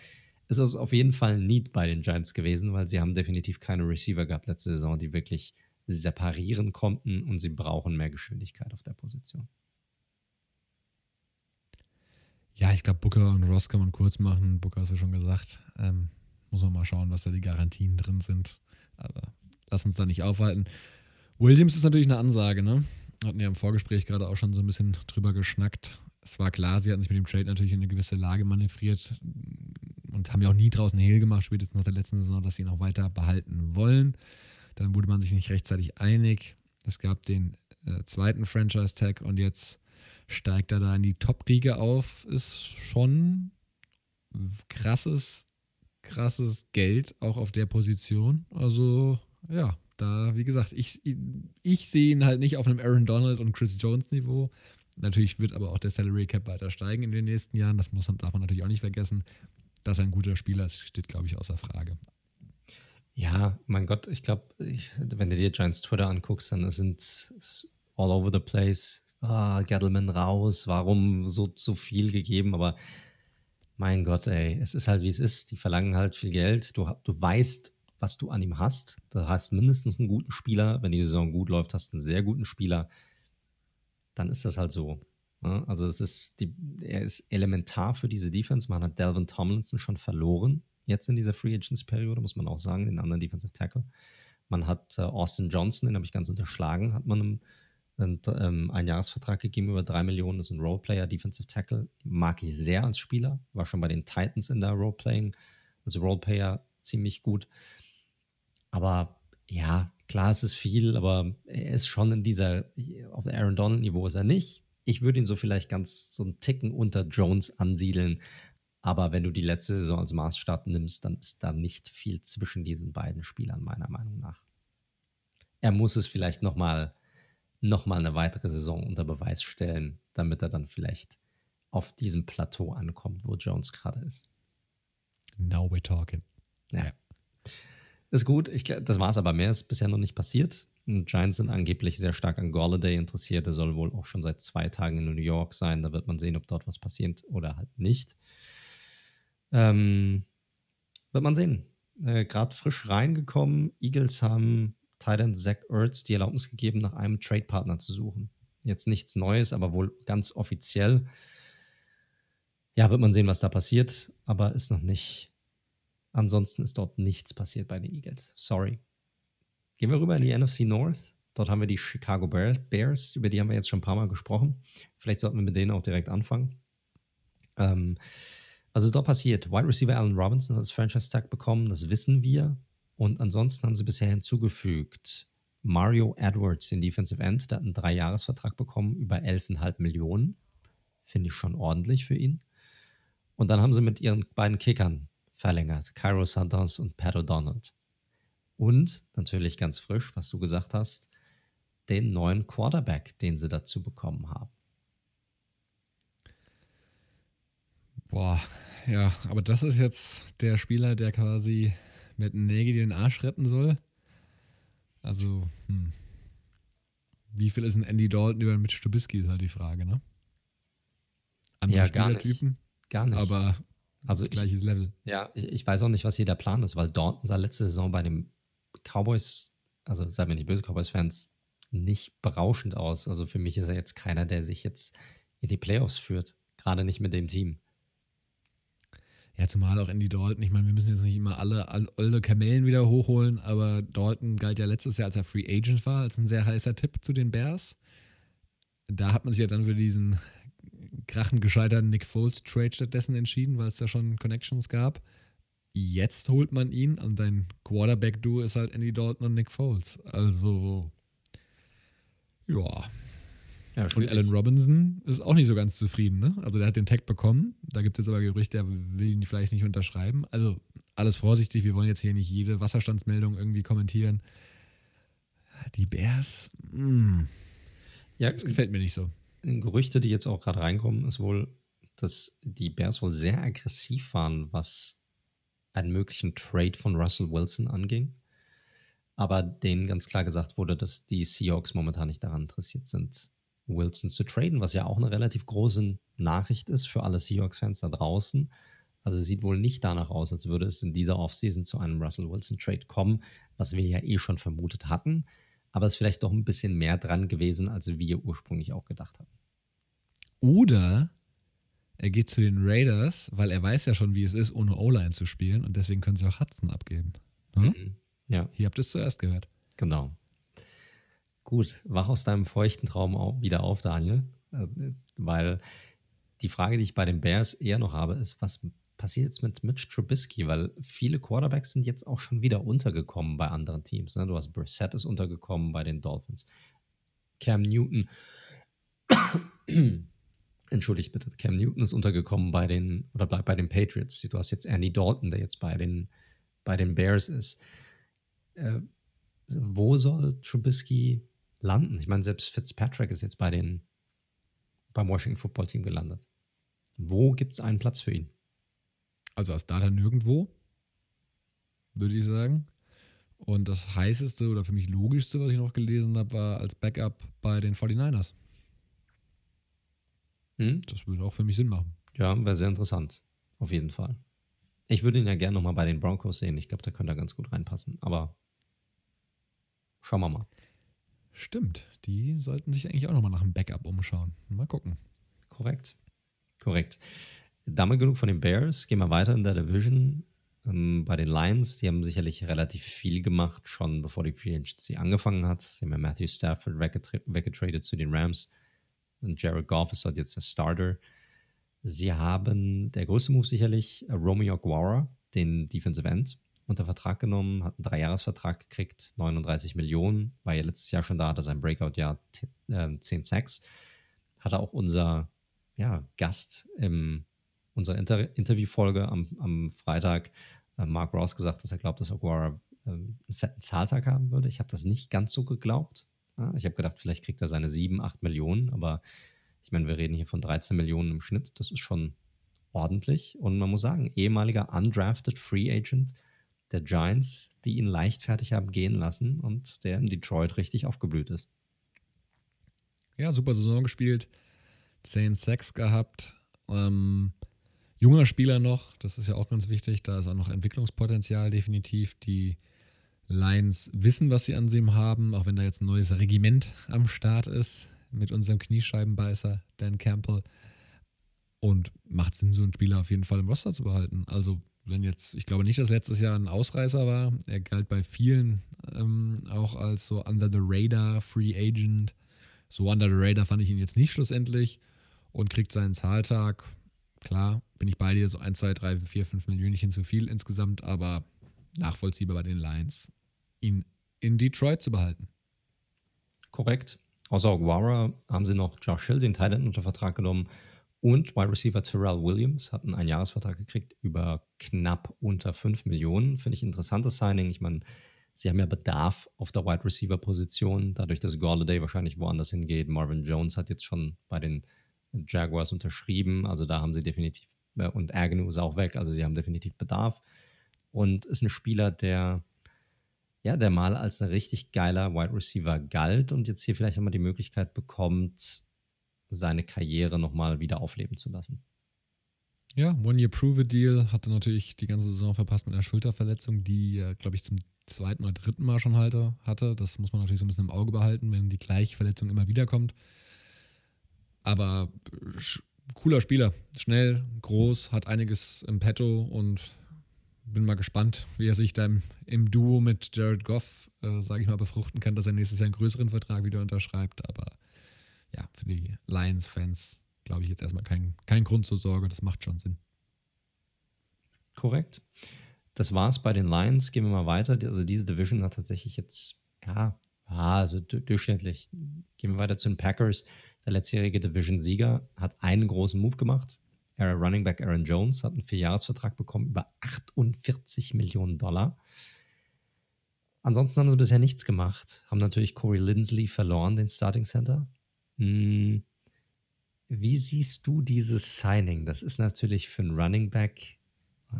es ist auf jeden Fall ein Need bei den Giants gewesen, weil sie haben definitiv keine Receiver gehabt letzte Saison, die wirklich separieren konnten und sie brauchen mehr Geschwindigkeit auf der Position. Ja, ich glaube, Booker und Ross kann man kurz machen. Booker hast du schon gesagt. Ähm, muss man mal schauen, was da die Garantien drin sind. Aber lass uns da nicht aufhalten. Williams ist natürlich eine Ansage, ne? Hatten ja im Vorgespräch gerade auch schon so ein bisschen drüber geschnackt. Es war klar, sie hatten sich mit dem Trade natürlich in eine gewisse Lage manövriert und haben ja auch nie draußen Hehl gemacht, spätestens nach der letzten Saison, dass sie ihn auch weiter behalten wollen. Dann wurde man sich nicht rechtzeitig einig. Es gab den äh, zweiten Franchise-Tag und jetzt steigt er da in die Top-Riege auf. Ist schon krasses, krasses Geld auch auf der Position. Also, ja, da, wie gesagt, ich, ich, ich sehe ihn halt nicht auf einem Aaron Donald und Chris Jones Niveau. Natürlich wird aber auch der Salary Cap weiter steigen in den nächsten Jahren. Das muss darf man natürlich auch nicht vergessen. Dass er ein guter Spieler ist, steht, glaube ich, außer Frage. Ja, mein Gott, ich glaube, wenn du dir Giants Twitter anguckst, dann sind all over the place. Ah, Gettleman raus, warum so, so viel gegeben? Aber mein Gott, ey, es ist halt wie es ist. Die verlangen halt viel Geld. Du, du weißt, was du an ihm hast. Du hast mindestens einen guten Spieler. Wenn die Saison gut läuft, hast du einen sehr guten Spieler. Dann ist das halt so. Ne? Also es ist die, er ist elementar für diese Defense. Man hat Delvin Tomlinson schon verloren jetzt in dieser Free Agency Periode, muss man auch sagen, den anderen Defensive Tackle. Man hat äh, Austin Johnson, den habe ich ganz unterschlagen, hat man einem, einen, ähm, Jahresvertrag gegeben über drei Millionen. Das ist ein Roleplayer, Defensive Tackle. Mag ich sehr als Spieler. War schon bei den Titans in der Roleplaying, also Roleplayer ziemlich gut. Aber ja, klar, es ist viel, aber er ist schon in dieser, auf Aaron Donald-Niveau ist er nicht. Ich würde ihn so vielleicht ganz so einen Ticken unter Jones ansiedeln. Aber wenn du die letzte Saison als Maßstab nimmst, dann ist da nicht viel zwischen diesen beiden Spielern, meiner Meinung nach. Er muss es vielleicht nochmal noch mal eine weitere Saison unter Beweis stellen, damit er dann vielleicht auf diesem Plateau ankommt, wo Jones gerade ist. Now we're talking. Ja. Ist gut. Ich, das war es aber mehr ist bisher noch nicht passiert. Giants sind angeblich sehr stark an Golladay interessiert. Er soll wohl auch schon seit zwei Tagen in New York sein. Da wird man sehen, ob dort was passiert oder halt nicht. Ähm, wird man sehen. Äh, Gerade frisch reingekommen. Eagles haben Titan Zach Ertz die Erlaubnis gegeben, nach einem Trade-Partner zu suchen. Jetzt nichts Neues, aber wohl ganz offiziell. Ja, wird man sehen, was da passiert, aber ist noch nicht. Ansonsten ist dort nichts passiert bei den Eagles. Sorry. Gehen wir rüber in die NFC North. Dort haben wir die Chicago Bears, über die haben wir jetzt schon ein paar Mal gesprochen. Vielleicht sollten wir mit denen auch direkt anfangen. Ähm, was ist dort passiert? Wide Receiver Allen Robinson hat das Franchise Tag bekommen, das wissen wir. Und ansonsten haben sie bisher hinzugefügt Mario Edwards, den Defensive End, der hat einen Dreijahresvertrag bekommen, über 11,5 Millionen. Finde ich schon ordentlich für ihn. Und dann haben sie mit ihren beiden Kickern verlängert, Cairo Santos und Pat O'Donnell. Und natürlich ganz frisch, was du gesagt hast, den neuen Quarterback, den sie dazu bekommen haben. Boah, ja, aber das ist jetzt der Spieler, der quasi mit Nägel den Arsch retten soll. Also, hm. wie viel ist ein Andy Dalton über Mitch Trubisky, ist halt die Frage, ne? Andere ja, gar nicht. Gar nicht. Aber also gleiches ich, Level. Ja, ich, ich, weiß auch nicht, was hier der Plan ist, weil Dalton sah letzte Saison bei den Cowboys, also seid mir nicht böse Cowboys-Fans, nicht berauschend aus. Also für mich ist er jetzt keiner, der sich jetzt in die Playoffs führt. Gerade nicht mit dem Team. Ja, zumal auch Andy Dalton. Ich meine, wir müssen jetzt nicht immer alle alte Kamellen wieder hochholen, aber Dalton galt ja letztes Jahr, als er Free Agent war, als ein sehr heißer Tipp zu den Bears. Da hat man sich ja dann für diesen krachend gescheiterten Nick Foles Trade stattdessen entschieden, weil es da schon Connections gab. Jetzt holt man ihn und dein Quarterback-Duo ist halt Andy Dalton und Nick Foles. Also, ja. Ja, und Alan Robinson ist auch nicht so ganz zufrieden, ne? Also der hat den Tag bekommen. Da gibt es jetzt aber Gerüchte, er will ihn vielleicht nicht unterschreiben. Also alles vorsichtig, wir wollen jetzt hier nicht jede Wasserstandsmeldung irgendwie kommentieren. Die Bears, mh. Hm. ja, das gefällt mir nicht so. Gerüchte, die jetzt auch gerade reinkommen, ist wohl, dass die Bears wohl sehr aggressiv waren, was einen möglichen Trade von Russell Wilson anging. Aber denen ganz klar gesagt wurde, dass die Seahawks momentan nicht daran interessiert sind, Wilson zu traden, was ja auch eine relativ große Nachricht ist für alle Seahawks-Fans da draußen. Also sieht wohl nicht danach aus, als würde es in dieser Offseason zu einem Russell Wilson-Trade kommen, was wir ja eh schon vermutet hatten. Aber es ist vielleicht doch ein bisschen mehr dran gewesen, als wir ursprünglich auch gedacht hatten. Oder er geht zu den Raiders, weil er weiß ja schon, wie es ist, ohne O-Line zu spielen und deswegen können sie auch Hudson abgeben. Hm? Ja. Hier habt ihr es zuerst gehört. Genau. Gut, wach aus deinem feuchten Traum wieder auf, Daniel. Äh, weil die Frage, die ich bei den Bears eher noch habe, ist, was passiert jetzt mit Mitch Trubisky? Weil viele Quarterbacks sind jetzt auch schon wieder untergekommen bei anderen Teams. Ne? Du hast Brissett ist untergekommen bei den Dolphins. Cam Newton, entschuldigt bitte, Cam Newton ist untergekommen bei den, oder bleibt bei den Patriots. Du hast jetzt Andy Dalton, der jetzt bei den, bei den Bears ist. Äh, wo soll Trubisky landen? Ich meine, selbst Fitzpatrick ist jetzt bei den, beim Washington Football Team gelandet. Wo gibt es einen Platz für ihn? Also da dann nirgendwo, würde ich sagen. Und das heißeste oder für mich logischste, was ich noch gelesen habe, war als Backup bei den 49ers. Hm? Das würde auch für mich Sinn machen. Ja, wäre sehr interessant. Auf jeden Fall. Ich würde ihn ja gerne nochmal bei den Broncos sehen. Ich glaube, da könnte er ganz gut reinpassen. Aber schauen wir mal. Stimmt, die sollten sich eigentlich auch nochmal nach einem Backup umschauen. Mal gucken. Korrekt. Korrekt. Damit genug von den Bears. Gehen wir weiter in der Division. Ähm, bei den Lions, die haben sicherlich relativ viel gemacht, schon bevor die Free Agency angefangen hat. Sie haben ja Matthew Stafford weggetra weggetradet zu den Rams. Jared Goff ist dort jetzt der Starter. Sie haben der größte Move sicherlich Romeo Aguara, den Defensive End, unter Vertrag genommen, hat einen Dreijahresvertrag gekriegt, 39 Millionen, war ja letztes Jahr schon da, hatte sein Breakout-Jahr äh, 10 Sacks. Hatte auch unser ja, Gast in unserer Inter Interviewfolge am, am Freitag, äh, Mark Ross, gesagt, dass er glaubt, dass Aguara äh, einen fetten Zahltag haben würde. Ich habe das nicht ganz so geglaubt. Ich habe gedacht, vielleicht kriegt er seine 7, 8 Millionen, aber ich meine, wir reden hier von 13 Millionen im Schnitt. Das ist schon ordentlich. Und man muss sagen, ehemaliger undrafted Free Agent der Giants, die ihn leichtfertig haben gehen lassen und der in Detroit richtig aufgeblüht ist. Ja, super Saison gespielt, 10 Sacks gehabt. Ähm, junger Spieler noch, das ist ja auch ganz wichtig. Da ist auch noch Entwicklungspotenzial definitiv. Die Lions wissen, was sie an ihm haben, auch wenn da jetzt ein neues Regiment am Start ist mit unserem Kniescheibenbeißer Dan Campbell. Und macht Sinn, so einen Spieler auf jeden Fall im Roster zu behalten. Also, wenn jetzt, ich glaube nicht, dass letztes Jahr ein Ausreißer war. Er galt bei vielen ähm, auch als so under the radar Free Agent. So under the radar fand ich ihn jetzt nicht schlussendlich und kriegt seinen Zahltag. Klar, bin ich bei dir, so 1, 2, 3, 4, 5 Millionen zu viel insgesamt, aber nachvollziehbar bei den Lions, ihn in Detroit zu behalten. Korrekt. Außer Aguara haben sie noch Josh Hill, den Thailand unter Vertrag genommen und Wide Receiver Terrell Williams hat einen Einjahresvertrag gekriegt über knapp unter 5 Millionen. Finde ich ein interessantes Signing. Ich meine, sie haben ja Bedarf auf der Wide Receiver Position, dadurch, dass Galladay wahrscheinlich woanders hingeht. Marvin Jones hat jetzt schon bei den Jaguars unterschrieben, also da haben sie definitiv, äh, und Agnew ist auch weg, also sie haben definitiv Bedarf. Und ist ein Spieler, der ja, der mal als ein richtig geiler Wide Receiver galt und jetzt hier vielleicht einmal die Möglichkeit bekommt, seine Karriere nochmal wieder aufleben zu lassen. Ja, One-Year-Prove-Deal hatte natürlich die ganze Saison verpasst mit einer Schulterverletzung, die glaube ich, zum zweiten oder dritten Mal schon halte, hatte. Das muss man natürlich so ein bisschen im Auge behalten, wenn die gleiche Verletzung immer wieder kommt. Aber cooler Spieler, schnell, groß, hat einiges im Petto und bin mal gespannt, wie er sich dann im Duo mit Jared Goff, äh, sage ich mal, befruchten kann, dass er nächstes Jahr einen größeren Vertrag wieder unterschreibt. Aber ja, für die Lions-Fans glaube ich jetzt erstmal kein, kein Grund zur Sorge. Das macht schon Sinn. Korrekt. Das war es bei den Lions. Gehen wir mal weiter. Also diese Division hat tatsächlich jetzt, ja, also durchschnittlich. Gehen wir weiter zu den Packers. Der letztjährige Division-Sieger hat einen großen Move gemacht. Running Back Aaron Jones hat einen Vierjahresvertrag bekommen über 48 Millionen Dollar. Ansonsten haben sie bisher nichts gemacht. Haben natürlich Corey Lindsley verloren, den Starting Center. Hm. Wie siehst du dieses Signing? Das ist natürlich für einen Running Back,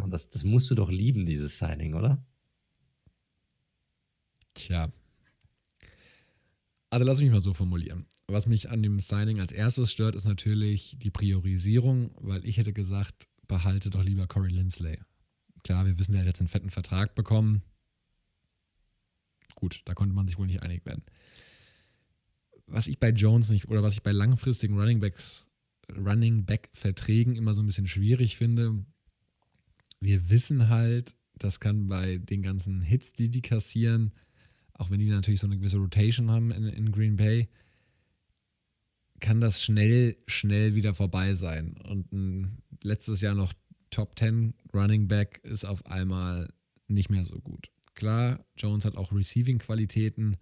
das, das musst du doch lieben, dieses Signing, oder? Tja. Also lass mich mal so formulieren. Was mich an dem Signing als erstes stört, ist natürlich die Priorisierung, weil ich hätte gesagt, behalte doch lieber Corey Lindsley. Klar, wir wissen, er hat jetzt einen fetten Vertrag bekommen. Gut, da konnte man sich wohl nicht einig werden was ich bei Jones nicht oder was ich bei langfristigen Running Backs, Running Back Verträgen immer so ein bisschen schwierig finde. Wir wissen halt, das kann bei den ganzen Hits, die die kassieren, auch wenn die natürlich so eine gewisse Rotation haben in, in Green Bay, kann das schnell, schnell wieder vorbei sein. Und ein letztes Jahr noch Top 10 Running Back ist auf einmal nicht mehr so gut. Klar, Jones hat auch Receiving-Qualitäten,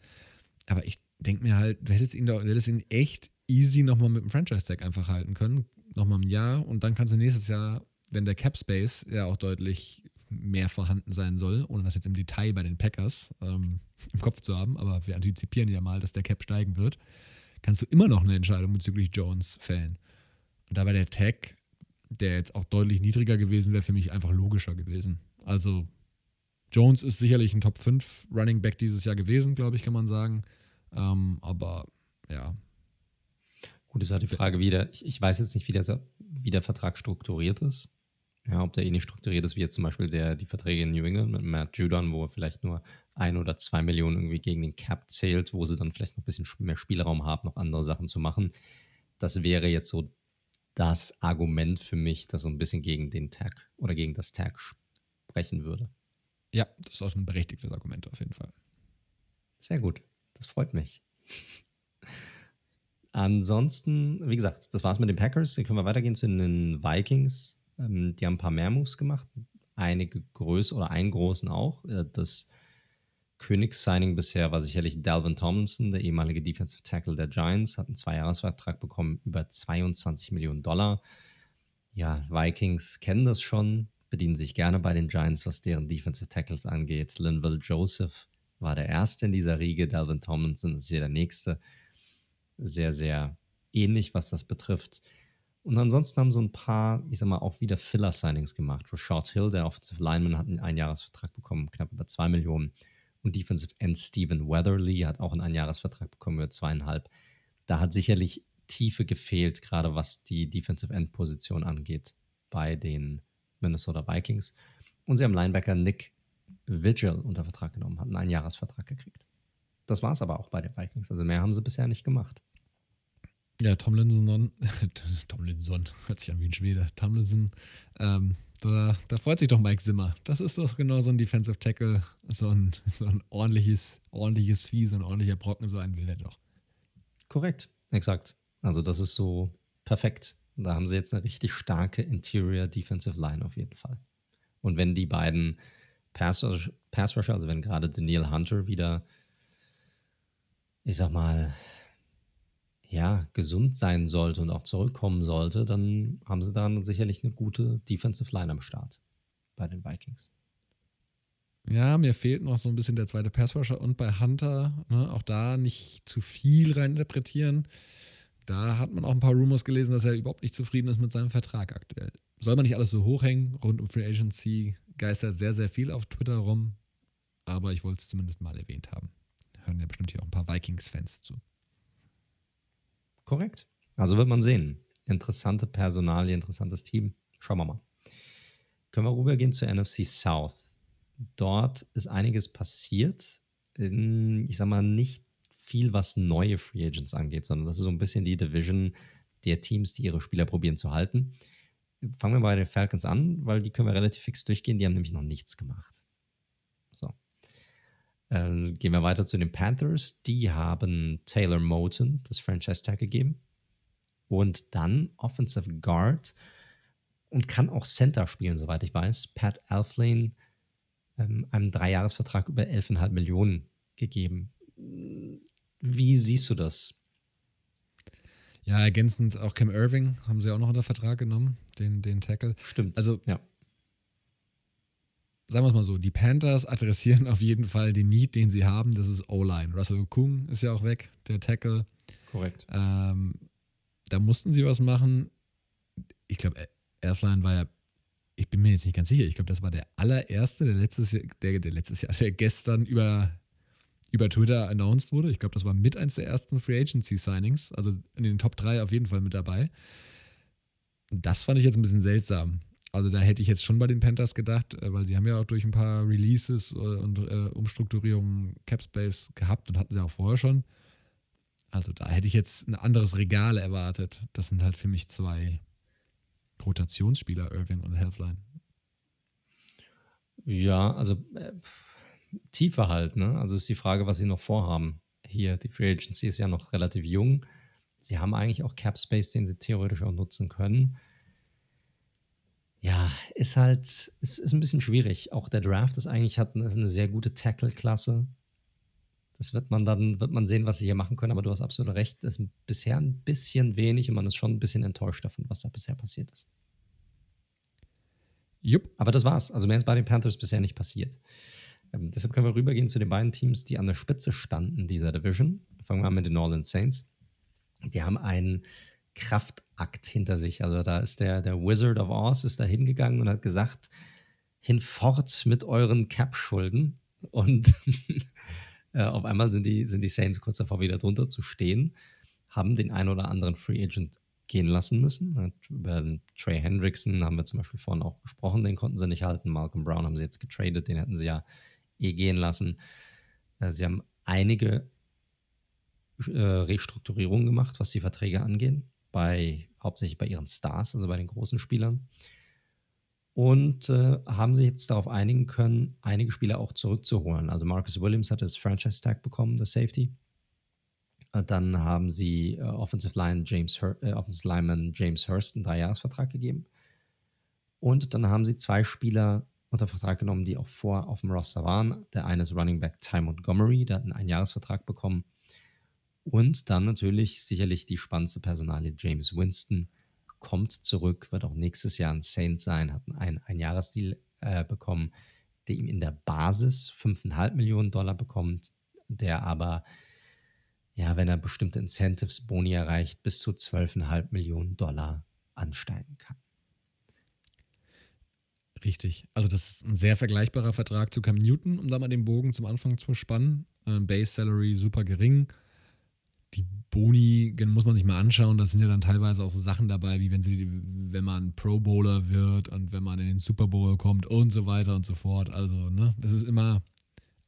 aber ich denke mir halt, du hättest ihn, da, du hättest ihn echt easy nochmal mit dem Franchise-Tag einfach halten können. Nochmal ein Jahr und dann kannst du nächstes Jahr, wenn der Cap Space ja auch deutlich mehr vorhanden sein soll, ohne das jetzt im Detail bei den Packers ähm, <laughs> im Kopf zu haben, aber wir antizipieren ja mal, dass der Cap steigen wird, kannst du immer noch eine Entscheidung bezüglich Jones fällen. Und da wäre der Tag, der jetzt auch deutlich niedriger gewesen wäre, für mich einfach logischer gewesen. Also Jones ist sicherlich ein Top 5 Running Back dieses Jahr gewesen, glaube ich, kann man sagen. Ähm, aber ja. Gut, ist halt die Frage wieder. Ich, ich weiß jetzt nicht, wie der, wie der Vertrag strukturiert ist. Ja, ob der ähnlich strukturiert ist wie jetzt zum Beispiel der, die Verträge in New England mit Matt Judon, wo er vielleicht nur ein oder zwei Millionen irgendwie gegen den Cap zählt, wo sie dann vielleicht noch ein bisschen mehr Spielraum haben, noch andere Sachen zu machen. Das wäre jetzt so das Argument für mich, das so ein bisschen gegen den Tag oder gegen das Tag sprechen würde. Ja, das ist auch ein berechtigtes Argument auf jeden Fall. Sehr gut. Das freut mich. Ansonsten, wie gesagt, das war's mit den Packers. Dann können wir weitergehen zu den Vikings. Ähm, die haben ein paar mehr Moves gemacht. Einige größere oder einen großen auch. Äh, das Königssigning bisher war sicherlich Dalvin Tomlinson, der ehemalige Defensive Tackle der Giants, hat einen Zweijahresvertrag bekommen, über 22 Millionen Dollar. Ja, Vikings kennen das schon, bedienen sich gerne bei den Giants, was deren Defensive Tackles angeht. Linville Joseph war der erste in dieser Riege. Dalvin Tomlinson ist hier der nächste. Sehr, sehr ähnlich, was das betrifft. Und ansonsten haben so ein paar, ich sag mal, auch wieder Filler-Signings gemacht. Rashad Hill, der Offensive Lineman, hat einen Einjahresvertrag bekommen, knapp über zwei Millionen. Und Defensive End Stephen Weatherly hat auch einen Einjahresvertrag bekommen über zweieinhalb. Da hat sicherlich Tiefe gefehlt, gerade was die Defensive End-Position angeht. bei den Minnesota Vikings. Und sie haben Linebacker Nick Vigil unter Vertrag genommen, hatten einen Jahresvertrag gekriegt. Das war es aber auch bei den Vikings. Also mehr haben sie bisher nicht gemacht. Ja, Tomlinson, <laughs> Tomlinson, hört sich an wie ein Schwede. Tomlinson, ähm, da, da, freut sich doch Mike Zimmer. Das ist doch genau so ein Defensive Tackle, so ein, so ein ordentliches, ordentliches Vieh, so ein ordentlicher Brocken, so einen will er doch. Korrekt, exakt. Also das ist so perfekt. Da haben sie jetzt eine richtig starke Interior Defensive Line auf jeden Fall. Und wenn die beiden Pass Rusher, also wenn gerade Daniel Hunter wieder, ich sag mal, ja, gesund sein sollte und auch zurückkommen sollte, dann haben sie dann sicherlich eine gute Defensive Line am Start bei den Vikings. Ja, mir fehlt noch so ein bisschen der zweite Passrusher und bei Hunter, ne, auch da nicht zu viel reininterpretieren. Da hat man auch ein paar Rumors gelesen, dass er überhaupt nicht zufrieden ist mit seinem Vertrag aktuell. Soll man nicht alles so hochhängen? Rund um Free Agency geistert sehr, sehr viel auf Twitter rum. Aber ich wollte es zumindest mal erwähnt haben. Hören ja bestimmt hier auch ein paar Vikings-Fans zu. Korrekt. Also wird man sehen. Interessante Personalie, interessantes Team. Schauen wir mal. Können wir rübergehen zur NFC South. Dort ist einiges passiert. Ich sag mal, nicht viel, was neue Free Agents angeht, sondern das ist so ein bisschen die Division der Teams, die ihre Spieler probieren zu halten. Fangen wir bei den Falcons an, weil die können wir relativ fix durchgehen. Die haben nämlich noch nichts gemacht. Äh, gehen wir weiter zu den Panthers. Die haben Taylor Moten das Franchise-Tag gegeben. Und dann Offensive Guard und kann auch Center spielen, soweit ich weiß. Pat Alflane ähm, einem Dreijahresvertrag über 11,5 Millionen gegeben. Wie siehst du das? Ja, ergänzend auch Cam Irving haben sie auch noch unter Vertrag genommen, den, den Tackle. Stimmt. Also, ja. Sagen wir es mal so, die Panthers adressieren <laughs> auf jeden Fall den Need, den sie haben. Das ist O-Line. Russell Kung ist ja auch weg, der Tackle. Korrekt. Ähm, da mussten sie was machen. Ich glaube, Airfline war ja, ich bin mir jetzt nicht ganz sicher, ich glaube, das war der allererste, der letztes Jahr, der, der letztes Jahr, <laughs> der gestern über über Twitter announced wurde. Ich glaube, das war mit eins der ersten Free Agency Signings, also in den Top 3 auf jeden Fall mit dabei. Das fand ich jetzt ein bisschen seltsam. Also da hätte ich jetzt schon bei den Panthers gedacht, äh, weil sie haben ja auch durch ein paar Releases äh, und äh, Umstrukturierungen Capspace gehabt und hatten sie auch vorher schon. Also da hätte ich jetzt ein anderes Regal erwartet. Das sind halt für mich zwei Rotationsspieler, Irving und Healthline. Ja, also äh, tiefer halt. Ne? Also ist die Frage, was sie noch vorhaben. Hier, die Free Agency ist ja noch relativ jung. Sie haben eigentlich auch Cap Space, den sie theoretisch auch nutzen können. Ja, ist halt, ist, ist ein bisschen schwierig. Auch der Draft ist eigentlich hat eine, eine sehr gute Tackle-Klasse. Das wird man dann, wird man sehen, was sie hier machen können, aber du hast absolut recht, das ist bisher ein bisschen wenig und man ist schon ein bisschen enttäuscht davon, was da bisher passiert ist. Jupp. Aber das war's. Also mehr ist bei den Panthers bisher nicht passiert. Ähm, deshalb können wir rübergehen zu den beiden Teams, die an der Spitze standen dieser Division. Fangen wir an mit den New Orleans Saints. Die haben einen Kraftakt hinter sich. Also da ist der, der Wizard of Oz ist da hingegangen und hat gesagt, hinfort mit euren Cap-Schulden. Und <laughs> äh, auf einmal sind die, sind die Saints kurz davor, wieder drunter zu stehen, haben den einen oder anderen Free Agent gehen lassen müssen. Über Trey Hendrickson haben wir zum Beispiel vorhin auch gesprochen, den konnten sie nicht halten. Malcolm Brown haben sie jetzt getradet, den hätten sie ja eh gehen lassen. Äh, sie haben einige äh, Restrukturierungen gemacht, was die Verträge angehen, bei, hauptsächlich bei ihren Stars, also bei den großen Spielern. Und äh, haben sich jetzt darauf einigen können, einige Spieler auch zurückzuholen. Also Marcus Williams hat das Franchise-Tag bekommen, das Safety. Dann haben sie äh, Offensive, Line James Hur äh, Offensive Lineman James Hurst einen Dreijahresvertrag gegeben. Und dann haben sie zwei Spieler unter Vertrag genommen, die auch vor auf dem Roster waren. Der eine ist Running Back Ty Montgomery, der hat einen Einjahresvertrag bekommen. Und dann natürlich sicherlich die spannendste Personalie James Winston kommt zurück, wird auch nächstes Jahr ein Saint sein, hat einen Einjahresdeal äh, bekommen, der ihm in der Basis 5,5 Millionen Dollar bekommt, der aber, ja, wenn er bestimmte Incentives, Boni erreicht, bis zu 12,5 Millionen Dollar ansteigen kann. Richtig. Also das ist ein sehr vergleichbarer Vertrag zu Cam Newton, um da mal den Bogen zum Anfang zu spannen. Ähm, Base Salary super gering. Die Boni muss man sich mal anschauen. Das sind ja dann teilweise auch so Sachen dabei, wie wenn sie, wenn man Pro Bowler wird und wenn man in den Super Bowl kommt und so weiter und so fort. Also, ne, das ist immer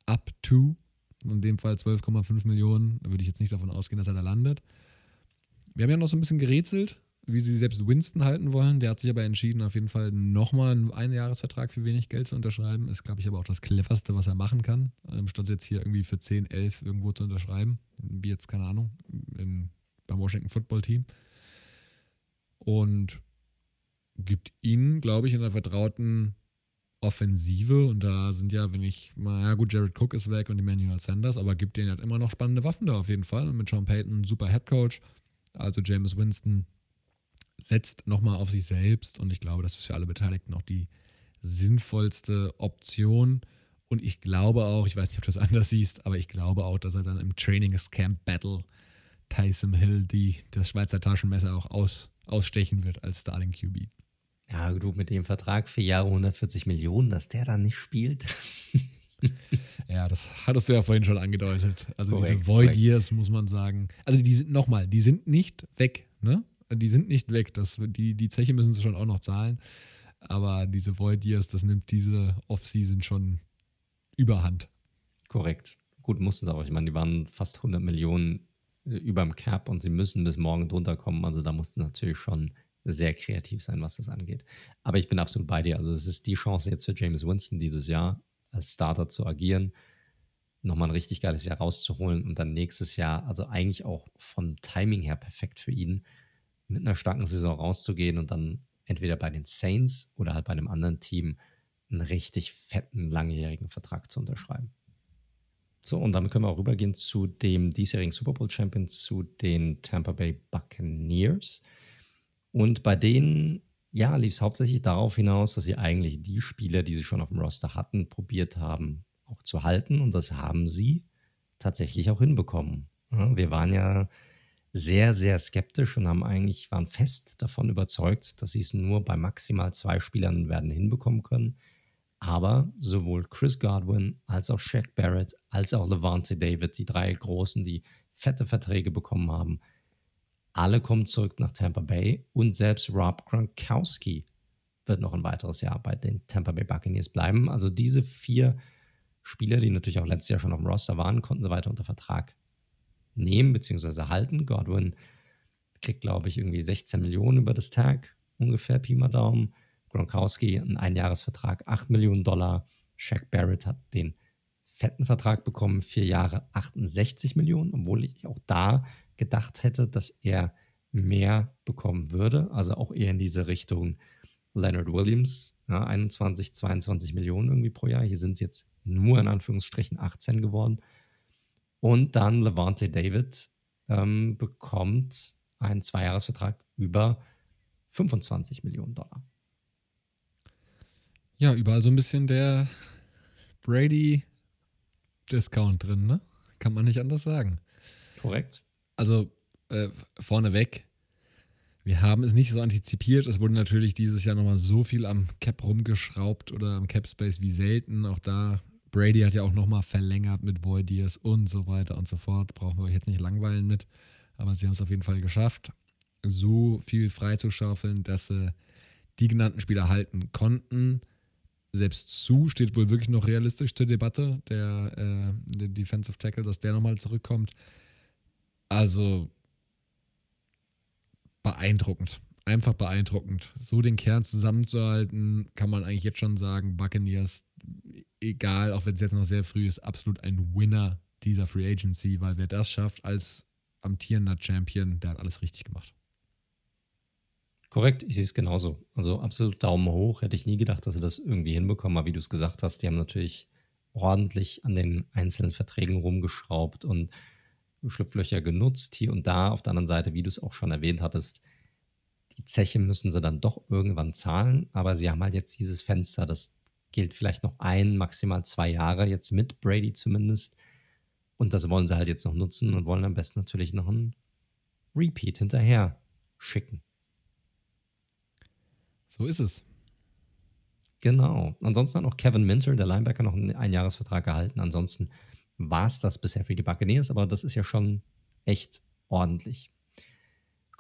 up to, in dem Fall 12,5 Millionen. Da würde ich jetzt nicht davon ausgehen, dass er da landet. Wir haben ja noch so ein bisschen gerätselt, wie sie selbst Winston halten wollen. Der hat sich aber entschieden, auf jeden Fall nochmal einen Einjahresvertrag für wenig Geld zu unterschreiben. Ist, glaube ich, aber auch das cleverste, was er machen kann, ähm, statt jetzt hier irgendwie für 10, 11 irgendwo zu unterschreiben. Wie jetzt, keine Ahnung, in, beim Washington Football Team. Und gibt ihnen, glaube ich, in der vertrauten Offensive, und da sind ja, wenn ich mal, ja gut, Jared Cook ist weg und Emmanuel Sanders, aber gibt denen halt immer noch spannende Waffen da auf jeden Fall. Und mit Sean Payton, super Head Coach. Also James Winston setzt nochmal auf sich selbst und ich glaube, das ist für alle Beteiligten auch die sinnvollste Option. Und ich glaube auch, ich weiß nicht, ob du das <laughs> anders siehst, aber ich glaube auch, dass er dann im Trainingscamp Battle Tyson Hill die, das Schweizer Taschenmesser auch aus, ausstechen wird als Starling QB. Ja, du mit dem Vertrag für Jahre 140 Millionen, dass der dann nicht spielt. <laughs> ja, das hattest du ja vorhin schon angedeutet. Also korrekt, diese Void Years muss man sagen. Also die sind nochmal, die sind nicht weg, ne? Die sind nicht weg. Das, die, die Zeche müssen sie schon auch noch zahlen. Aber diese Void Years, das nimmt diese Offseason schon überhand. Korrekt. Gut, mussten sie auch. Ich meine, die waren fast 100 Millionen äh, über dem Cap und sie müssen bis morgen drunter kommen. Also da mussten natürlich schon sehr kreativ sein, was das angeht. Aber ich bin absolut bei dir. Also es ist die Chance jetzt für James Winston dieses Jahr als Starter zu agieren, nochmal ein richtig geiles Jahr rauszuholen und dann nächstes Jahr, also eigentlich auch vom Timing her perfekt für ihn, mit einer starken Saison rauszugehen und dann entweder bei den Saints oder halt bei einem anderen Team einen richtig fetten, langjährigen Vertrag zu unterschreiben. So, und damit können wir auch rübergehen zu dem diesjährigen Super Bowl Champion, zu den Tampa Bay Buccaneers. Und bei denen, ja, lief es hauptsächlich darauf hinaus, dass sie eigentlich die Spieler, die sie schon auf dem Roster hatten, probiert haben, auch zu halten. Und das haben sie tatsächlich auch hinbekommen. Wir waren ja sehr, sehr skeptisch und haben eigentlich, waren fest davon überzeugt, dass sie es nur bei maximal zwei Spielern werden hinbekommen können. Aber sowohl Chris Godwin als auch Shaq Barrett als auch Levante David, die drei Großen, die fette Verträge bekommen haben, alle kommen zurück nach Tampa Bay und selbst Rob Gronkowski wird noch ein weiteres Jahr bei den Tampa Bay Buccaneers bleiben. Also diese vier Spieler, die natürlich auch letztes Jahr schon auf dem Roster waren, konnten sie weiter unter Vertrag nehmen bzw. halten. Godwin kriegt, glaube ich, irgendwie 16 Millionen über das Tag, ungefähr Pi mal Daumen. Gronkowski einen Einjahresvertrag, 8 Millionen Dollar. Shaq Barrett hat den fetten Vertrag bekommen, vier Jahre 68 Millionen, obwohl ich auch da gedacht hätte, dass er mehr bekommen würde. Also auch eher in diese Richtung Leonard Williams, ja, 21, 22 Millionen irgendwie pro Jahr. Hier sind es jetzt nur in Anführungsstrichen 18 geworden. Und dann Levante David ähm, bekommt einen Zweijahresvertrag über 25 Millionen Dollar. Ja, überall so ein bisschen der Brady-Discount drin, ne? Kann man nicht anders sagen. Korrekt. Also äh, vorneweg, wir haben es nicht so antizipiert. Es wurde natürlich dieses Jahr nochmal so viel am Cap rumgeschraubt oder am Cap Space wie selten. Auch da Brady hat ja auch nochmal verlängert mit Voidiers und so weiter und so fort. Brauchen wir euch jetzt nicht langweilen mit. Aber sie haben es auf jeden Fall geschafft, so viel freizuschaufeln, dass sie die genannten Spieler halten konnten. Selbst zu steht wohl wirklich noch realistisch zur Debatte, der, äh, der Defensive Tackle, dass der nochmal zurückkommt. Also beeindruckend. Einfach beeindruckend. So den Kern zusammenzuhalten, kann man eigentlich jetzt schon sagen, Buccaneers egal, auch wenn es jetzt noch sehr früh ist, absolut ein Winner dieser Free Agency, weil wer das schafft als amtierender Champion, der hat alles richtig gemacht. Korrekt, ich sehe es genauso. Also absolut Daumen hoch. Hätte ich nie gedacht, dass sie das irgendwie hinbekommen. Aber wie du es gesagt hast, die haben natürlich ordentlich an den einzelnen Verträgen rumgeschraubt und Schlupflöcher genutzt, hier und da. Auf der anderen Seite, wie du es auch schon erwähnt hattest, die Zeche müssen sie dann doch irgendwann zahlen. Aber sie haben halt jetzt dieses Fenster, das gilt vielleicht noch ein, maximal zwei Jahre, jetzt mit Brady zumindest. Und das wollen sie halt jetzt noch nutzen und wollen am besten natürlich noch einen Repeat hinterher schicken. So ist es. Genau. Ansonsten hat noch Kevin Minter, der Linebacker, noch einen Einjahresvertrag gehalten. Ansonsten war es das bisher für die Buccaneers, aber das ist ja schon echt ordentlich.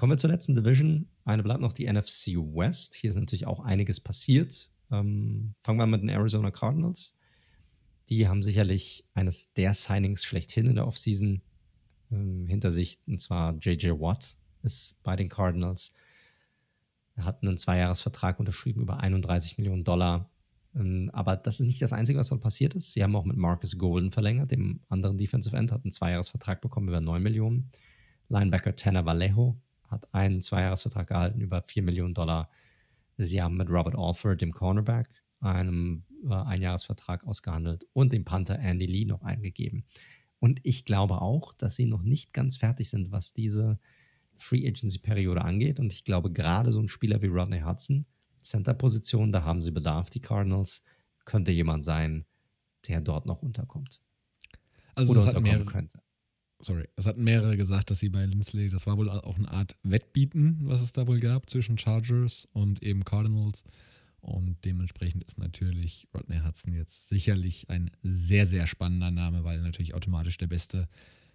Kommen wir zur letzten Division. Eine bleibt noch die NFC West. Hier ist natürlich auch einiges passiert. Ähm, fangen wir mit den Arizona Cardinals. Die haben sicherlich eines der Signings schlechthin in der Offseason ähm, hinter sich, und zwar JJ Watt ist bei den Cardinals. Er hat einen Zweijahresvertrag unterschrieben über 31 Millionen Dollar. Ähm, aber das ist nicht das Einzige, was dort passiert ist. Sie haben auch mit Marcus Golden verlängert, dem anderen Defensive End, hat einen Zweijahresvertrag bekommen über 9 Millionen. Linebacker Tanner Vallejo hat einen Zweijahresvertrag gehalten über 4 Millionen Dollar. Sie haben mit Robert Alford, dem Cornerback, einen äh, Einjahresvertrag ausgehandelt und dem Panther Andy Lee noch eingegeben. Und ich glaube auch, dass sie noch nicht ganz fertig sind, was diese Free Agency-Periode angeht. Und ich glaube, gerade so ein Spieler wie Rodney Hudson, Center-Position, da haben sie Bedarf, die Cardinals, könnte jemand sein, der dort noch unterkommt. Also Oder unterkommen mehrere, könnte. Sorry, es hatten mehrere gesagt, dass sie bei Lindsley, das war wohl auch eine Art Wettbieten, was es da wohl gab zwischen Chargers und eben Cardinals. Und dementsprechend ist natürlich Rodney Hudson jetzt sicherlich ein sehr, sehr spannender Name, weil er natürlich automatisch der beste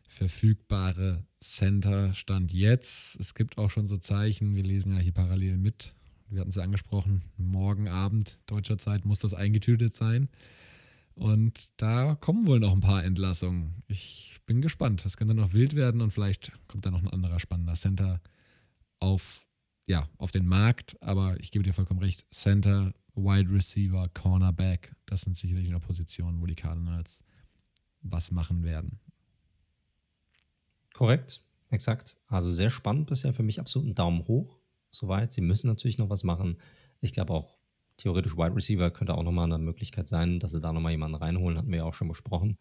verfügbare Center stand jetzt. Es gibt auch schon so Zeichen, wir lesen ja hier parallel mit. Wir hatten es ja angesprochen, morgen Abend deutscher Zeit muss das eingetütet sein. Und da kommen wohl noch ein paar Entlassungen. Ich bin gespannt. Das könnte noch wild werden und vielleicht kommt da noch ein anderer spannender Center auf ja, auf den Markt, aber ich gebe dir vollkommen recht, Center, Wide Receiver, Cornerback, das sind sicherlich noch Positionen, wo die Cardinals was machen werden. Korrekt, exakt. Also sehr spannend bisher für mich, absolut ein Daumen hoch. Soweit. Sie müssen natürlich noch was machen. Ich glaube auch, theoretisch Wide Receiver könnte auch nochmal eine Möglichkeit sein, dass sie da nochmal jemanden reinholen, hatten wir ja auch schon besprochen.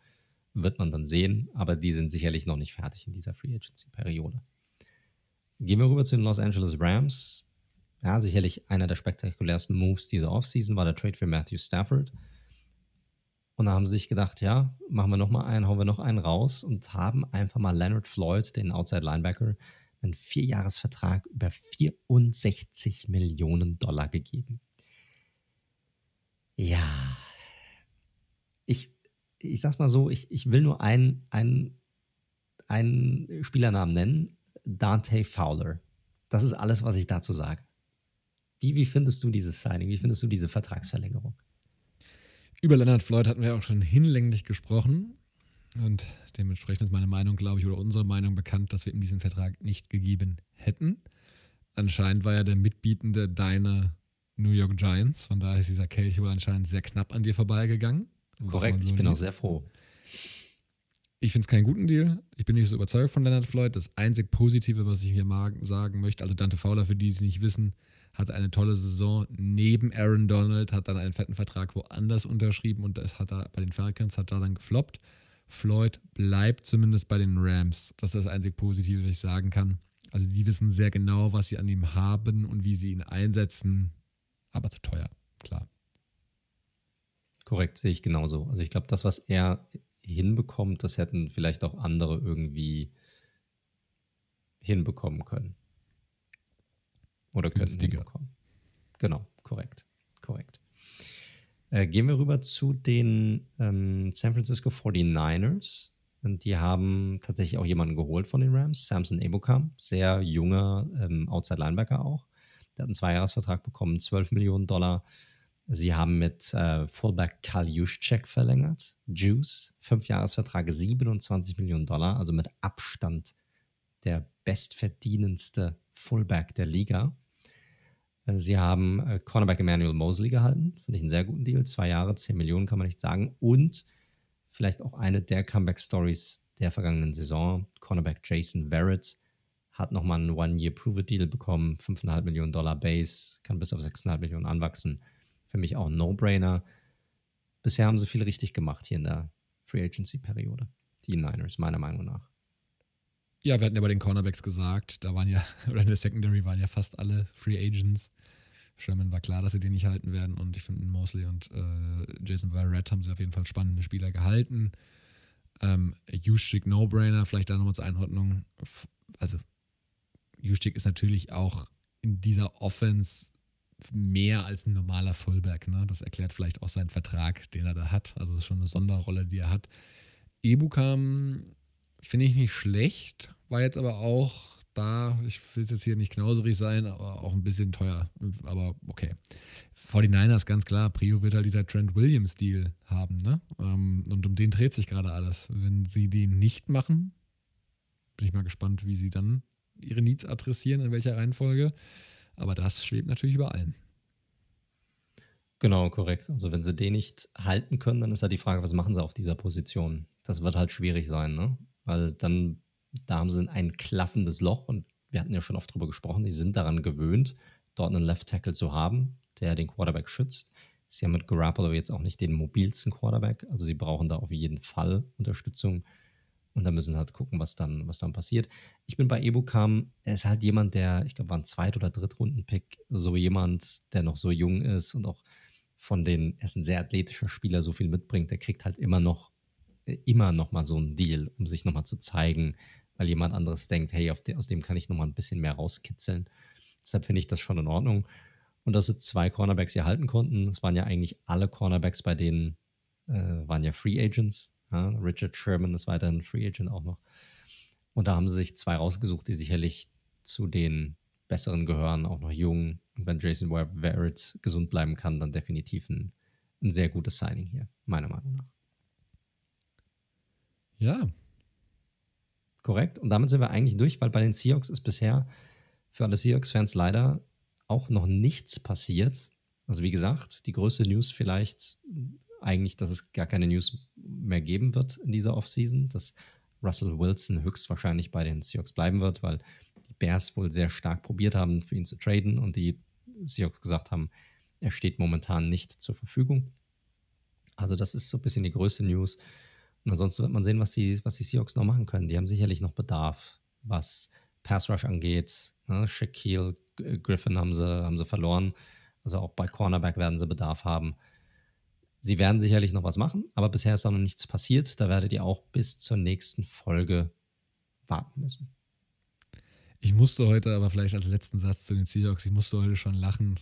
Wird man dann sehen, aber die sind sicherlich noch nicht fertig in dieser Free Agency-Periode. Gehen wir rüber zu den Los Angeles Rams. Ja, sicherlich einer der spektakulärsten Moves dieser Offseason war der Trade für Matthew Stafford. Und da haben sie sich gedacht, ja, machen wir noch mal einen, hauen wir noch einen raus und haben einfach mal Leonard Floyd, den Outside Linebacker, einen Vierjahresvertrag über 64 Millionen Dollar gegeben. Ja, ich sag's mal so, ich, ich will nur einen, einen, Spielernamen nennen, Dante Fowler. Das ist alles, was ich dazu sage. Wie, wie findest du dieses Signing? Wie findest du diese Vertragsverlängerung? Über Leonard Floyd hatten wir auch schon hinlänglich gesprochen. Und dementsprechend ist meine Meinung, glaube ich, oder unsere Meinung bekannt, dass wir ihm diesen Vertrag nicht gegeben hätten. Anscheinend war ja der Mitbietende deine New York Giants. Von daher ist dieser Kelch wohl anscheinend sehr knapp an dir vorbeigegangen. Korrekt, so ich bin auch sehr froh. Ich finde es keinen guten Deal. Ich bin nicht so überzeugt von Leonard Floyd. Das einzig Positive, was ich hier mag, sagen möchte, also Dante Fowler, für die, die es nicht wissen, hatte eine tolle Saison neben Aaron Donald, hat dann einen fetten Vertrag woanders unterschrieben und das hat er bei den Falcons, hat da dann gefloppt. Floyd bleibt zumindest bei den Rams. Das ist das einzig Positive, was ich sagen kann. Also die wissen sehr genau, was sie an ihm haben und wie sie ihn einsetzen, aber zu teuer, klar. Korrekt, sehe ich genauso. Also ich glaube, das, was er hinbekommt, das hätten vielleicht auch andere irgendwie hinbekommen können. Oder könnten hinbekommen. Genau, korrekt. Korrekt. Äh, gehen wir rüber zu den ähm, San Francisco 49ers. Und die haben tatsächlich auch jemanden geholt von den Rams, Samson Ebukam, sehr junger ähm, Outside Linebacker auch. Der hat einen Zweijahresvertrag bekommen, 12 Millionen Dollar. Sie haben mit äh, Fullback Karl Juszczyk verlängert. Juice, Fünfjahresvertrag, 27 Millionen Dollar, also mit Abstand der bestverdienendste Fullback der Liga. Äh, sie haben äh, Cornerback Emmanuel Mosley gehalten, finde ich einen sehr guten Deal. Zwei Jahre, 10 Millionen kann man nicht sagen. Und vielleicht auch eine der Comeback-Stories der vergangenen Saison. Cornerback Jason Verrett hat nochmal einen One-Year-Prove-Deal bekommen, 5,5 Millionen Dollar Base, kann bis auf 6,5 Millionen anwachsen für mich auch ein No-Brainer. Bisher haben sie viel richtig gemacht hier in der Free Agency-Periode. Die Niners, meiner Meinung nach. Ja, wir hatten ja bei den Cornerbacks gesagt, da waren ja, <laughs> oder in der Secondary waren ja fast alle Free Agents. Sherman war klar, dass sie den nicht halten werden und ich finde Mosley und äh, Jason Verrett haben sie auf jeden Fall spannende Spieler gehalten. Ähm, Juszczyk No-Brainer, vielleicht da nochmal zur Einordnung. Also, Juszczyk ist natürlich auch in dieser Offense mehr als ein normaler Fullback. Ne? Das erklärt vielleicht auch seinen Vertrag, den er da hat. Also ist schon eine Sonderrolle, die er hat. Ebukam finde ich nicht schlecht, war jetzt aber auch da, ich will es jetzt hier nicht knauserig sein, aber auch ein bisschen teuer. Aber okay. 49ers, ganz klar, Prio wird halt dieser Trent Williams-Deal haben, ne? Ähm, und um den dreht sich gerade alles. Wenn sie den nicht machen, bin ich mal gespannt, wie sie dann ihre Needs adressieren, in welcher Reihenfolge. Aber das schwebt natürlich über allem. Genau, korrekt. Also wenn sie den nicht halten können, dann ist ja die Frage, was machen sie auf dieser Position? Das wird halt schwierig sein, ne? Weil dann, da haben sie ein klaffendes Loch und wir hatten ja schon oft drüber gesprochen, die sind daran gewöhnt, dort einen Left Tackle zu haben, der den Quarterback schützt. Sie haben mit Garoppolo jetzt auch nicht den mobilsten Quarterback, also sie brauchen da auf jeden Fall Unterstützung. Und da müssen sie halt gucken, was dann, was dann passiert. Ich bin bei Ebukam, er ist halt jemand, der, ich glaube, war ein Zweit- oder Drittrunden-Pick, so jemand, der noch so jung ist und auch von den, er ist ein sehr athletischer Spieler, so viel mitbringt, der kriegt halt immer noch, äh, immer noch mal so einen Deal, um sich noch mal zu zeigen, weil jemand anderes denkt, hey, de, aus dem kann ich noch mal ein bisschen mehr rauskitzeln. Deshalb finde ich das schon in Ordnung. Und dass sie zwei Cornerbacks hier halten konnten, es waren ja eigentlich alle Cornerbacks bei denen, äh, waren ja Free Agents. Ja? Richard Sherman ist weiterhin Free Agent auch noch. Und da haben sie sich zwei rausgesucht, die sicherlich zu den Besseren gehören, auch noch jung. Und wenn Jason Verrett gesund bleiben kann, dann definitiv ein, ein sehr gutes Signing hier, meiner Meinung nach. Ja. Korrekt. Und damit sind wir eigentlich durch, weil bei den Seahawks ist bisher für alle Seahawks-Fans leider auch noch nichts passiert. Also wie gesagt, die größte News vielleicht eigentlich, dass es gar keine News mehr geben wird in dieser Offseason, dass Russell Wilson höchstwahrscheinlich bei den Seahawks bleiben wird, weil die Bears wohl sehr stark probiert haben, für ihn zu traden und die Seahawks gesagt haben, er steht momentan nicht zur Verfügung. Also das ist so ein bisschen die größte News. Und ansonsten wird man sehen, was die, was die Seahawks noch machen können. Die haben sicherlich noch Bedarf, was Pass Rush angeht. Ne? Shaquille Griffin haben sie, haben sie verloren. Also auch bei Cornerback werden sie Bedarf haben. Sie werden sicherlich noch was machen, aber bisher ist noch nichts passiert. Da werdet ihr auch bis zur nächsten Folge warten müssen. Ich musste heute aber vielleicht als letzten Satz zu den Seahawks, ich musste heute schon lachen.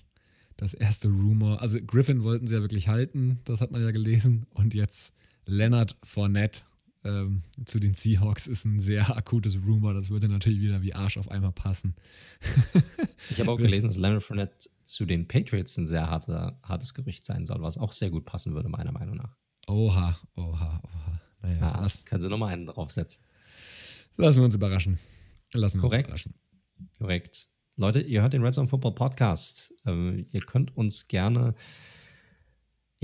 Das erste Rumor, also Griffin wollten sie ja wirklich halten, das hat man ja gelesen. Und jetzt Leonard Fournette ähm, zu den Seahawks ist ein sehr <laughs> akutes Rumor. Das würde natürlich wieder wie Arsch auf einmal passen. <laughs> ich habe auch gelesen, dass Leonard Fournette zu den Patriots ein sehr harter, hartes Gerücht sein soll, was auch sehr gut passen würde, meiner Meinung nach. Oha, oha, oha. Naja, ah, können Sie nochmal einen draufsetzen. Lassen wir uns überraschen. Lassen wir Korrekt. uns überraschen. Korrekt. Leute, ihr hört den Red Zone Football Podcast. Ähm, ihr könnt uns gerne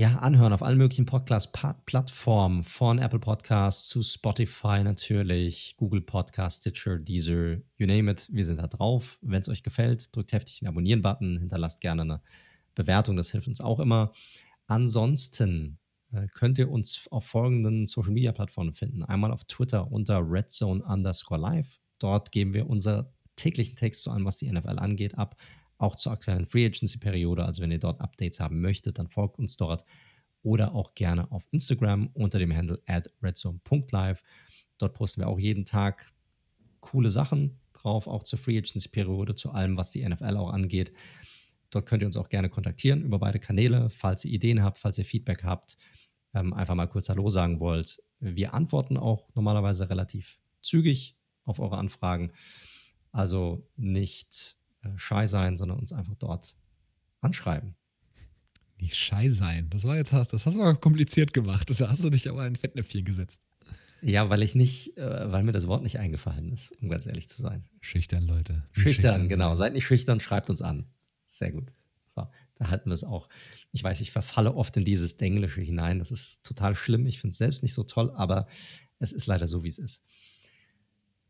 ja, anhören auf allen möglichen Podcast-Plattformen, von Apple Podcasts zu Spotify natürlich, Google Podcasts, Stitcher, Deezer, you name it. Wir sind da drauf. Wenn es euch gefällt, drückt heftig den Abonnieren-Button, hinterlasst gerne eine Bewertung, das hilft uns auch immer. Ansonsten äh, könnt ihr uns auf folgenden Social-Media-Plattformen finden. Einmal auf Twitter unter redzone underscore live. Dort geben wir unsere täglichen zu allem, was die NFL angeht, ab auch zur aktuellen Free Agency-Periode. Also wenn ihr dort Updates haben möchtet, dann folgt uns dort oder auch gerne auf Instagram unter dem Handle at redzone.live. Dort posten wir auch jeden Tag coole Sachen drauf, auch zur Free Agency-Periode, zu allem, was die NFL auch angeht. Dort könnt ihr uns auch gerne kontaktieren über beide Kanäle, falls ihr Ideen habt, falls ihr Feedback habt, ähm, einfach mal kurz Hallo sagen wollt. Wir antworten auch normalerweise relativ zügig auf eure Anfragen. Also nicht äh, shy sein, sondern uns einfach dort anschreiben. Nicht shy sein. Das war jetzt, das hast du aber kompliziert gemacht. Da hast du dich aber in ein Fettnäpfchen gesetzt. Ja, weil ich nicht, äh, weil mir das Wort nicht eingefallen ist, um ganz ehrlich zu sein. Schüchtern, Leute. Schüchtern, schüchtern, genau. Seid nicht schüchtern, schreibt uns an. Sehr gut. So, da halten wir es auch. Ich weiß, ich verfalle oft in dieses Englische hinein. Das ist total schlimm. Ich finde es selbst nicht so toll, aber es ist leider so, wie es ist.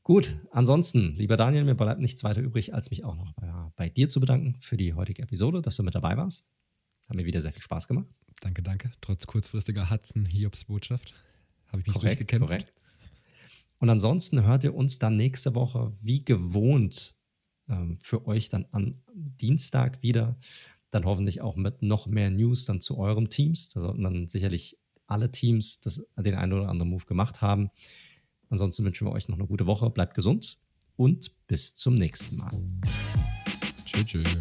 Gut, ansonsten, lieber Daniel, mir bleibt nichts weiter übrig, als mich auch noch bei, bei dir zu bedanken für die heutige Episode, dass du mit dabei warst. Hat mir wieder sehr viel Spaß gemacht. Danke, danke. Trotz kurzfristiger Hudson-Hiobs-Botschaft habe ich mich korrekt, durchgekämpft. Korrekt. Und ansonsten hört ihr uns dann nächste Woche wie gewohnt ähm, für euch dann am Dienstag wieder. Dann hoffentlich auch mit noch mehr News dann zu eurem Teams. Da sollten dann sicherlich alle Teams das, den einen oder anderen Move gemacht haben. Ansonsten wünschen wir euch noch eine gute Woche. Bleibt gesund und bis zum nächsten Mal. Tschüss. tschüss.